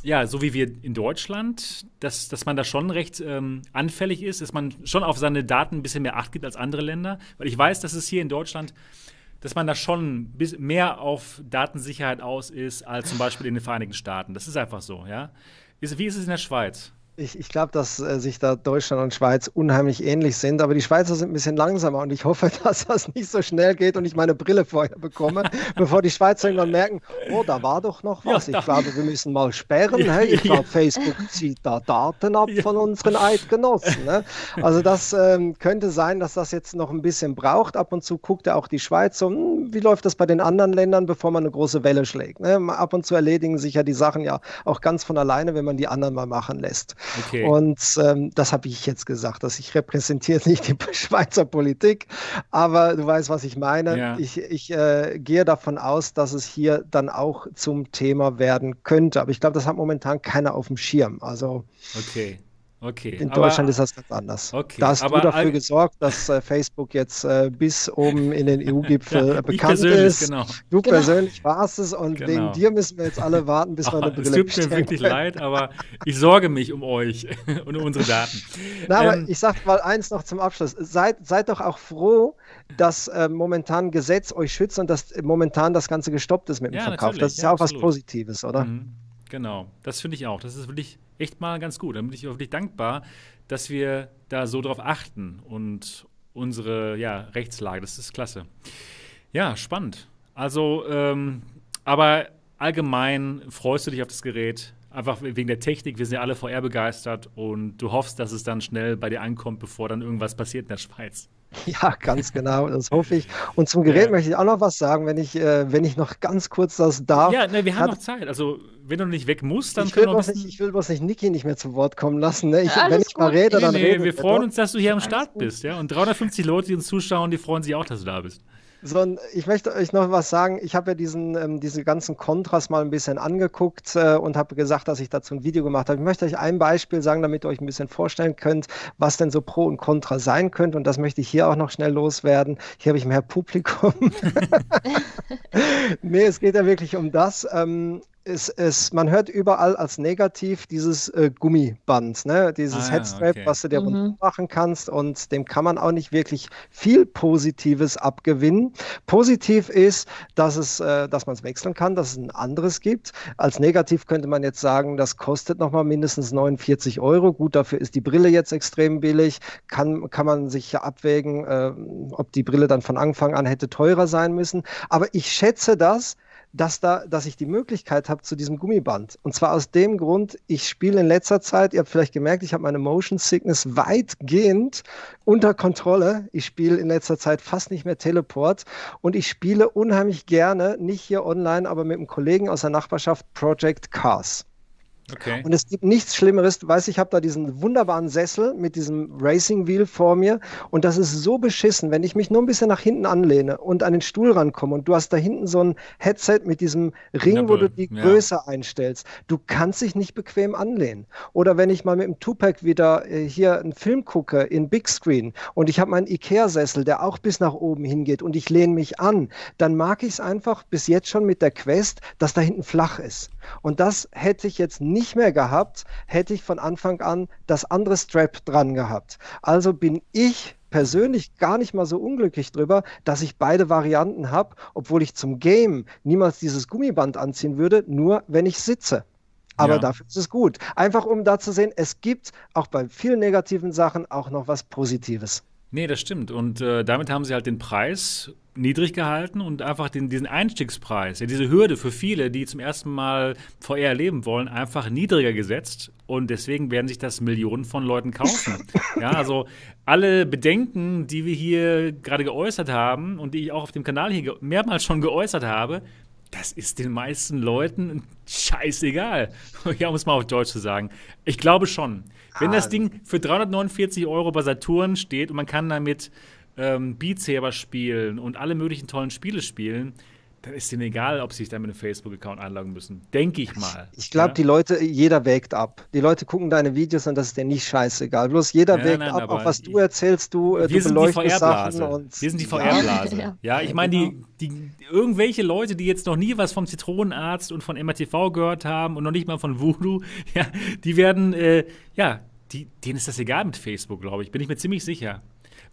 ja, so wie wir in Deutschland, dass, dass man da schon recht ähm, anfällig ist, dass man schon auf seine Daten ein bisschen mehr Acht gibt als andere Länder. Weil ich weiß, dass es hier in Deutschland, dass man da schon mehr auf Datensicherheit aus ist als zum Beispiel in den Vereinigten Staaten. Das ist einfach so, ja. Wie ist es in der Schweiz? Ich, ich glaube, dass äh, sich da Deutschland und Schweiz unheimlich ähnlich sind, aber die Schweizer sind ein bisschen langsamer und ich hoffe, dass das nicht so schnell geht und ich meine Brille vorher bekomme, bevor die Schweizer irgendwann merken, oh, da war doch noch was. Ja, ich glaube, wir müssen mal sperren. Ja, hey, ich glaube, Facebook zieht da Daten ab von unseren Eidgenossen. Ne? Also das ähm, könnte sein, dass das jetzt noch ein bisschen braucht. Ab und zu guckt ja auch die Schweiz so, hm, wie läuft das bei den anderen Ländern, bevor man eine große Welle schlägt. Ne? Ab und zu erledigen sich ja die Sachen ja auch ganz von alleine, wenn man die anderen mal machen lässt. Okay. Und ähm, das habe ich jetzt gesagt, dass ich repräsentiere nicht die Schweizer Politik, aber du weißt, was ich meine. Ja. Ich, ich äh, gehe davon aus, dass es hier dann auch zum Thema werden könnte. Aber ich glaube, das hat momentan keiner auf dem Schirm. Also okay. Okay. In Deutschland aber, ist das ganz anders. Okay, da hast du dafür gesorgt, dass äh, Facebook jetzt äh, bis oben in den EU-Gipfel ja, bekannt ist. Genau. Du genau. persönlich warst es und genau. wegen dir müssen wir jetzt alle warten, bis wir eine Brille Es tut mir wirklich können. leid, aber ich sorge mich um euch und um unsere Daten. Na, ähm, aber ich sage mal eins noch zum Abschluss. Seid, seid doch auch froh, dass äh, momentan Gesetz euch schützt und dass momentan das Ganze gestoppt ist mit dem ja, Verkauf. Das ist ja, auch absolut. was Positives, oder? Mhm. Genau, das finde ich auch. Das ist wirklich echt mal ganz gut. Da bin ich wirklich dankbar, dass wir da so drauf achten und unsere ja, Rechtslage, das ist klasse. Ja, spannend. Also, ähm, aber allgemein freust du dich auf das Gerät, einfach wegen der Technik. Wir sind ja alle VR begeistert und du hoffst, dass es dann schnell bei dir ankommt, bevor dann irgendwas passiert in der Schweiz. Ja, ganz genau, das hoffe ich. Und zum Gerät ja. möchte ich auch noch was sagen, wenn ich, äh, wenn ich noch ganz kurz das darf. Ja, ne, wir haben noch Zeit. Also, wenn du nicht weg musst, dann ich will, können wir nicht, Ich will bloß nicht Niki nicht mehr zu Wort kommen lassen. Ne? Ich, ja, wenn ich mal rede, nee, dann nee, rede wir freuen uns, dass du hier am Start bist. Ja? Und 350 Leute, die uns zuschauen, die freuen sich auch, dass du da bist. So, ich möchte euch noch was sagen. Ich habe ja diesen, ähm, diese ganzen Kontras mal ein bisschen angeguckt äh, und habe gesagt, dass ich dazu ein Video gemacht habe. Ich möchte euch ein Beispiel sagen, damit ihr euch ein bisschen vorstellen könnt, was denn so Pro und Contra sein könnte. Und das möchte ich hier auch noch schnell loswerden. Hier habe ich mehr Publikum. nee, es geht ja wirklich um das. Ähm, es, es, man hört überall als negativ dieses äh, Gummiband, ne? dieses ah, Headstrap, okay. was du dir mhm. machen kannst und dem kann man auch nicht wirklich viel Positives abgewinnen. Positiv ist, dass, es, äh, dass man es wechseln kann, dass es ein anderes gibt. Als negativ könnte man jetzt sagen, das kostet nochmal mindestens 49 Euro. Gut, dafür ist die Brille jetzt extrem billig. Kann, kann man sich ja abwägen, äh, ob die Brille dann von Anfang an hätte teurer sein müssen. Aber ich schätze das, dass, da, dass ich die Möglichkeit habe zu diesem Gummiband. Und zwar aus dem Grund, ich spiele in letzter Zeit, ihr habt vielleicht gemerkt, ich habe meine Motion Sickness weitgehend unter Kontrolle. Ich spiele in letzter Zeit fast nicht mehr Teleport und ich spiele unheimlich gerne, nicht hier online, aber mit einem Kollegen aus der Nachbarschaft Project Cars. Okay. Und es gibt nichts Schlimmeres. Du weißt, ich habe da diesen wunderbaren Sessel mit diesem Racing Wheel vor mir und das ist so beschissen, wenn ich mich nur ein bisschen nach hinten anlehne und an den Stuhl rankomme und du hast da hinten so ein Headset mit diesem Ring, Double. wo du die ja. Größe einstellst. Du kannst dich nicht bequem anlehnen. Oder wenn ich mal mit dem Tupac wieder äh, hier einen Film gucke in Big Screen und ich habe meinen Ikea-Sessel, der auch bis nach oben hingeht und ich lehne mich an, dann mag ich es einfach bis jetzt schon mit der Quest, dass da hinten flach ist. Und das hätte ich jetzt nicht mehr gehabt, hätte ich von Anfang an das andere Strap dran gehabt. Also bin ich persönlich gar nicht mal so unglücklich drüber, dass ich beide Varianten habe, obwohl ich zum Game niemals dieses Gummiband anziehen würde, nur wenn ich sitze. Aber ja. dafür ist es gut. Einfach um da zu sehen, es gibt auch bei vielen negativen Sachen auch noch was Positives. Nee, das stimmt. Und äh, damit haben sie halt den Preis niedrig gehalten und einfach den, diesen Einstiegspreis, ja, diese Hürde für viele, die zum ersten Mal VR erleben wollen, einfach niedriger gesetzt. Und deswegen werden sich das Millionen von Leuten kaufen. ja, also alle Bedenken, die wir hier gerade geäußert haben und die ich auch auf dem Kanal hier mehrmals schon geäußert habe, das ist den meisten Leuten scheißegal. Ja, um es mal auf Deutsch zu sagen. Ich glaube schon. Wenn das ah. Ding für 349 Euro bei Saturn steht und man kann damit ähm, Beat Saber spielen und alle möglichen tollen Spiele spielen, dann ist denen egal, ob sie sich da mit einem Facebook-Account einloggen müssen. Denke ich mal. Ich glaube, ja? die Leute, jeder wägt ab. Die Leute gucken deine Videos und das ist denen nicht scheißegal. Bloß jeder ja, wägt nein, ab, auch was du erzählst, du, äh, wir du beleuchtest Sachen. Und wir sind die VR-Blase. Ja, ja, ich meine, die, genau. die, irgendwelche Leute, die jetzt noch nie was vom Zitronenarzt und von MRTV gehört haben und noch nicht mal von Voodoo, ja, die werden, äh, ja, die, denen ist das egal mit Facebook, glaube ich. Bin ich mir ziemlich sicher.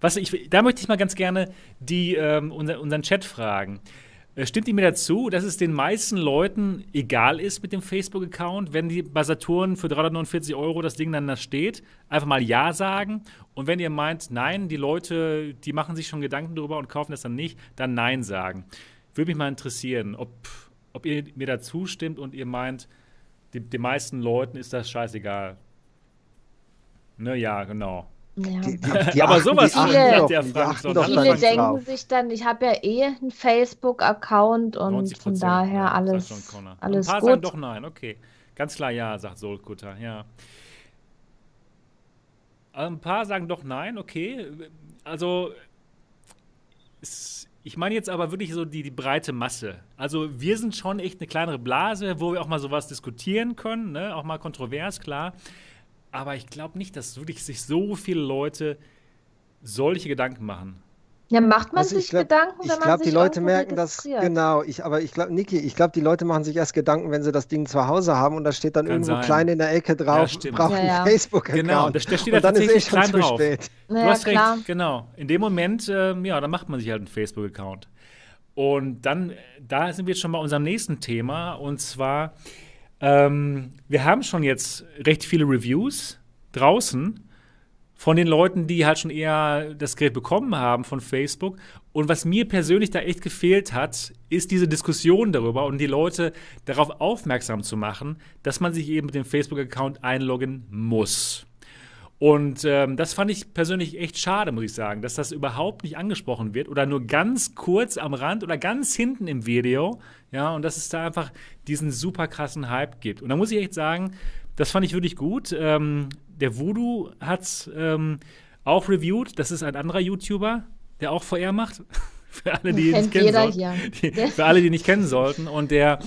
Was ich, da möchte ich mal ganz gerne die, ähm, unser, unseren Chat fragen. Äh, stimmt ihr mir dazu, dass es den meisten Leuten egal ist mit dem Facebook-Account, wenn die bei Saturn für 349 Euro das Ding dann da steht? Einfach mal Ja sagen. Und wenn ihr meint, nein, die Leute, die machen sich schon Gedanken darüber und kaufen das dann nicht, dann Nein sagen. Würde mich mal interessieren, ob, ob ihr mir dazu stimmt und ihr meint, die, den meisten Leuten ist das scheißegal. Ne, ja, genau. Ja. Die, die, die aber achten, sowas viele, der Frank, so viele denken drauf. sich dann, ich habe ja eh einen Facebook-Account und von daher ja, alles, alles Ein paar gut. sagen doch nein, okay. Ganz klar ja, sagt Solkutter, ja. Ein paar sagen doch nein, okay. Also, ich meine jetzt aber wirklich so die, die breite Masse. Also, wir sind schon echt eine kleinere Blase, wo wir auch mal sowas diskutieren können, ne? auch mal kontrovers, klar. Aber ich glaube nicht, dass wirklich sich so viele Leute solche Gedanken machen. Ja, macht man also sich glaub, Gedanken, wenn man Ich glaube, die Leute merken das, genau, ich, aber ich glaube, Niki, ich glaube, die Leute machen sich erst Gedanken, wenn sie das Ding zu Hause haben und da steht dann Kann irgendwo sein. klein in der Ecke drauf, ja, braucht ja, ja. ein Facebook-Account. Genau, da, steht und dann ist eh schon zu drauf. spät. Du ja, hast klar. recht, genau. In dem Moment, ähm, ja, dann macht man sich halt einen Facebook-Account. Und dann, da sind wir jetzt schon bei unserem nächsten Thema und zwar, ähm, wir haben schon jetzt recht viele Reviews draußen von den Leuten, die halt schon eher das Gerät bekommen haben von Facebook. Und was mir persönlich da echt gefehlt hat, ist diese Diskussion darüber und die Leute darauf aufmerksam zu machen, dass man sich eben mit dem Facebook-Account einloggen muss. Und ähm, das fand ich persönlich echt schade, muss ich sagen, dass das überhaupt nicht angesprochen wird oder nur ganz kurz am Rand oder ganz hinten im Video. Ja, und dass es da einfach diesen super krassen Hype gibt. Und da muss ich echt sagen, das fand ich wirklich gut. Ähm, der Voodoo hat es ähm, auch reviewed. Das ist ein anderer YouTuber, der auch VR macht. für alle, die ihn nicht kennen sollten. Die, für alle, die nicht kennen sollten. Und der,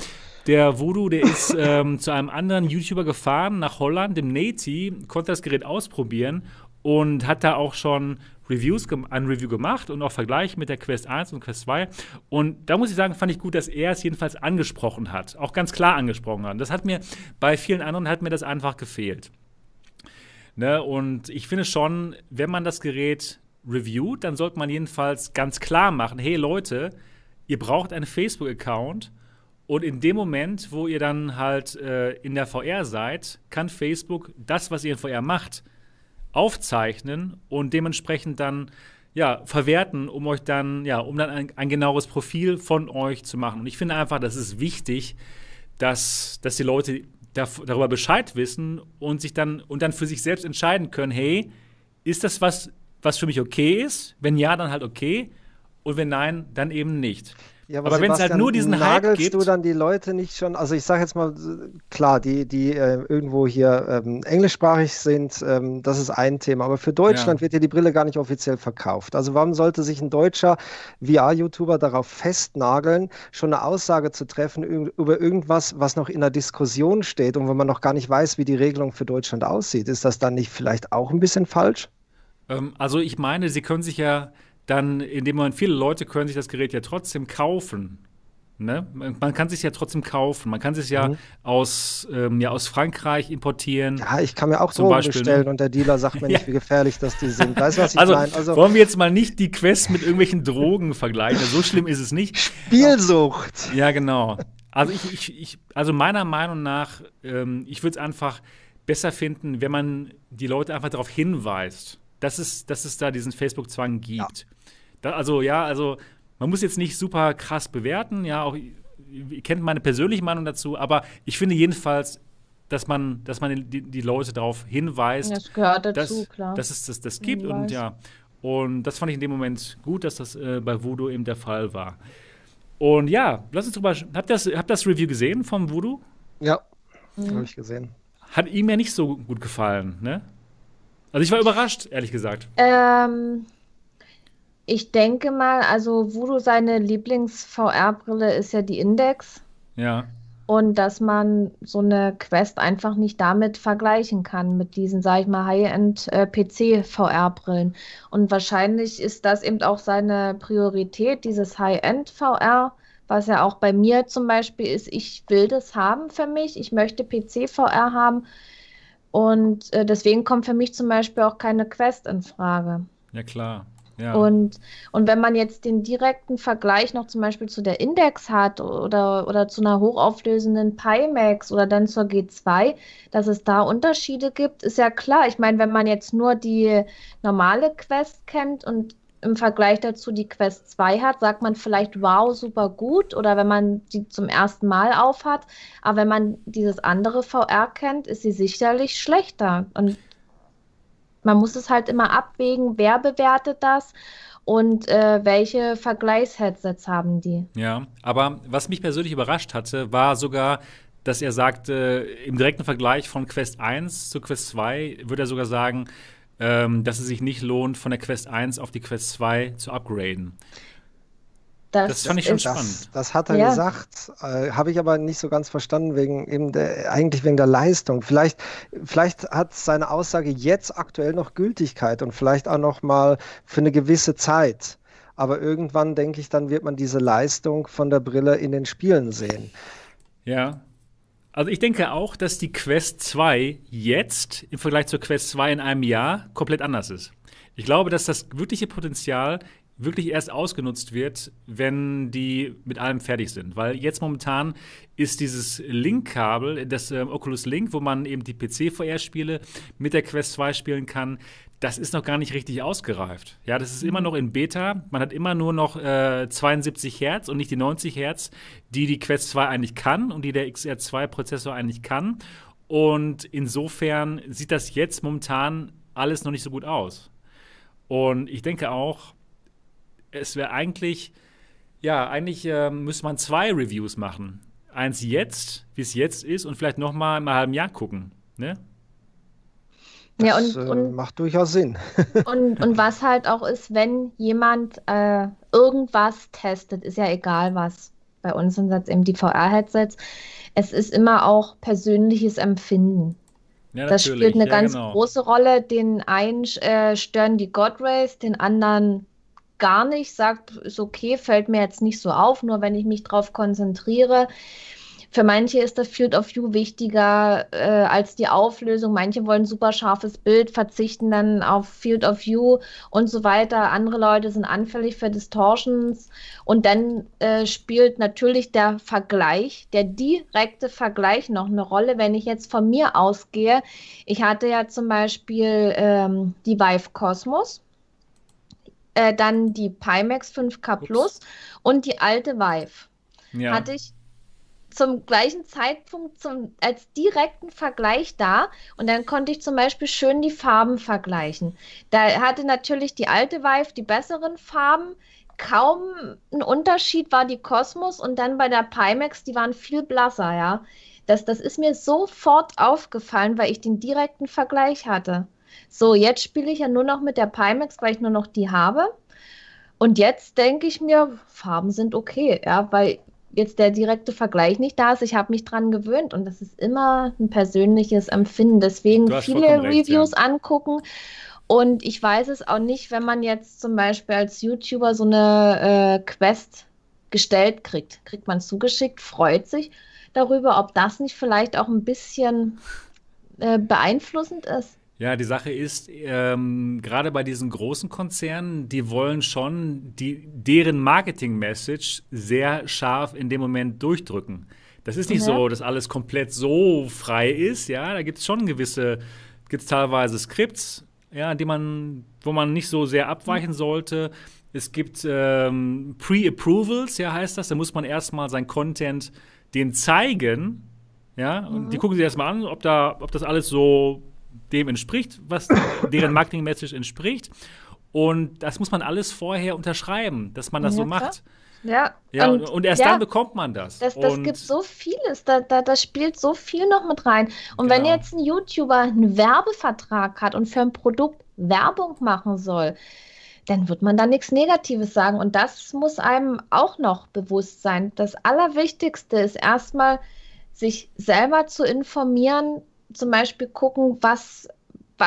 der Voodoo, der ist ähm, zu einem anderen YouTuber gefahren nach Holland, dem Nati, konnte das Gerät ausprobieren und hat da auch schon Reviews, ein Review gemacht und auch Vergleich mit der Quest 1 und Quest 2. Und da muss ich sagen, fand ich gut, dass er es jedenfalls angesprochen hat, auch ganz klar angesprochen hat. Das hat mir bei vielen anderen hat mir das einfach gefehlt. Ne? Und ich finde schon, wenn man das Gerät reviewt, dann sollte man jedenfalls ganz klar machen, hey Leute, ihr braucht einen Facebook-Account und in dem Moment, wo ihr dann halt äh, in der VR seid, kann Facebook das, was ihr in VR macht, aufzeichnen und dementsprechend dann ja, verwerten, um euch dann, ja, um dann ein, ein genaueres Profil von euch zu machen. Und ich finde einfach, das ist wichtig, dass, dass die Leute darüber Bescheid wissen und sich dann und dann für sich selbst entscheiden können, hey, ist das was, was für mich okay ist? Wenn ja, dann halt okay. Und wenn nein, dann eben nicht. Ja, aber, aber wenn es halt nur diesen Hype gibt. du dann die Leute nicht schon, also ich sage jetzt mal, klar, die, die äh, irgendwo hier ähm, englischsprachig sind, ähm, das ist ein Thema, aber für Deutschland ja. wird ja die Brille gar nicht offiziell verkauft. Also warum sollte sich ein deutscher VR-YouTuber darauf festnageln, schon eine Aussage zu treffen über irgendwas, was noch in der Diskussion steht und wo man noch gar nicht weiß, wie die Regelung für Deutschland aussieht? Ist das dann nicht vielleicht auch ein bisschen falsch? Ähm, also ich meine, sie können sich ja dann in dem Moment, viele Leute können sich das Gerät ja trotzdem kaufen. Ne? Man kann sich ja trotzdem kaufen. Man kann es ja, mhm. aus, ähm, ja aus Frankreich importieren. Ja, ich kann mir auch Drogen Beispiel, ne? bestellen ne? und der Dealer sagt mir nicht, wie gefährlich das die sind. Weißt du, was ich also, meine? Also, wollen wir jetzt mal nicht die Quest mit irgendwelchen Drogen vergleichen? So schlimm ist es nicht. Spielsucht. Ja, genau. Also ich, ich, ich also meiner Meinung nach, ähm, ich würde es einfach besser finden, wenn man die Leute einfach darauf hinweist, dass es, dass es da diesen Facebook-Zwang gibt. Ja. Da, also ja, also man muss jetzt nicht super krass bewerten, ja, auch ihr kennt meine persönliche Meinung dazu, aber ich finde jedenfalls, dass man, dass man die, die Leute darauf hinweist, das gehört dazu, dass, klar. dass es das, das gibt Hinweis. und ja. Und das fand ich in dem Moment gut, dass das äh, bei Voodoo eben der Fall war. Und ja, lass uns drüber. Habt ihr das, habt das Review gesehen vom Voodoo? Ja, mhm. habe ich gesehen. Hat ihm ja nicht so gut gefallen, ne? Also ich war überrascht, ehrlich gesagt. Ähm, ich denke mal, also Voodoo seine Lieblings-VR-Brille ist ja die Index. Ja. Und dass man so eine Quest einfach nicht damit vergleichen kann, mit diesen, sag ich mal, High-End-PC-VR-Brillen. Äh, Und wahrscheinlich ist das eben auch seine Priorität, dieses High-End-VR, was ja auch bei mir zum Beispiel ist, ich will das haben für mich, ich möchte PC-VR haben. Und äh, deswegen kommt für mich zum Beispiel auch keine Quest in Frage. Ja, klar. Und, und wenn man jetzt den direkten Vergleich noch zum Beispiel zu der Index hat oder, oder zu einer hochauflösenden Pimax oder dann zur G2, dass es da Unterschiede gibt, ist ja klar. Ich meine, wenn man jetzt nur die normale Quest kennt und im Vergleich dazu die Quest 2 hat, sagt man vielleicht, wow, super gut oder wenn man die zum ersten Mal aufhat. Aber wenn man dieses andere VR kennt, ist sie sicherlich schlechter. Und man muss es halt immer abwägen, wer bewertet das und äh, welche Vergleichsheadsets haben die. Ja, aber was mich persönlich überrascht hatte, war sogar, dass er sagte, im direkten Vergleich von Quest 1 zu Quest 2 würde er sogar sagen, ähm, dass es sich nicht lohnt, von der Quest 1 auf die Quest 2 zu upgraden. Das, das fand ich schon spannend. Das, das hat er ja. gesagt, äh, habe ich aber nicht so ganz verstanden, wegen eben der, eigentlich wegen der Leistung. Vielleicht, vielleicht hat seine Aussage jetzt aktuell noch Gültigkeit und vielleicht auch noch mal für eine gewisse Zeit. Aber irgendwann, denke ich, dann wird man diese Leistung von der Brille in den Spielen sehen. Ja. Also ich denke auch, dass die Quest 2 jetzt im Vergleich zur Quest 2 in einem Jahr komplett anders ist. Ich glaube, dass das wirkliche Potenzial wirklich erst ausgenutzt wird, wenn die mit allem fertig sind. Weil jetzt momentan ist dieses Link-Kabel, das äh, Oculus Link, wo man eben die PC-VR-Spiele mit der Quest 2 spielen kann, das ist noch gar nicht richtig ausgereift. Ja, das ist immer noch in Beta. Man hat immer nur noch äh, 72 Hertz und nicht die 90 Hertz, die die Quest 2 eigentlich kann und die der XR2-Prozessor eigentlich kann. Und insofern sieht das jetzt momentan alles noch nicht so gut aus. Und ich denke auch, es wäre eigentlich, ja, eigentlich äh, müsste man zwei Reviews machen. Eins jetzt, wie es jetzt ist, und vielleicht noch mal im halben Jahr gucken. Ne? Das ja, und, äh, und, macht durchaus Sinn. und, und was halt auch ist, wenn jemand äh, irgendwas testet, ist ja egal was. Bei uns sind das eben die VR-Headsets. Es ist immer auch persönliches Empfinden. Ja, das spielt eine ja, ganz genau. große Rolle. Den einen äh, stören die God Rays, den anderen gar nicht, sagt, ist okay, fällt mir jetzt nicht so auf, nur wenn ich mich darauf konzentriere. Für manche ist das Field of View wichtiger äh, als die Auflösung. Manche wollen super scharfes Bild, verzichten dann auf Field of View und so weiter. Andere Leute sind anfällig für Distortions. Und dann äh, spielt natürlich der Vergleich, der direkte Vergleich noch eine Rolle. Wenn ich jetzt von mir ausgehe, ich hatte ja zum Beispiel ähm, die Vive Cosmos. Äh, dann die Pimax 5K Plus und die alte Vive. Ja. Hatte ich zum gleichen Zeitpunkt zum, als direkten Vergleich da und dann konnte ich zum Beispiel schön die Farben vergleichen. Da hatte natürlich die alte Vive die besseren Farben. Kaum ein Unterschied war die Cosmos und dann bei der Pimax, die waren viel blasser, ja. Das, das ist mir sofort aufgefallen, weil ich den direkten Vergleich hatte. So, jetzt spiele ich ja nur noch mit der Pimax, weil ich nur noch die habe. Und jetzt denke ich mir, Farben sind okay, ja, weil jetzt der direkte Vergleich nicht da ist. Ich habe mich dran gewöhnt und das ist immer ein persönliches Empfinden. Deswegen viele recht, Reviews ja. angucken. Und ich weiß es auch nicht, wenn man jetzt zum Beispiel als YouTuber so eine äh, Quest gestellt kriegt. Kriegt man zugeschickt, freut sich darüber, ob das nicht vielleicht auch ein bisschen äh, beeinflussend ist. Ja, die Sache ist, ähm, gerade bei diesen großen Konzernen, die wollen schon die, deren Marketing-Message sehr scharf in dem Moment durchdrücken. Das ist nicht ja. so, dass alles komplett so frei ist, ja. Da gibt es schon gewisse, gibt es teilweise Skripts, ja, die man, wo man nicht so sehr abweichen sollte. Es gibt ähm, Pre-Approvals, ja, heißt das. Da muss man erstmal sein Content den zeigen, ja, und mhm. die gucken sich erstmal an, ob da, ob das alles so dem entspricht, was deren Marketing-Message entspricht. Und das muss man alles vorher unterschreiben, dass man das ja, so macht. Ja, ja und, und erst ja, dann bekommt man das. Das, das gibt so vieles, da, da, das spielt so viel noch mit rein. Und genau. wenn jetzt ein YouTuber einen Werbevertrag hat und für ein Produkt Werbung machen soll, dann wird man da nichts Negatives sagen. Und das muss einem auch noch bewusst sein. Das Allerwichtigste ist erstmal, sich selber zu informieren, zum Beispiel gucken, was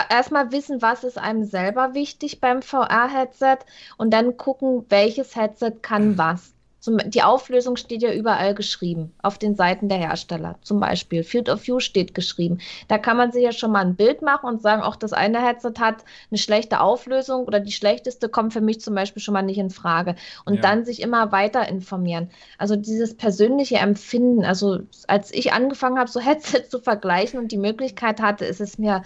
erstmal wissen, was ist einem selber wichtig beim VR-Headset und dann gucken, welches Headset kann was. Zum, die Auflösung steht ja überall geschrieben, auf den Seiten der Hersteller. Zum Beispiel Field of View steht geschrieben. Da kann man sich ja schon mal ein Bild machen und sagen, auch das eine Headset hat eine schlechte Auflösung oder die schlechteste kommt für mich zum Beispiel schon mal nicht in Frage. Und ja. dann sich immer weiter informieren. Also dieses persönliche Empfinden, also als ich angefangen habe, so Headsets zu vergleichen und die Möglichkeit hatte, ist es mir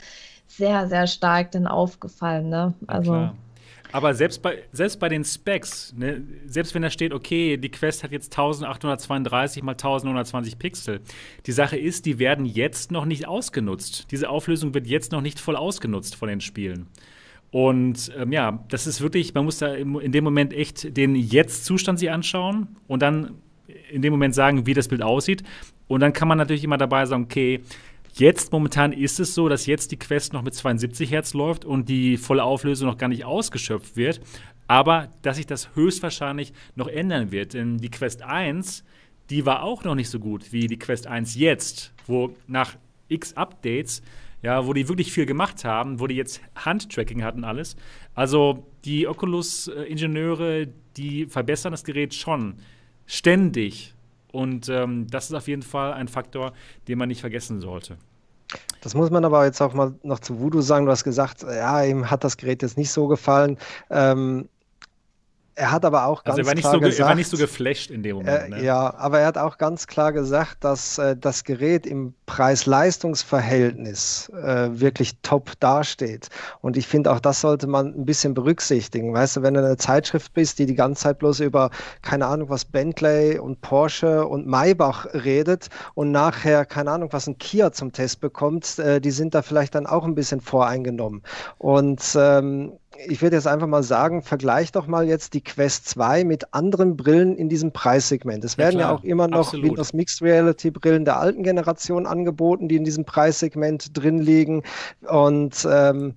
sehr, sehr stark dann aufgefallen. Ne? Also. Ja, aber selbst bei, selbst bei den Specs, ne, selbst wenn da steht, okay, die Quest hat jetzt 1832 mal 1120 Pixel, die Sache ist, die werden jetzt noch nicht ausgenutzt. Diese Auflösung wird jetzt noch nicht voll ausgenutzt von den Spielen. Und ähm, ja, das ist wirklich, man muss da in dem Moment echt den Jetzt-Zustand sich anschauen und dann in dem Moment sagen, wie das Bild aussieht. Und dann kann man natürlich immer dabei sagen, okay, Jetzt momentan ist es so, dass jetzt die Quest noch mit 72 Hertz läuft und die volle Auflösung noch gar nicht ausgeschöpft wird. Aber dass sich das höchstwahrscheinlich noch ändern wird. Denn die Quest 1, die war auch noch nicht so gut wie die Quest 1 jetzt, wo nach x Updates, ja, wo die wirklich viel gemacht haben, wo die jetzt Handtracking hatten alles. Also die Oculus-Ingenieure, die verbessern das Gerät schon ständig und ähm, das ist auf jeden Fall ein Faktor, den man nicht vergessen sollte. Das muss man aber jetzt auch mal noch zu Voodoo sagen. Du hast gesagt, ja, ihm hat das Gerät jetzt nicht so gefallen. Ähm, er hat aber auch ganz also er klar so, gesagt, er war nicht so geflasht in dem Moment. Äh, ne? Ja, aber er hat auch ganz klar gesagt, dass äh, das Gerät im Preis-Leistungs-Verhältnis äh, wirklich top dasteht. Und ich finde, auch das sollte man ein bisschen berücksichtigen. Weißt du, wenn du eine Zeitschrift bist, die die ganze Zeit bloß über, keine Ahnung, was Bentley und Porsche und Maybach redet und nachher, keine Ahnung, was ein Kia zum Test bekommt, äh, die sind da vielleicht dann auch ein bisschen voreingenommen. Und ähm, ich würde jetzt einfach mal sagen, vergleich doch mal jetzt die Quest 2 mit anderen Brillen in diesem Preissegment. Es werden ja, ja auch immer noch Absolut. Windows Mixed Reality Brillen der alten Generation angeboten, die in diesem Preissegment drin liegen. Und ähm,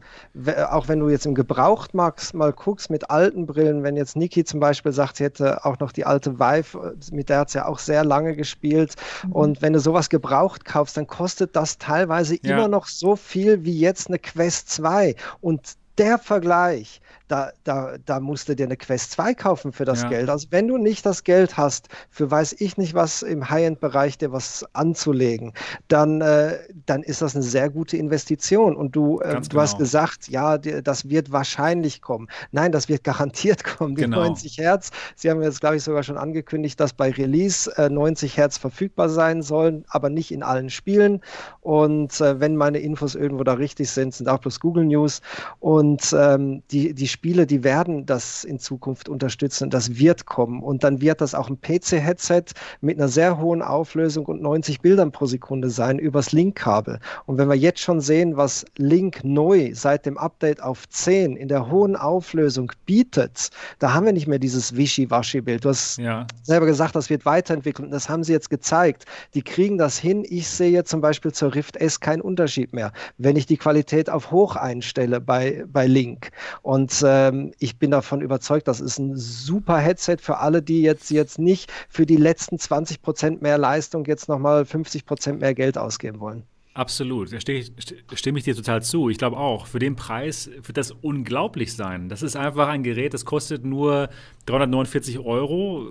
auch wenn du jetzt im Gebrauchtmarkt mal guckst mit alten Brillen, wenn jetzt Niki zum Beispiel sagt, sie hätte auch noch die alte Vive, mit der hat sie ja auch sehr lange gespielt. Mhm. Und wenn du sowas gebraucht kaufst, dann kostet das teilweise ja. immer noch so viel wie jetzt eine Quest 2. Und der Vergleich da, da, da musst du dir eine Quest 2 kaufen für das ja. Geld. Also wenn du nicht das Geld hast, für weiß ich nicht was im High-End-Bereich dir was anzulegen, dann, äh, dann ist das eine sehr gute Investition. Und du, äh, du genau. hast gesagt, ja, die, das wird wahrscheinlich kommen. Nein, das wird garantiert kommen. Die genau. 90 Hertz, Sie haben jetzt, glaube ich, sogar schon angekündigt, dass bei Release äh, 90 Hertz verfügbar sein sollen, aber nicht in allen Spielen. Und äh, wenn meine Infos irgendwo da richtig sind, sind auch bloß Google News. Und ähm, die, die Spiele, die werden das in Zukunft unterstützen. Das wird kommen. Und dann wird das auch ein PC-Headset mit einer sehr hohen Auflösung und 90 Bildern pro Sekunde sein übers Link-Kabel. Und wenn wir jetzt schon sehen, was Link neu seit dem Update auf 10 in der hohen Auflösung bietet, da haben wir nicht mehr dieses Wischi-Waschi-Bild. Du hast ja. selber gesagt, das wird weiterentwickelt. Und das haben sie jetzt gezeigt. Die kriegen das hin. Ich sehe zum Beispiel zur Rift S keinen Unterschied mehr, wenn ich die Qualität auf hoch einstelle bei, bei Link. Und ähm, ich bin davon überzeugt, das ist ein super Headset für alle, die jetzt, jetzt nicht für die letzten 20 Prozent mehr Leistung jetzt nochmal 50 Prozent mehr Geld ausgeben wollen. Absolut, da stimme ich, dir total zu. Ich glaube auch, für den Preis wird das unglaublich sein. Das ist einfach ein Gerät, das kostet nur 349 Euro,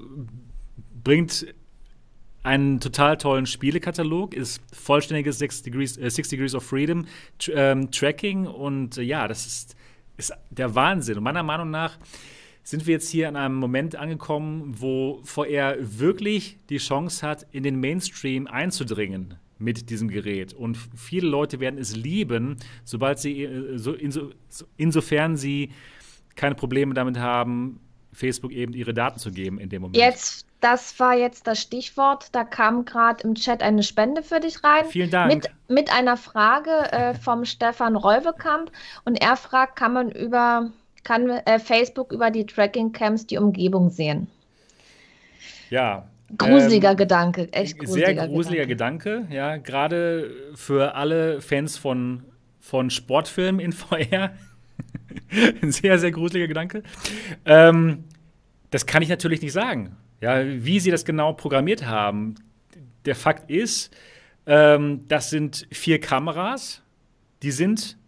bringt einen total tollen Spielekatalog, ist vollständiges 6 Degrees, äh, Six Degrees of Freedom ähm, Tracking und äh, ja, das ist ist der Wahnsinn. Und meiner Meinung nach sind wir jetzt hier an einem Moment angekommen, wo VR wirklich die Chance hat, in den Mainstream einzudringen mit diesem Gerät. Und viele Leute werden es lieben, sobald sie, äh, so, inso, insofern sie keine Probleme damit haben, Facebook eben ihre Daten zu geben in dem Moment. Jetzt, das war jetzt das Stichwort. Da kam gerade im Chat eine Spende für dich rein. Vielen Dank. Mit, mit einer Frage äh, vom Stefan Reuwekamp. Und er fragt, kann man über kann äh, Facebook über die Tracking-Cams die Umgebung sehen? Ja, Gruseliger ähm, Gedanke, echt gruseliger Sehr gruseliger Gedanke. Gedanke, ja. Gerade für alle Fans von, von Sportfilmen in VR. Ein sehr, sehr gruseliger Gedanke. Ähm, das kann ich natürlich nicht sagen. Ja, wie sie das genau programmiert haben. Der Fakt ist, ähm, das sind vier Kameras, die sind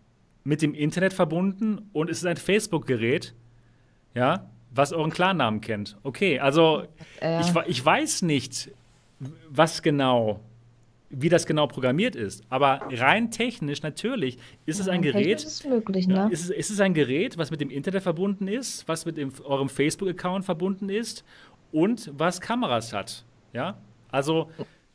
mit dem Internet verbunden und es ist ein Facebook-Gerät, ja, was euren Klarnamen kennt. Okay, also ja. ich, ich weiß nicht, was genau wie das genau programmiert ist. Aber rein technisch natürlich ist es ein Gerät. Ist, möglich, ne? ist, es, ist es ein Gerät, was mit dem Internet verbunden ist, was mit dem, eurem Facebook-Account verbunden ist und was Kameras hat. Ja, also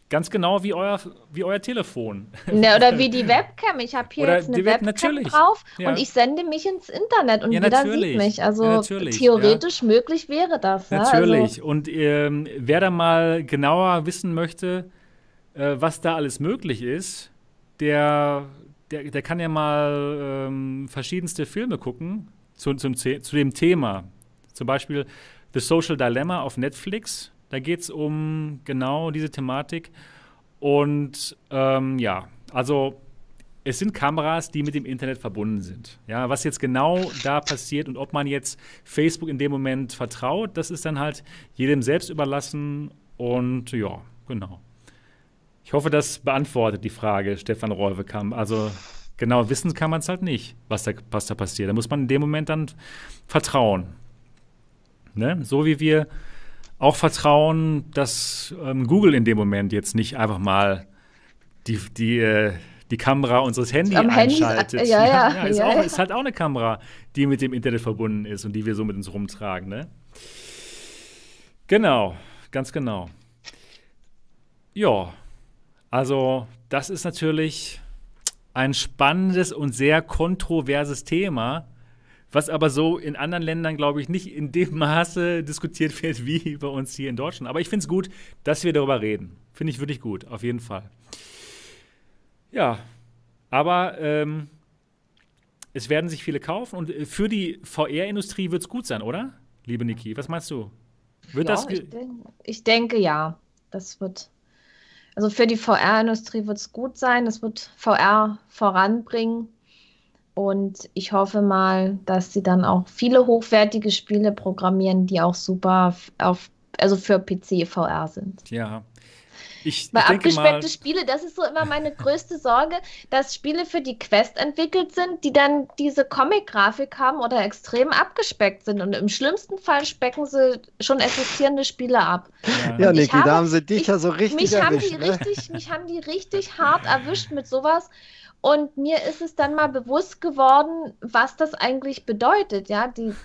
ganz genau wie euer, wie euer Telefon. Ne, oder wie die Webcam. Ich habe hier oder jetzt eine Webcam natürlich. drauf ja. und ich sende mich ins Internet und ja, jeder sieht mich. Also ja, theoretisch möglich wäre das. Natürlich. Also und ähm, wer da mal genauer wissen möchte, äh, was da alles möglich ist, der, der, der kann ja mal ähm, verschiedenste Filme gucken zu, zum, zu dem Thema. Zum Beispiel The Social Dilemma auf Netflix. Da geht es um genau diese Thematik. Und ähm, ja, also es sind Kameras, die mit dem Internet verbunden sind. Ja, was jetzt genau da passiert und ob man jetzt Facebook in dem Moment vertraut, das ist dann halt jedem selbst überlassen. Und ja, genau. Ich hoffe, das beantwortet die Frage, Stefan Rolvekamp. Also genau wissen kann man es halt nicht, was da, was da passiert. Da muss man in dem Moment dann vertrauen. Ne? So wie wir auch vertrauen, dass ähm, Google in dem Moment jetzt nicht einfach mal die, die, äh, die Kamera unseres Handys einschaltet. Handy, ja, ja, ja, ist, ja, auch, ist halt auch eine Kamera, die mit dem Internet verbunden ist und die wir so mit uns rumtragen. Ne? Genau, ganz genau. Ja, also, das ist natürlich ein spannendes und sehr kontroverses Thema, was aber so in anderen Ländern, glaube ich, nicht in dem Maße diskutiert wird wie bei uns hier in Deutschland. Aber ich finde es gut, dass wir darüber reden. Finde ich wirklich gut, auf jeden Fall. Ja, aber ähm, es werden sich viele kaufen und äh, für die VR-Industrie wird es gut sein, oder? Liebe Niki, was meinst du? Wird ja, das ich, denk, ich denke ja. Das wird, also für die VR-Industrie wird es gut sein. Es wird VR voranbringen. Und ich hoffe mal, dass sie dann auch viele hochwertige Spiele programmieren, die auch super auf, also für PC VR sind. Ja, ich, Weil ich abgespeckte Spiele, das ist so immer meine größte Sorge, dass Spiele für die Quest entwickelt sind, die dann diese Comic-Grafik haben oder extrem abgespeckt sind. Und im schlimmsten Fall specken sie schon existierende Spiele ab. Ja, ja Niki, da haben sie dich ich, ja so richtig mich erwischt. Haben die ne? richtig, mich haben die richtig hart erwischt mit sowas. Und mir ist es dann mal bewusst geworden, was das eigentlich bedeutet. Ja, die,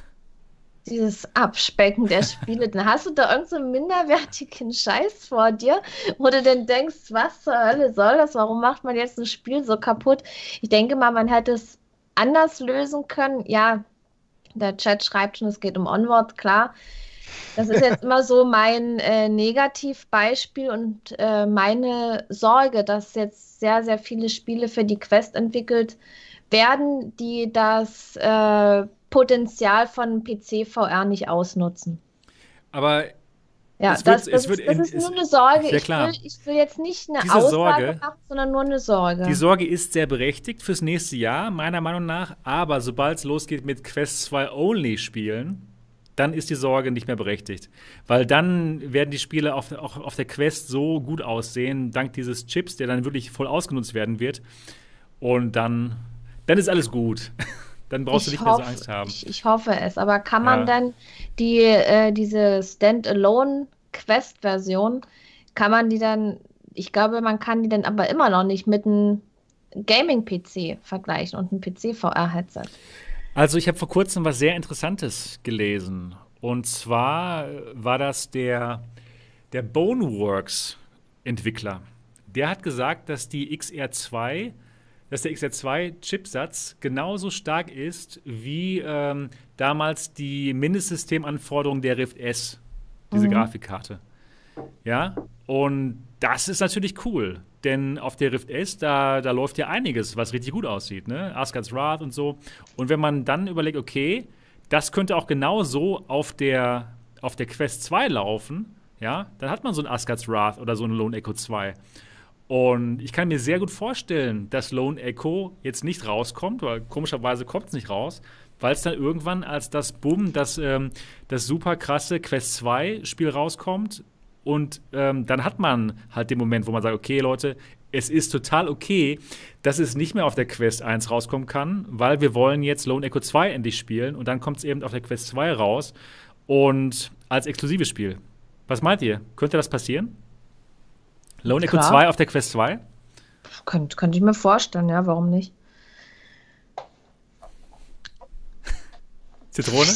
dieses Abspecken der Spiele, dann hast du da irgendeinen so minderwertigen Scheiß vor dir, wo du dann denkst, was zur Hölle soll das? Warum macht man jetzt ein Spiel so kaputt? Ich denke mal, man hätte es anders lösen können. Ja, der Chat schreibt schon, es geht um Onward, klar. Das ist jetzt immer so mein äh, Negativbeispiel und äh, meine Sorge, dass jetzt sehr, sehr viele Spiele für die Quest entwickelt werden, die das äh, Potenzial von PC VR nicht ausnutzen. Aber ja, das, wird, das, ist, das ist nur eine Sorge. Ich will, ich, will, jetzt nicht eine Diese Aussage Sorge, machen, sondern nur eine Sorge. Die Sorge ist sehr berechtigt fürs nächste Jahr, meiner Meinung nach. Aber sobald es losgeht mit Quest 2 Only spielen, dann ist die Sorge nicht mehr berechtigt. Weil dann werden die Spiele auf, auch auf der Quest so gut aussehen, dank dieses Chips, der dann wirklich voll ausgenutzt werden wird. Und dann, dann ist alles gut. Dann brauchst ich du nicht hoffe, mehr so Angst haben. Ich, ich, hoffe es. Aber kann man ja. dann die, äh, diese Standalone-Quest-Version, kann man die dann, ich glaube, man kann die dann aber immer noch nicht mit einem Gaming-PC vergleichen und einem PC-VR-Headset. Also ich habe vor kurzem was sehr Interessantes gelesen. Und zwar war das der, der Boneworks-Entwickler. Der hat gesagt, dass die XR2 dass der XR2-Chipsatz genauso stark ist wie ähm, damals die Mindestsystemanforderung der Rift S, diese mhm. Grafikkarte. Ja, und das ist natürlich cool, denn auf der Rift S, da, da läuft ja einiges, was richtig gut aussieht, ne? Asgard's Wrath und so. Und wenn man dann überlegt, okay, das könnte auch genauso auf der, auf der Quest 2 laufen, ja, dann hat man so ein Asgard's Wrath oder so ein Lone Echo 2. Und ich kann mir sehr gut vorstellen, dass Lone Echo jetzt nicht rauskommt, weil komischerweise kommt es nicht raus, weil es dann irgendwann als das Boom, das, ähm, das super krasse Quest 2 Spiel rauskommt. Und ähm, dann hat man halt den Moment, wo man sagt, okay, Leute, es ist total okay, dass es nicht mehr auf der Quest 1 rauskommen kann, weil wir wollen jetzt Lone Echo 2 endlich spielen und dann kommt es eben auf der Quest 2 raus und als exklusives Spiel. Was meint ihr? Könnte das passieren? Lone Echo 2 auf der Quest 2? Könnte könnt ich mir vorstellen, ja, warum nicht? Zitrone?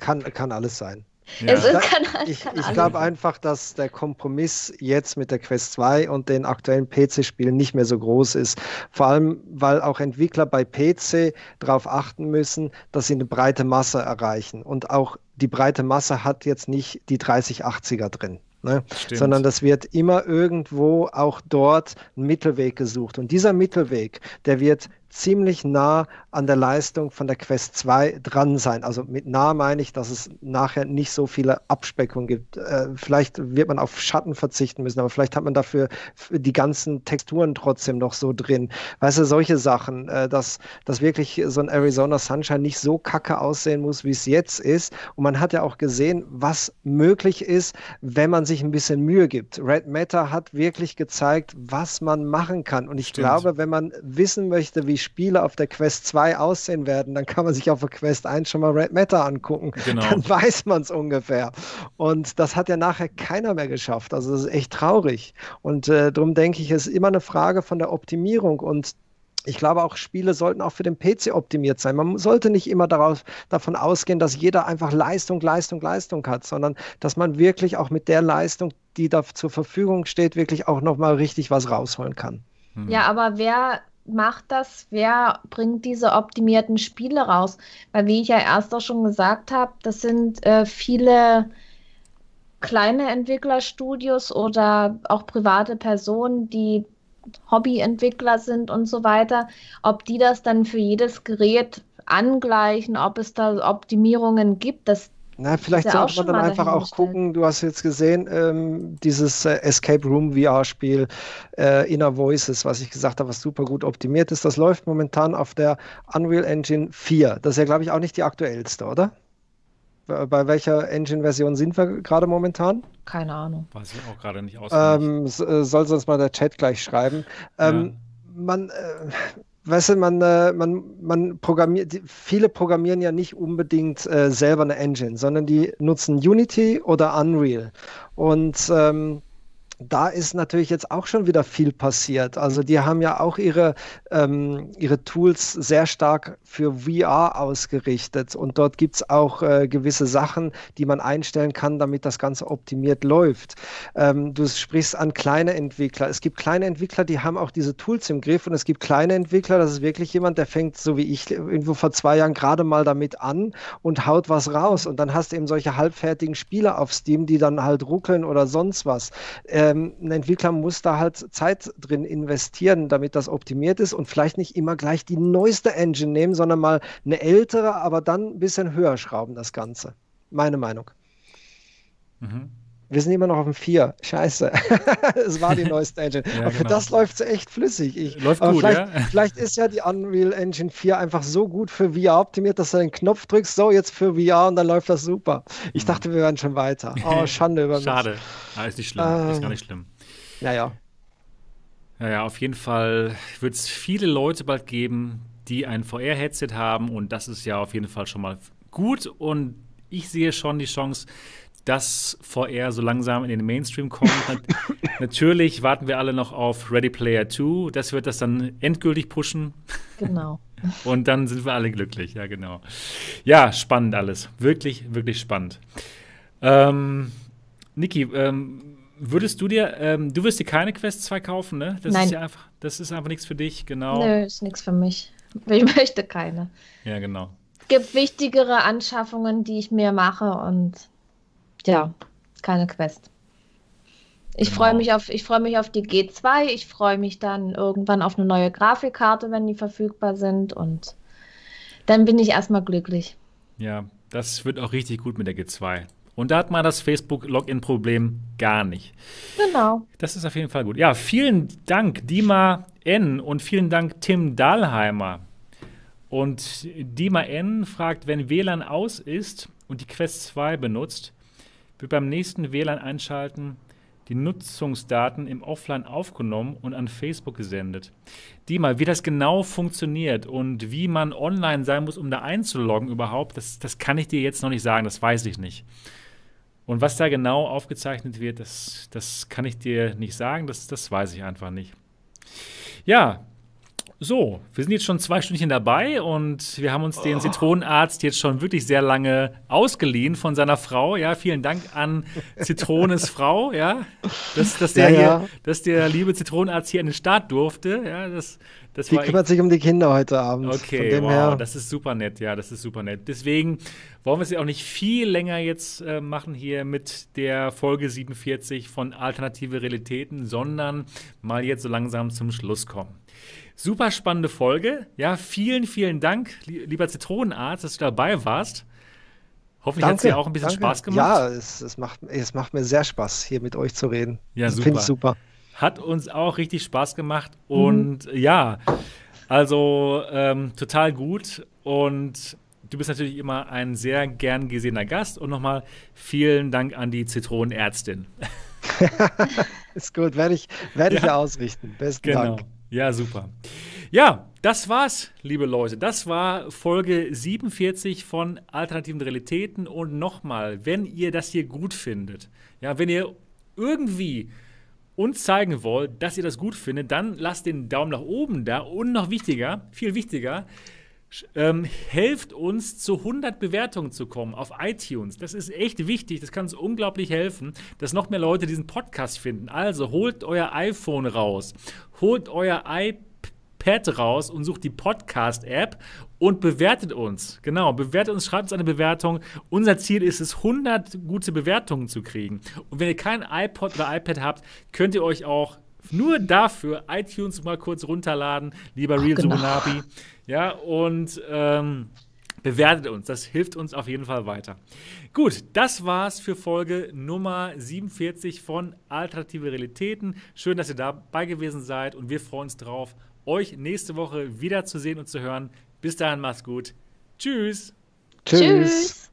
Kann, kann, kann alles sein. Ja. Es ist, kann, ich, ich glaube einfach, dass der Kompromiss jetzt mit der Quest 2 und den aktuellen PC-Spielen nicht mehr so groß ist. Vor allem, weil auch Entwickler bei PC darauf achten müssen, dass sie eine breite Masse erreichen. Und auch die breite Masse hat jetzt nicht die 3080er drin. Ne? Sondern das wird immer irgendwo auch dort ein Mittelweg gesucht. Und dieser Mittelweg, der wird ziemlich nah an der Leistung von der Quest 2 dran sein. Also mit nah meine ich, dass es nachher nicht so viele Abspeckungen gibt. Äh, vielleicht wird man auf Schatten verzichten müssen, aber vielleicht hat man dafür die ganzen Texturen trotzdem noch so drin. Weißt du, solche Sachen, äh, dass, dass wirklich so ein Arizona Sunshine nicht so kacke aussehen muss, wie es jetzt ist. Und man hat ja auch gesehen, was möglich ist, wenn man sich ein bisschen Mühe gibt. Red Matter hat wirklich gezeigt, was man machen kann. Und ich Stimmt. glaube, wenn man wissen möchte, wie Spiele auf der Quest 2 aussehen werden, dann kann man sich auf der Quest 1 schon mal Red Matter angucken. Genau. Dann weiß man es ungefähr. Und das hat ja nachher keiner mehr geschafft. Also das ist echt traurig. Und äh, darum denke ich, es ist immer eine Frage von der Optimierung und ich glaube, auch Spiele sollten auch für den PC optimiert sein. Man sollte nicht immer darauf, davon ausgehen, dass jeder einfach Leistung, Leistung, Leistung hat, sondern dass man wirklich auch mit der Leistung, die da zur Verfügung steht, wirklich auch nochmal richtig was rausholen kann. Ja, aber wer macht das? Wer bringt diese optimierten Spiele raus? Weil, wie ich ja erst auch schon gesagt habe, das sind äh, viele kleine Entwicklerstudios oder auch private Personen, die Hobbyentwickler sind und so weiter, ob die das dann für jedes Gerät angleichen, ob es da Optimierungen gibt. Das na, vielleicht ja sollte man dann einfach auch gucken, du hast jetzt gesehen, ähm, dieses äh, Escape Room VR-Spiel äh, Inner Voices, was ich gesagt habe, was super gut optimiert ist, das läuft momentan auf der Unreal Engine 4. Das ist ja, glaube ich, auch nicht die aktuellste, oder? Bei welcher Engine-Version sind wir gerade momentan? Keine Ahnung. Weiß ich auch gerade nicht aus. Ähm, äh, soll sonst mal der Chat gleich schreiben. Ähm, ja. Man, äh, weißt du, man, äh, man, man programmiert, viele programmieren ja nicht unbedingt äh, selber eine Engine, sondern die nutzen Unity oder Unreal. Und ähm, da ist natürlich jetzt auch schon wieder viel passiert. Also die haben ja auch ihre, ähm, ihre Tools sehr stark für VR ausgerichtet und dort gibt es auch äh, gewisse Sachen, die man einstellen kann, damit das Ganze optimiert läuft. Ähm, du sprichst an kleine Entwickler. Es gibt kleine Entwickler, die haben auch diese Tools im Griff und es gibt kleine Entwickler, das ist wirklich jemand, der fängt, so wie ich, irgendwo vor zwei Jahren gerade mal damit an und haut was raus und dann hast du eben solche halbfertigen Spiele auf Steam, die dann halt ruckeln oder sonst was. Äh, ähm, ein Entwickler muss da halt Zeit drin investieren, damit das optimiert ist und vielleicht nicht immer gleich die neueste Engine nehmen, sondern mal eine ältere, aber dann ein bisschen höher schrauben das Ganze. Meine Meinung. Mhm. Wir sind immer noch auf dem 4. Scheiße. es war die neueste Engine. ja, Aber genau. das läuft so echt flüssig. Ich, läuft gut, vielleicht, ja? vielleicht ist ja die Unreal Engine 4 einfach so gut für VR optimiert, dass du den Knopf drückst, so jetzt für VR und dann läuft das super. Ich mhm. dachte, wir wären schon weiter. Oh, Schande über mich. Schade. Ah, ist nicht schlimm. Ähm, ist gar nicht schlimm. Naja. Naja, auf jeden Fall wird es viele Leute bald geben, die ein VR-Headset haben und das ist ja auf jeden Fall schon mal gut und ich sehe schon die Chance, dass VR so langsam in den Mainstream kommt. Natürlich warten wir alle noch auf Ready Player 2. Das wird das dann endgültig pushen. Genau. Und dann sind wir alle glücklich, ja, genau. Ja, spannend alles. Wirklich, wirklich spannend. Ähm, Niki, ähm, würdest du dir, ähm, du wirst dir keine Quest 2 kaufen, ne? Das Nein. ist ja einfach, das ist einfach nichts für dich, genau. Nö, ist nichts für mich. Ich möchte keine. Ja, genau. Es gibt wichtigere Anschaffungen, die ich mir mache und ja, keine Quest. Ich genau. freue mich auf, ich freue mich auf die G2. Ich freue mich dann irgendwann auf eine neue Grafikkarte, wenn die verfügbar sind und dann bin ich erstmal glücklich. Ja, das wird auch richtig gut mit der G2. Und da hat man das Facebook-Login-Problem gar nicht. Genau. Das ist auf jeden Fall gut. Ja, vielen Dank, Dima N. und vielen Dank, Tim Dahlheimer. Und Dima N. fragt, wenn WLAN aus ist und die Quest 2 benutzt, wird beim nächsten WLAN einschalten die Nutzungsdaten im Offline aufgenommen und an Facebook gesendet. Dima, wie das genau funktioniert und wie man online sein muss, um da einzuloggen überhaupt, das, das kann ich dir jetzt noch nicht sagen, das weiß ich nicht. Und was da genau aufgezeichnet wird, das, das kann ich dir nicht sagen, das, das weiß ich einfach nicht. Ja, so, wir sind jetzt schon zwei Stündchen dabei und wir haben uns den Zitronenarzt jetzt schon wirklich sehr lange ausgeliehen von seiner Frau. Ja, vielen Dank an Zitrones Frau, ja, dass, dass, der, ja, ja. Hier, dass der liebe Zitronenarzt hier in den Start durfte. Ja, das, das die kümmert sich um die Kinder heute Abend. Okay, wow, her. das ist super nett, ja, das ist super nett. Deswegen wollen wir es ja auch nicht viel länger jetzt äh, machen hier mit der Folge 47 von Alternative Realitäten, sondern mal jetzt so langsam zum Schluss kommen. Super spannende Folge. Ja, vielen, vielen Dank, lieber Zitronenarzt, dass du dabei warst. Hoffentlich hat es dir auch ein bisschen danke. Spaß gemacht. Ja, es, es, macht, es macht mir sehr Spaß, hier mit euch zu reden. Ja, super. Finde ich super. Hat uns auch richtig Spaß gemacht. Und mhm. ja, also ähm, total gut. Und du bist natürlich immer ein sehr gern gesehener Gast. Und nochmal vielen Dank an die Zitronenärztin. Ist gut, werde ich, werd ich ja ausrichten. Besten genau. Dank. Ja, super. Ja, das war's, liebe Leute. Das war Folge 47 von Alternativen Realitäten. Und nochmal, wenn ihr das hier gut findet, ja, wenn ihr irgendwie uns zeigen wollt, dass ihr das gut findet, dann lasst den Daumen nach oben da. Und noch wichtiger, viel wichtiger, ähm, helft uns zu 100 Bewertungen zu kommen auf iTunes. Das ist echt wichtig. Das kann uns unglaublich helfen, dass noch mehr Leute diesen Podcast finden. Also holt euer iPhone raus, holt euer iPad raus und sucht die Podcast-App und bewertet uns. Genau, bewertet uns, schreibt uns eine Bewertung. Unser Ziel ist es, 100 gute Bewertungen zu kriegen. Und wenn ihr kein iPod oder iPad habt, könnt ihr euch auch Nur dafür iTunes mal kurz runterladen, lieber Real genau. Subunabi. Ja, und ähm, bewertet uns. Das hilft uns auf jeden Fall weiter. Gut, das war's für Folge Nummer 47 von Alternative Realitäten. Schön, dass ihr dabei gewesen seid und wir freuen uns drauf, euch nächste Woche wieder zu sehen und zu hören. Bis dahin, macht's gut. Tschüss. Tschüss. Tschüss.